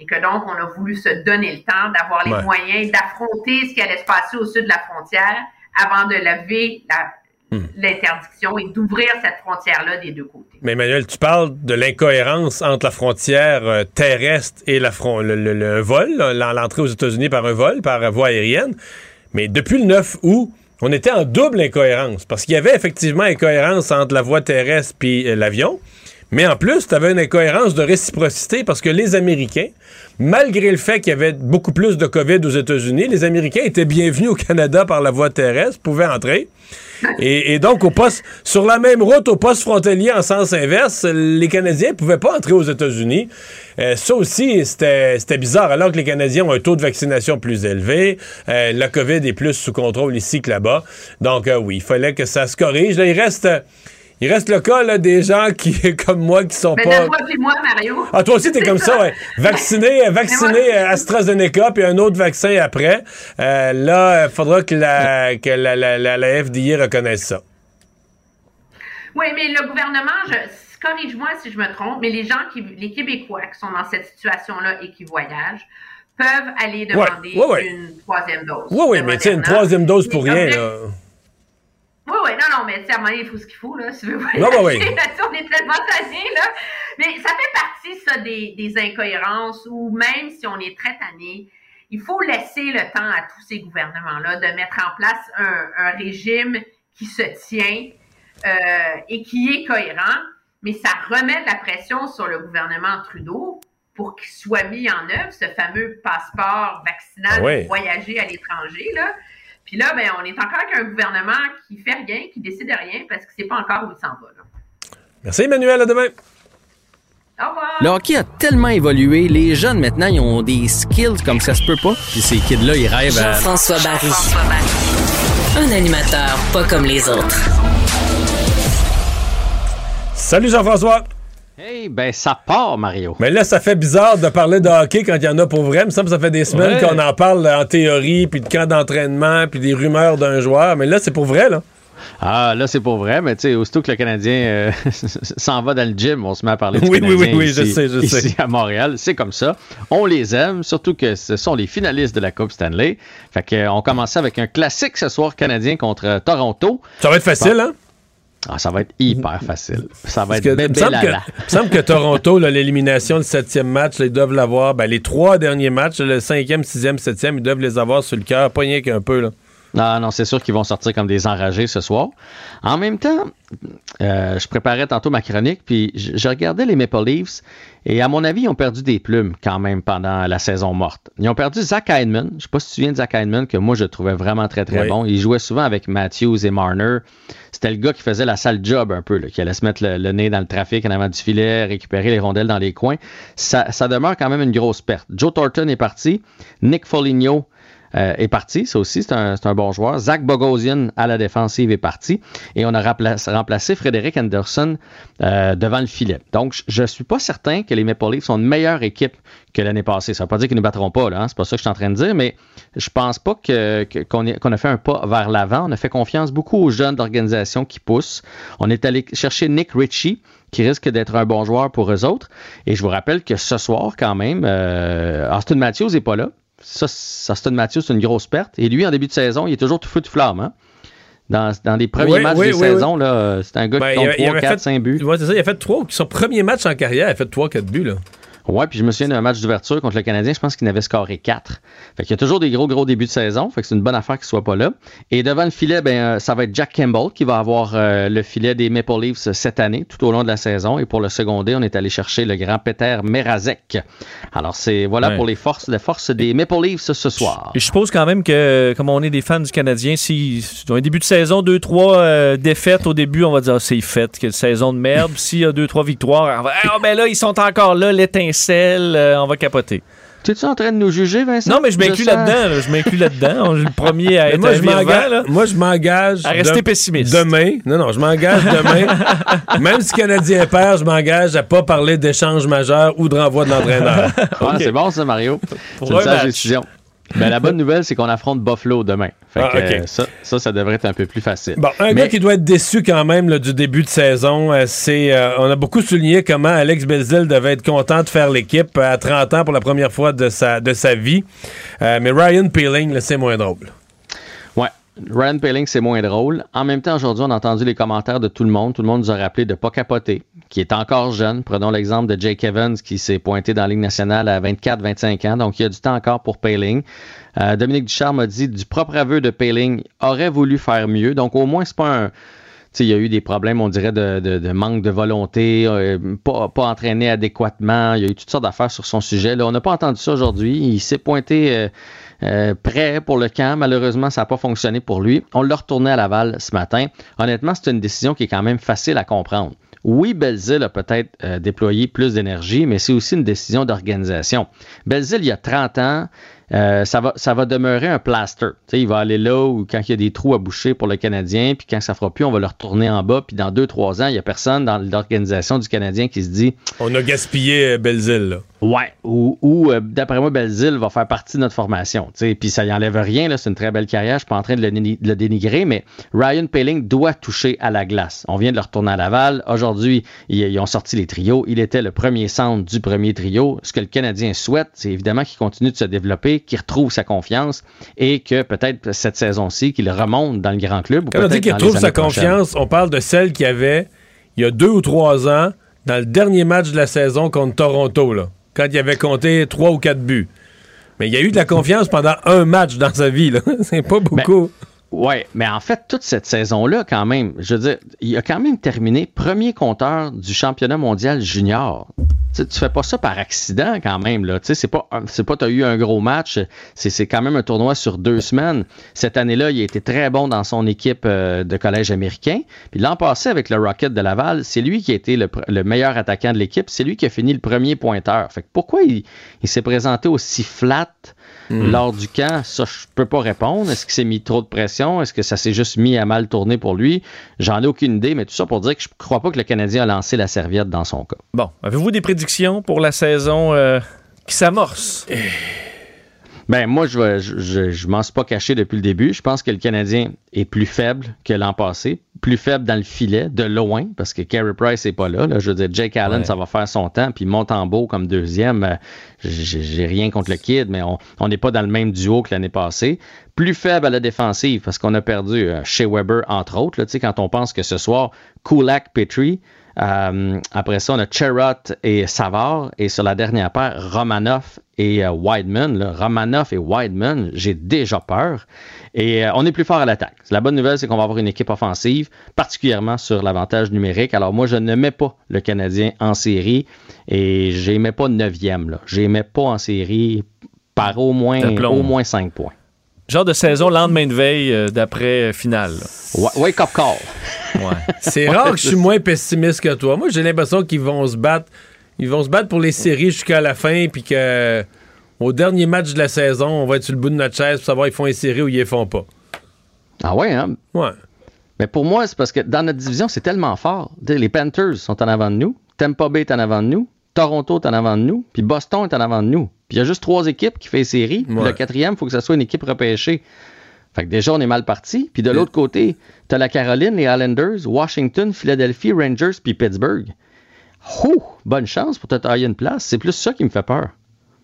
Et que donc, on a voulu se donner le temps d'avoir les Ouais. moyens d'affronter ce qui allait se passer au sud de la frontière avant de lever la- Hmm. l'interdiction et d'ouvrir cette frontière-là des deux côtés. Mais Emmanuel, tu parles de l'incohérence entre la frontière euh, terrestre et la fron- le, le- le vol, l'entrée aux États-Unis par un vol, par voie aérienne. Mais depuis le 9 août, on était en double incohérence parce qu'il y avait effectivement incohérence entre la voie terrestre puis euh, l'avion. Mais en plus, tu avais une incohérence de réciprocité parce que les Américains, malgré le fait qu'il y avait beaucoup plus de COVID aux États-Unis, les Américains étaient bienvenus au Canada par la voie terrestre, pouvaient entrer. Et, et donc, au poste, sur la même route, au poste frontalier en sens inverse, les Canadiens ne pouvaient pas entrer aux États-Unis. Euh, ça aussi, c'était bizarre. Alors que les Canadiens ont un taux de vaccination plus élevé, euh, la COVID est plus sous contrôle ici que là-bas. Donc, euh, oui, il fallait que ça se corrige. Là, il reste. Il reste le cas là, des gens qui, <laughs> comme moi, qui sont Mais pas. puis moi, Mario. Ah, toi aussi, t'es comme ça, ouais. <laughs> Vacciné, vacciné euh, AstraZeneca, puis un autre vaccin après. Euh, là, il faudra que, la, que la, la, la, la FDA reconnaisse ça. Oui, mais le gouvernement, je, corrige-moi si je me trompe, mais les gens qui, les Québécois qui sont dans cette situation-là et qui voyagent peuvent aller demander ouais, ouais. une troisième dose. Oui, oui, mais tu sais, une troisième dose pour Mais rien, là. Oui, oui, non, non, mais tu sais, à un moment donné, il faut ce qu'il faut, là, si tu veux. Non, bah oui. Là, on est tellement tannés, là. Mais ça fait partie, ça, des, des incohérences où même si on est très tanné, il faut laisser le temps à tous ces gouvernements-là de mettre en place un, un régime qui se tient euh, et qui est cohérent, mais ça remet de la pression sur le gouvernement Trudeau pour qu'il soit mis en œuvre, ce fameux passeport vaccinal Ah pour voyager à l'étranger, là. Puis là, ben, on est encore avec un gouvernement qui fait rien, qui décide de rien, parce qu'il ne sait pas encore où il s'en va. Là. Merci, Emmanuel. À demain. Au revoir. Le hockey a tellement évolué, les jeunes maintenant, ils ont des skills comme ça se peut pas. Puis ces kids-là, ils rêvent à... Jean-François Barry. Un animateur pas comme les autres. Salut, Jean-François. Hey, ben ça part, Mario. Mais là, ça fait bizarre de parler de hockey quand il y en a pour vrai. Il me semble que ça fait des semaines Ouais. qu'on en parle en théorie, puis de camp d'entraînement, puis des rumeurs d'un joueur. Mais là, c'est pour vrai, là. Ah, là, c'est pour vrai, mais tu sais, aussitôt que le Canadien euh, <laughs> s'en va dans le gym, on se met à parler du Oui, oui, Canadien oui, oui, ici, je sais, je sais. à Montréal. C'est comme ça. On les aime, surtout que ce sont les finalistes de la Coupe Stanley. Fait que, euh, on commence avec un classique ce soir canadien contre Toronto. Ça va être facile, hein? Ah, ça va être hyper facile. Ça va Parce être que, bébé semble que, lala. il me semble que Toronto, l'élimination, le septième match, ils doivent l'avoir. Ben, les trois derniers matchs, le cinquième, sixième, septième, ils doivent les avoir sur le cœur, pas rien qu'un peu. Là. Non, non, c'est sûr qu'ils vont sortir comme des enragés ce soir. En même temps, euh, je préparais tantôt ma chronique, puis je, je regardais les Maple Leafs, et à mon avis, ils ont perdu des plumes quand même pendant la saison morte. Ils ont perdu Zach Hyman. Je sais pas si tu te souviens de Zach Hyman, que moi, je trouvais vraiment très, très Oui. bon. Il jouait souvent avec Matthews et Marner. C'était le gars qui faisait la sale job un peu, là, qui allait se mettre le, le nez dans le trafic en avant du filet, récupérer les rondelles dans les coins. Ça, ça demeure quand même une grosse perte. Joe Thornton est parti. Nick Foligno euh, est parti. Ça aussi, c'est un, un bon joueur. Zach Bogosian à la défensive est parti. Et on a remplacé, Frédéric Anderson euh, devant le filet. Donc, je- je suis pas certain que les Maple Leafs sont une meilleure équipe que l'année passée. Ça veut pas dire qu'ils ne battront pas, là. Hein? C'est pas ça que je suis en train de dire, mais je pense pas que, que- qu'on, qu'on a fait un pas vers l'avant. On a fait confiance beaucoup aux jeunes d'organisation qui poussent. On est allé chercher Nick Ritchie qui risque d'être un bon joueur pour eux autres. Et je vous rappelle que ce soir, quand même, euh, Austin Matthews n'est pas là. Ça, c'est- Austin Matthews, c'est une grosse perte. Et lui, en début de saison, il est toujours tout feu, tout flamme. Hein? Dans, dans les premiers Oui, matchs oui, des oui, saisons, c'est un gars Ben, qui il compte avait- il 3, avait 4, fait- 5 buts. Ouais, c'est ça, il a fait trois. Son premier match en carrière, il a fait 3-4 buts. Là. Ouais, puis je me souviens d'un match d'ouverture contre le Canadien, je pense qu'il en avait scoré 4. Fait qu'il y a toujours des gros, gros débuts de saison. Fait que c'est une bonne affaire qu'il soit pas là. Et devant le filet, ben, euh, ça va être Jack Campbell qui va avoir euh, le filet des Maple Leafs cette année, tout au long de la saison. Et pour le secondé, on est allé chercher le grand Peter Merazek. Alors, c'est voilà Ouais. pour les forces, les forces des Maple Leafs ce soir. Je suppose quand même que, comme on est des fans du Canadien, si si un début de saison, deux, trois euh, défaites au début, on va dire Ah, c'est fait, quelle saison de merde. S'il y a deux, trois victoires, on va Ah, ben là, ils sont encore là, l'étincelle, euh, on va capoter. Tu es en train de nous juger, Vincent? Non, mais je m'inclus Je là-dedans. là. Je m'inclus là-dedans. On est le premier à être moi, je m'engage, là. moi, je m'engage. À rester de- pessimiste. Demain. Non, non, je m'engage demain. <laughs> Même si le Canadien perd, je m'engage à pas parler d'échange majeur ou de renvoi de l'entraîneur. Ah, C'est bon, ça, Mario. Pour C'est une un sage match. décision. Ben, la bonne <laughs> nouvelle, c'est qu'on affronte Buffalo demain. Fait Ah, que, euh, ça, ça, ça devrait être un peu plus facile. Bon, un Mais- gars qui doit être déçu quand même là, du début de saison, euh, c'est. euh, on a beaucoup souligné comment Alex Belzil devait être content de faire l'équipe euh, à 30 ans pour la première fois de sa, de sa vie. Mais Ryan Peeling, c'est moins drôle. Ryan Paling, c'est moins drôle. En même temps, aujourd'hui, on a entendu les commentaires de tout le monde. Tout le monde nous a rappelé de ne pas capoter, qui est encore jeune. Prenons l'exemple de Jake Evans, qui s'est pointé dans la Ligue nationale à 24-25 ans. Donc, il y a du temps encore pour Paling. Euh, Dominique Ducharme a dit du propre aveu de Paling, aurait voulu faire mieux. Donc, au moins, c'est pas un. il y a eu des problèmes, on dirait, de, manque de volonté, euh, pas, pas entraîné adéquatement. Il y a eu toutes sortes d'affaires sur son sujet. Là, on n'a pas entendu ça aujourd'hui. Il s'est pointé euh, euh, prêt pour le camp. Malheureusement, ça n'a pas fonctionné pour lui. On l'a retourné à Laval ce matin. Honnêtement, c'est une décision qui est quand même facile à comprendre. Oui, Belzile a peut-être euh, déployé plus d'énergie, mais c'est aussi une décision d'organisation. Belzile, il y a 30 ans, euh, ça, va, ça va demeurer un plaster. Tu sais, il va aller là où quand il y a des trous à boucher pour le Canadien, puis quand ça fera plus, on va le retourner en bas, puis dans 2-3 ans, il n'y a personne dans l'organisation du Canadien qui se dit On a gaspillé Belzile, là. Ouais, ou, ou, euh, d'après moi, Belzile va faire partie de notre formation. Puis ça y enlève rien, là, c'est une très belle carrière, je suis pas en train de le, déni- de le dénigrer, mais Ryan Paling doit toucher à la glace. On vient de le retourner à Laval. Aujourd'hui, ils, ils ont sorti les trios. Il était le premier centre du premier trio. Ce que le Canadien souhaite, c'est évidemment qu'il continue de se développer, qu'il retrouve sa confiance et que peut-être cette saison-ci, qu'il remonte dans le grand club. ou Quand on dit qu'il retrouve sa prochaines. confiance, on parle de celle qu'il y avait il y a deux ou trois ans, dans le dernier match de la saison contre Toronto, là, quand il avait compté trois ou quatre buts. Mais il y a eu de la confiance pendant un match dans sa vie. là. <laughs> C'est pas beaucoup. Oui, mais en fait, toute cette saison-là, quand même, je veux dire, il a quand même terminé premier compteur du championnat mondial junior. Tu tu fais pas ça par accident quand même. Là. Tu sais, C'est pas, c'est pas tu as eu un gros match, c'est, c'est quand même un tournoi sur deux semaines. Cette année-là, il a été très bon dans son équipe euh, de collège américain. Puis l'an passé, avec le Rocket de Laval, c'est lui qui a été le, meilleur attaquant de l'équipe. C'est lui qui a fini le premier pointeur. Fait que pourquoi il, il s'est présenté aussi flat lors du camp, ça, je peux pas répondre. Est-ce qu'il s'est mis trop de pression? Est-ce que ça s'est juste mis à mal tourner pour lui? J'en ai aucune idée, mais tout ça pour dire que je crois pas que le Canadien a lancé la serviette dans son cas. Bon, avez-vous des prédictions pour la saison euh, qui s'amorce? Ben, moi, je, je, je, je m'en suis pas caché depuis le début. Je pense que le Canadien est plus faible que l'an passé. Plus faible dans le filet, de loin, parce que Carey Price n'est pas là, là. Je veux dire, Jake Allen, Ouais. ça va faire son temps. Puis Montembeau comme deuxième, euh, j'ai rien contre le kid, mais on n'est pas dans le même duo que l'année passée. Plus faible à la défensive, parce qu'on a perdu euh, Shea Weber, entre autres. Là, quand on pense que ce soir, Kulak, Petrie, euh, après ça, on a Cherrott et Savard. Et sur la dernière paire, Romanoff et euh, Wideman. là. Romanoff et Wideman, j'ai déjà peur. Et euh, on est plus fort à l'attaque. La bonne nouvelle, c'est qu'on va avoir une équipe offensive, particulièrement sur l'avantage numérique. Alors moi, je ne mets pas le Canadien en série et je mets pas neuvième. là. Je les mets pas en série par au moins, au moins 5 points. Genre de saison lendemain de veille euh, d'après euh, finale. Wa- Wake up call. Ouais. <laughs> C'est rare que je suis moins pessimiste que toi. Moi, j'ai l'impression qu'ils vont se battre. Ils vont se battre pour les séries jusqu'à la fin, puis que au dernier match de la saison, on va être sur le bout de notre chaise pour savoir ils font les séries ou ils les font pas. Ah ouais, hein? Ouais. Mais pour moi, c'est parce que dans notre division, c'est tellement fort. Les Panthers sont en avant de nous, Tampa Bay est en avant de nous, Toronto est en avant de nous, puis Boston est en avant de nous. Puis il y a juste trois équipes qui font série. Puis Ouais. Le quatrième, il faut que ça soit une équipe repêchée. Fait que déjà, on est mal parti. Puis de l'autre côté, t'as la Caroline, les Islanders, Washington, Philadelphie, Rangers, puis Pittsburgh. Ouh, bonne chance pour te tailler une place. C'est plus ça qui me fait peur.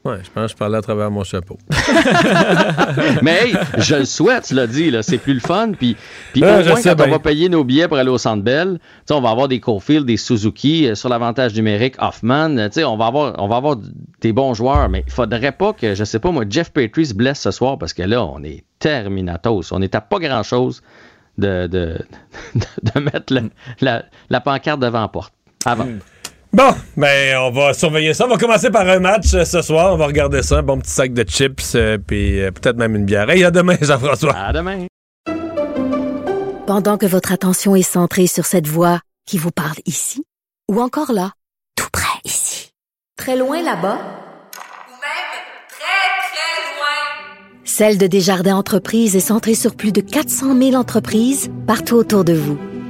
Ouais, je pense que je parlais à travers mon chapeau. <laughs> Mais hey, je le souhaite, tu l'as dit, là, c'est plus le fun. Puis, puis au moins, quand on va payer nos billets pour aller au Centre Bell, on va avoir des Cofield, des Suzuki, euh, sur l'avantage numérique, Hoffman. euh, on va avoir, on va avoir des bons joueurs, mais il faudrait pas que, je sais pas moi, Jeff Petrie se blesse ce soir parce que là, on est terminatos. On est à pas grand-chose de, de, <laughs> de mettre la, la- la pancarte devant la porte. Avant. Bon, ben on va surveiller ça. On va commencer par un match euh, ce soir. On va regarder ça. Un bon petit sac de chips, euh, puis euh, peut-être même une bière. Hey, à demain, <laughs> Jean-François. À demain. Pendant que votre attention est centrée sur cette voix qui vous parle ici, ou encore là, tout près ici, très loin là-bas, Celle de Desjardins Entreprises est centrée sur plus de 400 000 entreprises partout autour de vous.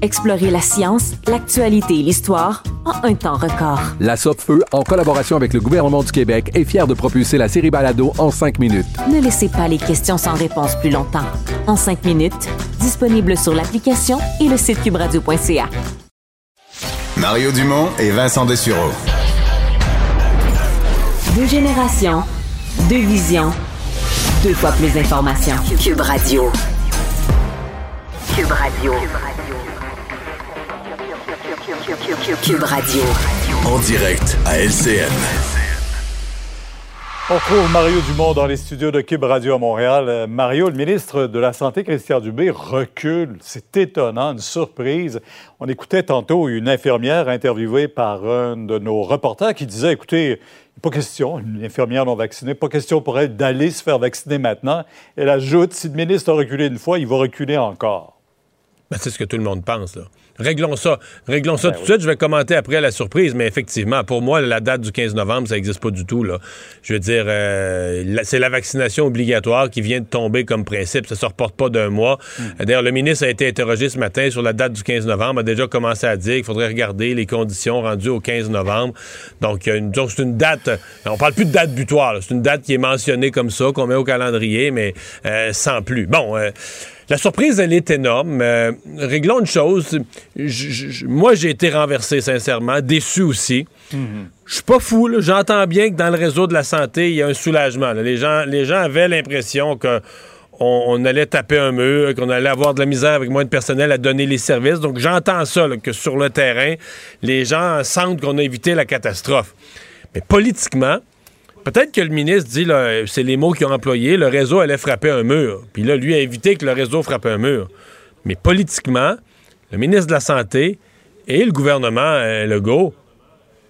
Explorez la science, l'actualité et l'histoire en un temps record. La Feu, en collaboration avec le gouvernement du Québec, est fière de propulser la série Balado en cinq minutes. Ne laissez pas les questions sans réponse plus longtemps. En cinq minutes, disponible sur l'application et le site cubradio.ca. Mario Dumont et Vincent Dessureau. Deux générations, deux visions, deux fois plus d'informations. Cube Radio. Cube Radio. Cube Radio. En direct à LCN. On retrouve Mario Dumont dans les studios de Cube Radio à Montréal. Euh, Mario, le ministre de la Santé, Christian Dubé, recule. C'est étonnant, une surprise. On écoutait tantôt une infirmière interviewée par un de nos reporters qui disait, écoutez, pas question, une infirmière non vaccinée, pas question pour elle d'aller se faire vacciner maintenant. Elle ajoute, si le ministre a reculé une fois, il va reculer encore. Ben, c'est ce que tout le monde pense, là. Réglons ça. Réglons ça Ben tout de oui. suite. Je vais commenter après la surprise, mais effectivement, pour moi, la date du 15 novembre, ça n'existe pas du tout. Là. Je veux dire, euh, c'est la vaccination obligatoire qui vient de tomber comme principe. Ça ne se reporte pas d'un mois. Hmm. D'ailleurs, le ministre a été interrogé ce matin sur la date du 15 novembre, a déjà commencé à dire qu'il faudrait regarder les conditions rendues au 15 novembre. Donc, il y a une- c'est une date, on parle plus de date butoir, c'est une date qui est mentionnée comme ça, qu'on met au calendrier, mais euh, sans plus. Bon, euh, la surprise, elle est énorme. Euh, réglons une chose. Moi, j'ai été renversé, sincèrement, déçu aussi. Je suis pas fou, j'entends bien que dans le réseau de la santé, il y a un soulagement. Les, gens, avaient l'impression que on, on allait taper un mur, qu'on allait avoir de la misère avec moins de personnel à donner les services. Donc j'entends ça, que sur le terrain, les gens sentent qu'on a évité la catastrophe. Mais politiquement, Peut-être que le ministre dit, c'est les mots qu'ils ont employés, le réseau allait frapper un mur. Puis là, lui a évité que le réseau frappe un mur. Mais politiquement, le ministre de la Santé et le gouvernement euh, Legault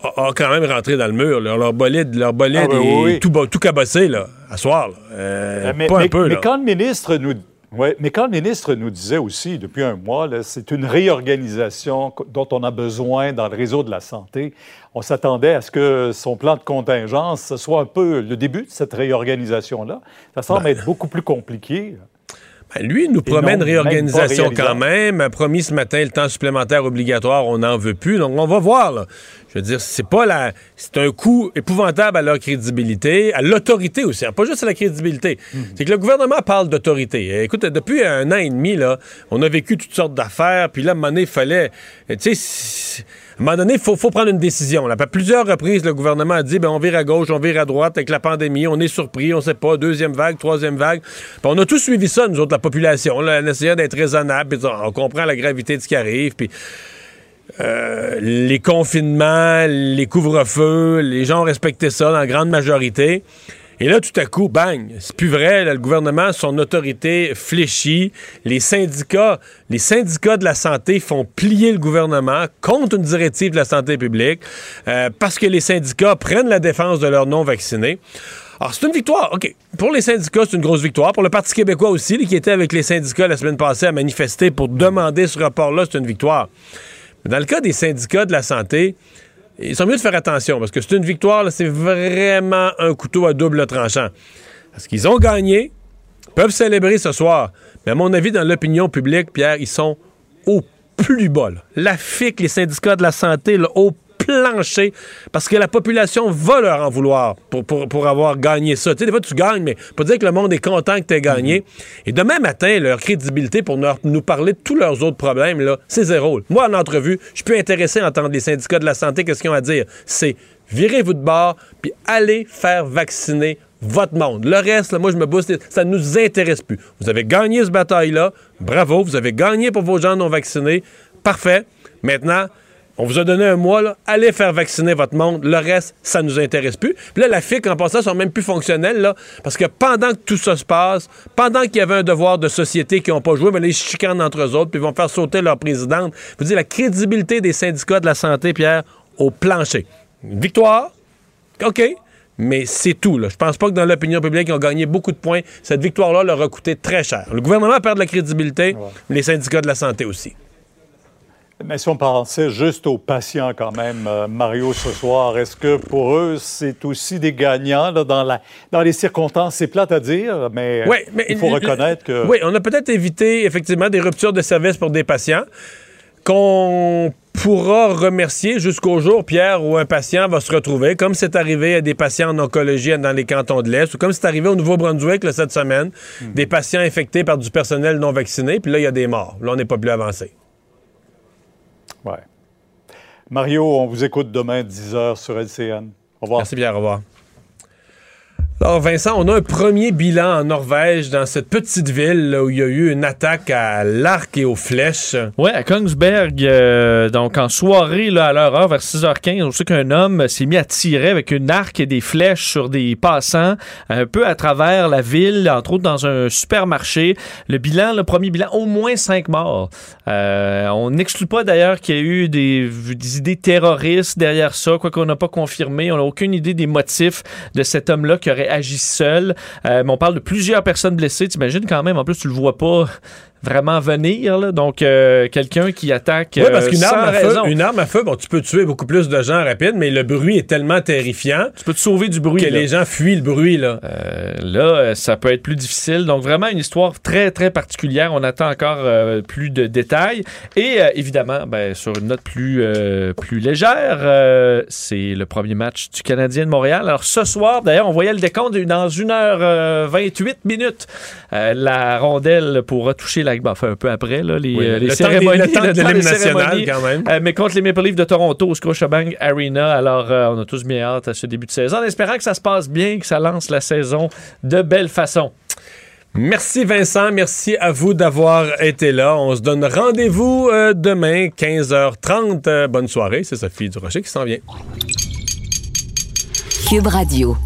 a, a quand même rentré dans le mur. là. Leur bolide, leur bolide Ah, ben est oui. Tout, cabossé, là, à soir. là. Euh, mais, pas mais- un peu, mais là. quand le ministre nous, ouais, mais quand le ministre nous disait aussi depuis un mois, c'est une réorganisation dont on a besoin dans le réseau de la santé. On s'attendait à ce que son plan de contingence ce soit un peu le début de cette réorganisation-là. Ça semble être beaucoup plus compliqué. Ben, lui, il nous Et promet une même réorganisation quand même. A promis ce matin le temps supplémentaire obligatoire, on n'en veut plus. Donc, on va voir. là. Je veux dire, c'est pas la. C'est un coup épouvantable à leur crédibilité, à l'autorité aussi, hein, pas juste à la crédibilité. Mhm. C'est que le gouvernement parle d'autorité. Écoute, depuis un an et demi, là, on a vécu toutes sortes d'affaires, puis là, à un moment donné, il fallait. Tu sais, à un moment donné, il faut, faut prendre une décision. Là. À plusieurs reprises, le gouvernement a dit ben, on vire à gauche, on vire à droite avec la pandémie, on est surpris, on sait pas, deuxième vague, troisième vague. Puis on a tous suivi ça, nous autres, la population, là, en essayant d'être raisonnable, puis on comprend la gravité de ce qui arrive, puis. Euh, les confinements, les couvre-feux, les gens ont respecté ça dans grande majorité. Et là, tout à coup, bang, c'est plus vrai. le gouvernement, son autorité fléchit. Les syndicats, les syndicats de la santé font plier le gouvernement contre une directive de la santé publique euh, parce que les syndicats prennent la défense de leurs non-vaccinés. Alors, c'est une victoire. OK. Pour les syndicats, c'est une grosse victoire. Pour le Parti québécois aussi, qui était avec les syndicats la semaine passée à manifester pour demander ce rapport-là, c'est une victoire. Dans le cas des syndicats de la santé, ils sont mieux de faire attention parce que c'est une victoire, c'est vraiment un couteau à double tranchant. Parce qu'ils ont gagné, peuvent célébrer ce soir. Mais à mon avis, dans l'opinion publique, Pierre, ils sont au plus bas. La FIC, les syndicats de la santé, là, au plancher, parce que la population va leur en vouloir pour, avoir gagné ça. Tu sais, des fois, tu gagnes, mais pas dire que le monde est content que tu aies gagné. Et demain matin, leur crédibilité pour nous, parler de tous leurs autres problèmes, là, c'est zéro. Moi, en entrevue, je suis plus intéressé à entendre les syndicats de la santé, qu'est-ce qu'ils ont à dire? C'est virez-vous de bord, puis allez faire vacciner votre monde. Le reste, moi, je me booste, ça ne nous intéresse plus. Vous avez gagné ce bataille-là. Bravo, vous avez gagné pour vos gens non vaccinés. Parfait. Maintenant, on vous a donné un mois, là. allez faire vacciner votre monde. Le reste, ça nous intéresse plus. Puis là, la FIC, en passant, sont même plus fonctionnels, là, parce que pendant que tout ça se passe, pendant qu'il y avait un devoir de société qui n'ont pas joué, mais les chicanent entre eux autres, puis ils vont faire sauter leur présidente. Je vous dis, la crédibilité des syndicats de la santé, Pierre, au plancher. Une victoire, OK, mais c'est tout. Là. Je pense pas que dans l'opinion publique, ils ont gagné beaucoup de points. Cette victoire-là leur a coûté très cher. Le gouvernement perd de la crédibilité, les syndicats de la santé aussi. Mais si on pensait juste aux patients quand même, euh, Mario, ce soir, est-ce que pour eux, c'est aussi des gagnants là, dans, la, dans les circonstances? C'est plate à dire, mais, Ouais, mais il faut reconnaître que... Oui, on a peut-être évité effectivement des ruptures de service pour des patients. qu'on pourra remercier jusqu'au jour, Pierre, où un patient va se retrouver, comme c'est arrivé à des patients en oncologie dans les cantons de l'Est, ou comme c'est arrivé au Nouveau-Brunswick cette semaine, des patients infectés par du personnel non vacciné, puis là, il y a des morts. Là, on n'est pas plus avancé. Mario, on vous écoute demain 10h sur LCN. Au revoir. Merci Pierre, au revoir. Alors Vincent, on a un premier bilan en Norvège dans cette petite ville où il y a eu une attaque à l'arc et aux flèches. Ouais, à Kongsberg, euh, donc en soirée là, à leur heure, vers 6h15, on sait qu'un homme s'est mis à tirer avec une arc et des flèches sur des passants un peu à travers la ville, entre autres dans un supermarché. Le bilan, le premier bilan, au moins cinq morts. Euh, on n'exclut pas d'ailleurs qu'il y ait eu des, des idées terroristes derrière ça, quoi qu'on n'a pas confirmé. On n'a aucune idée des motifs de cet homme-là qui aurait agi seul. Euh, mais on parle de plusieurs personnes blessées. T'imagines quand même, en plus, tu le vois pas vraiment venir. là. Donc, euh, quelqu'un qui attaque Oui, parce euh, qu'une arme, à feu, une arme à feu, bon, tu peux tuer beaucoup plus de gens rapide, mais le bruit est tellement terrifiant. Tu peux te sauver du bruit. Que là. les gens fuient le bruit, là. Euh, là, ça peut être plus difficile. Donc, vraiment une histoire très, très particulière. On attend encore plus de détails. Et évidemment, ben, sur une note plus, plus légère, c'est le premier match du Canadien de Montréal. Alors, ce soir, d'ailleurs, on voyait le décompte dans 1h28 minutes. La rondelle pourra toucher la... ben, enfin, un peu après, là, les, Oui, euh, les le temps des- cérémonies. le temps de le des l'hymne national, quand même. Euh, mais contre les Maple Leafs de Toronto au Scotiabank Arena. Alors, euh, on a tous bien hâte à ce début de saison, en espérant que ça se passe bien, que ça lance la saison de belle façon. Merci Vincent, merci à vous d'avoir été là. On se donne rendez-vous euh, demain, 15h30. Euh, bonne soirée, c'est Sophie Durocher qui s'en vient. Cube Radio.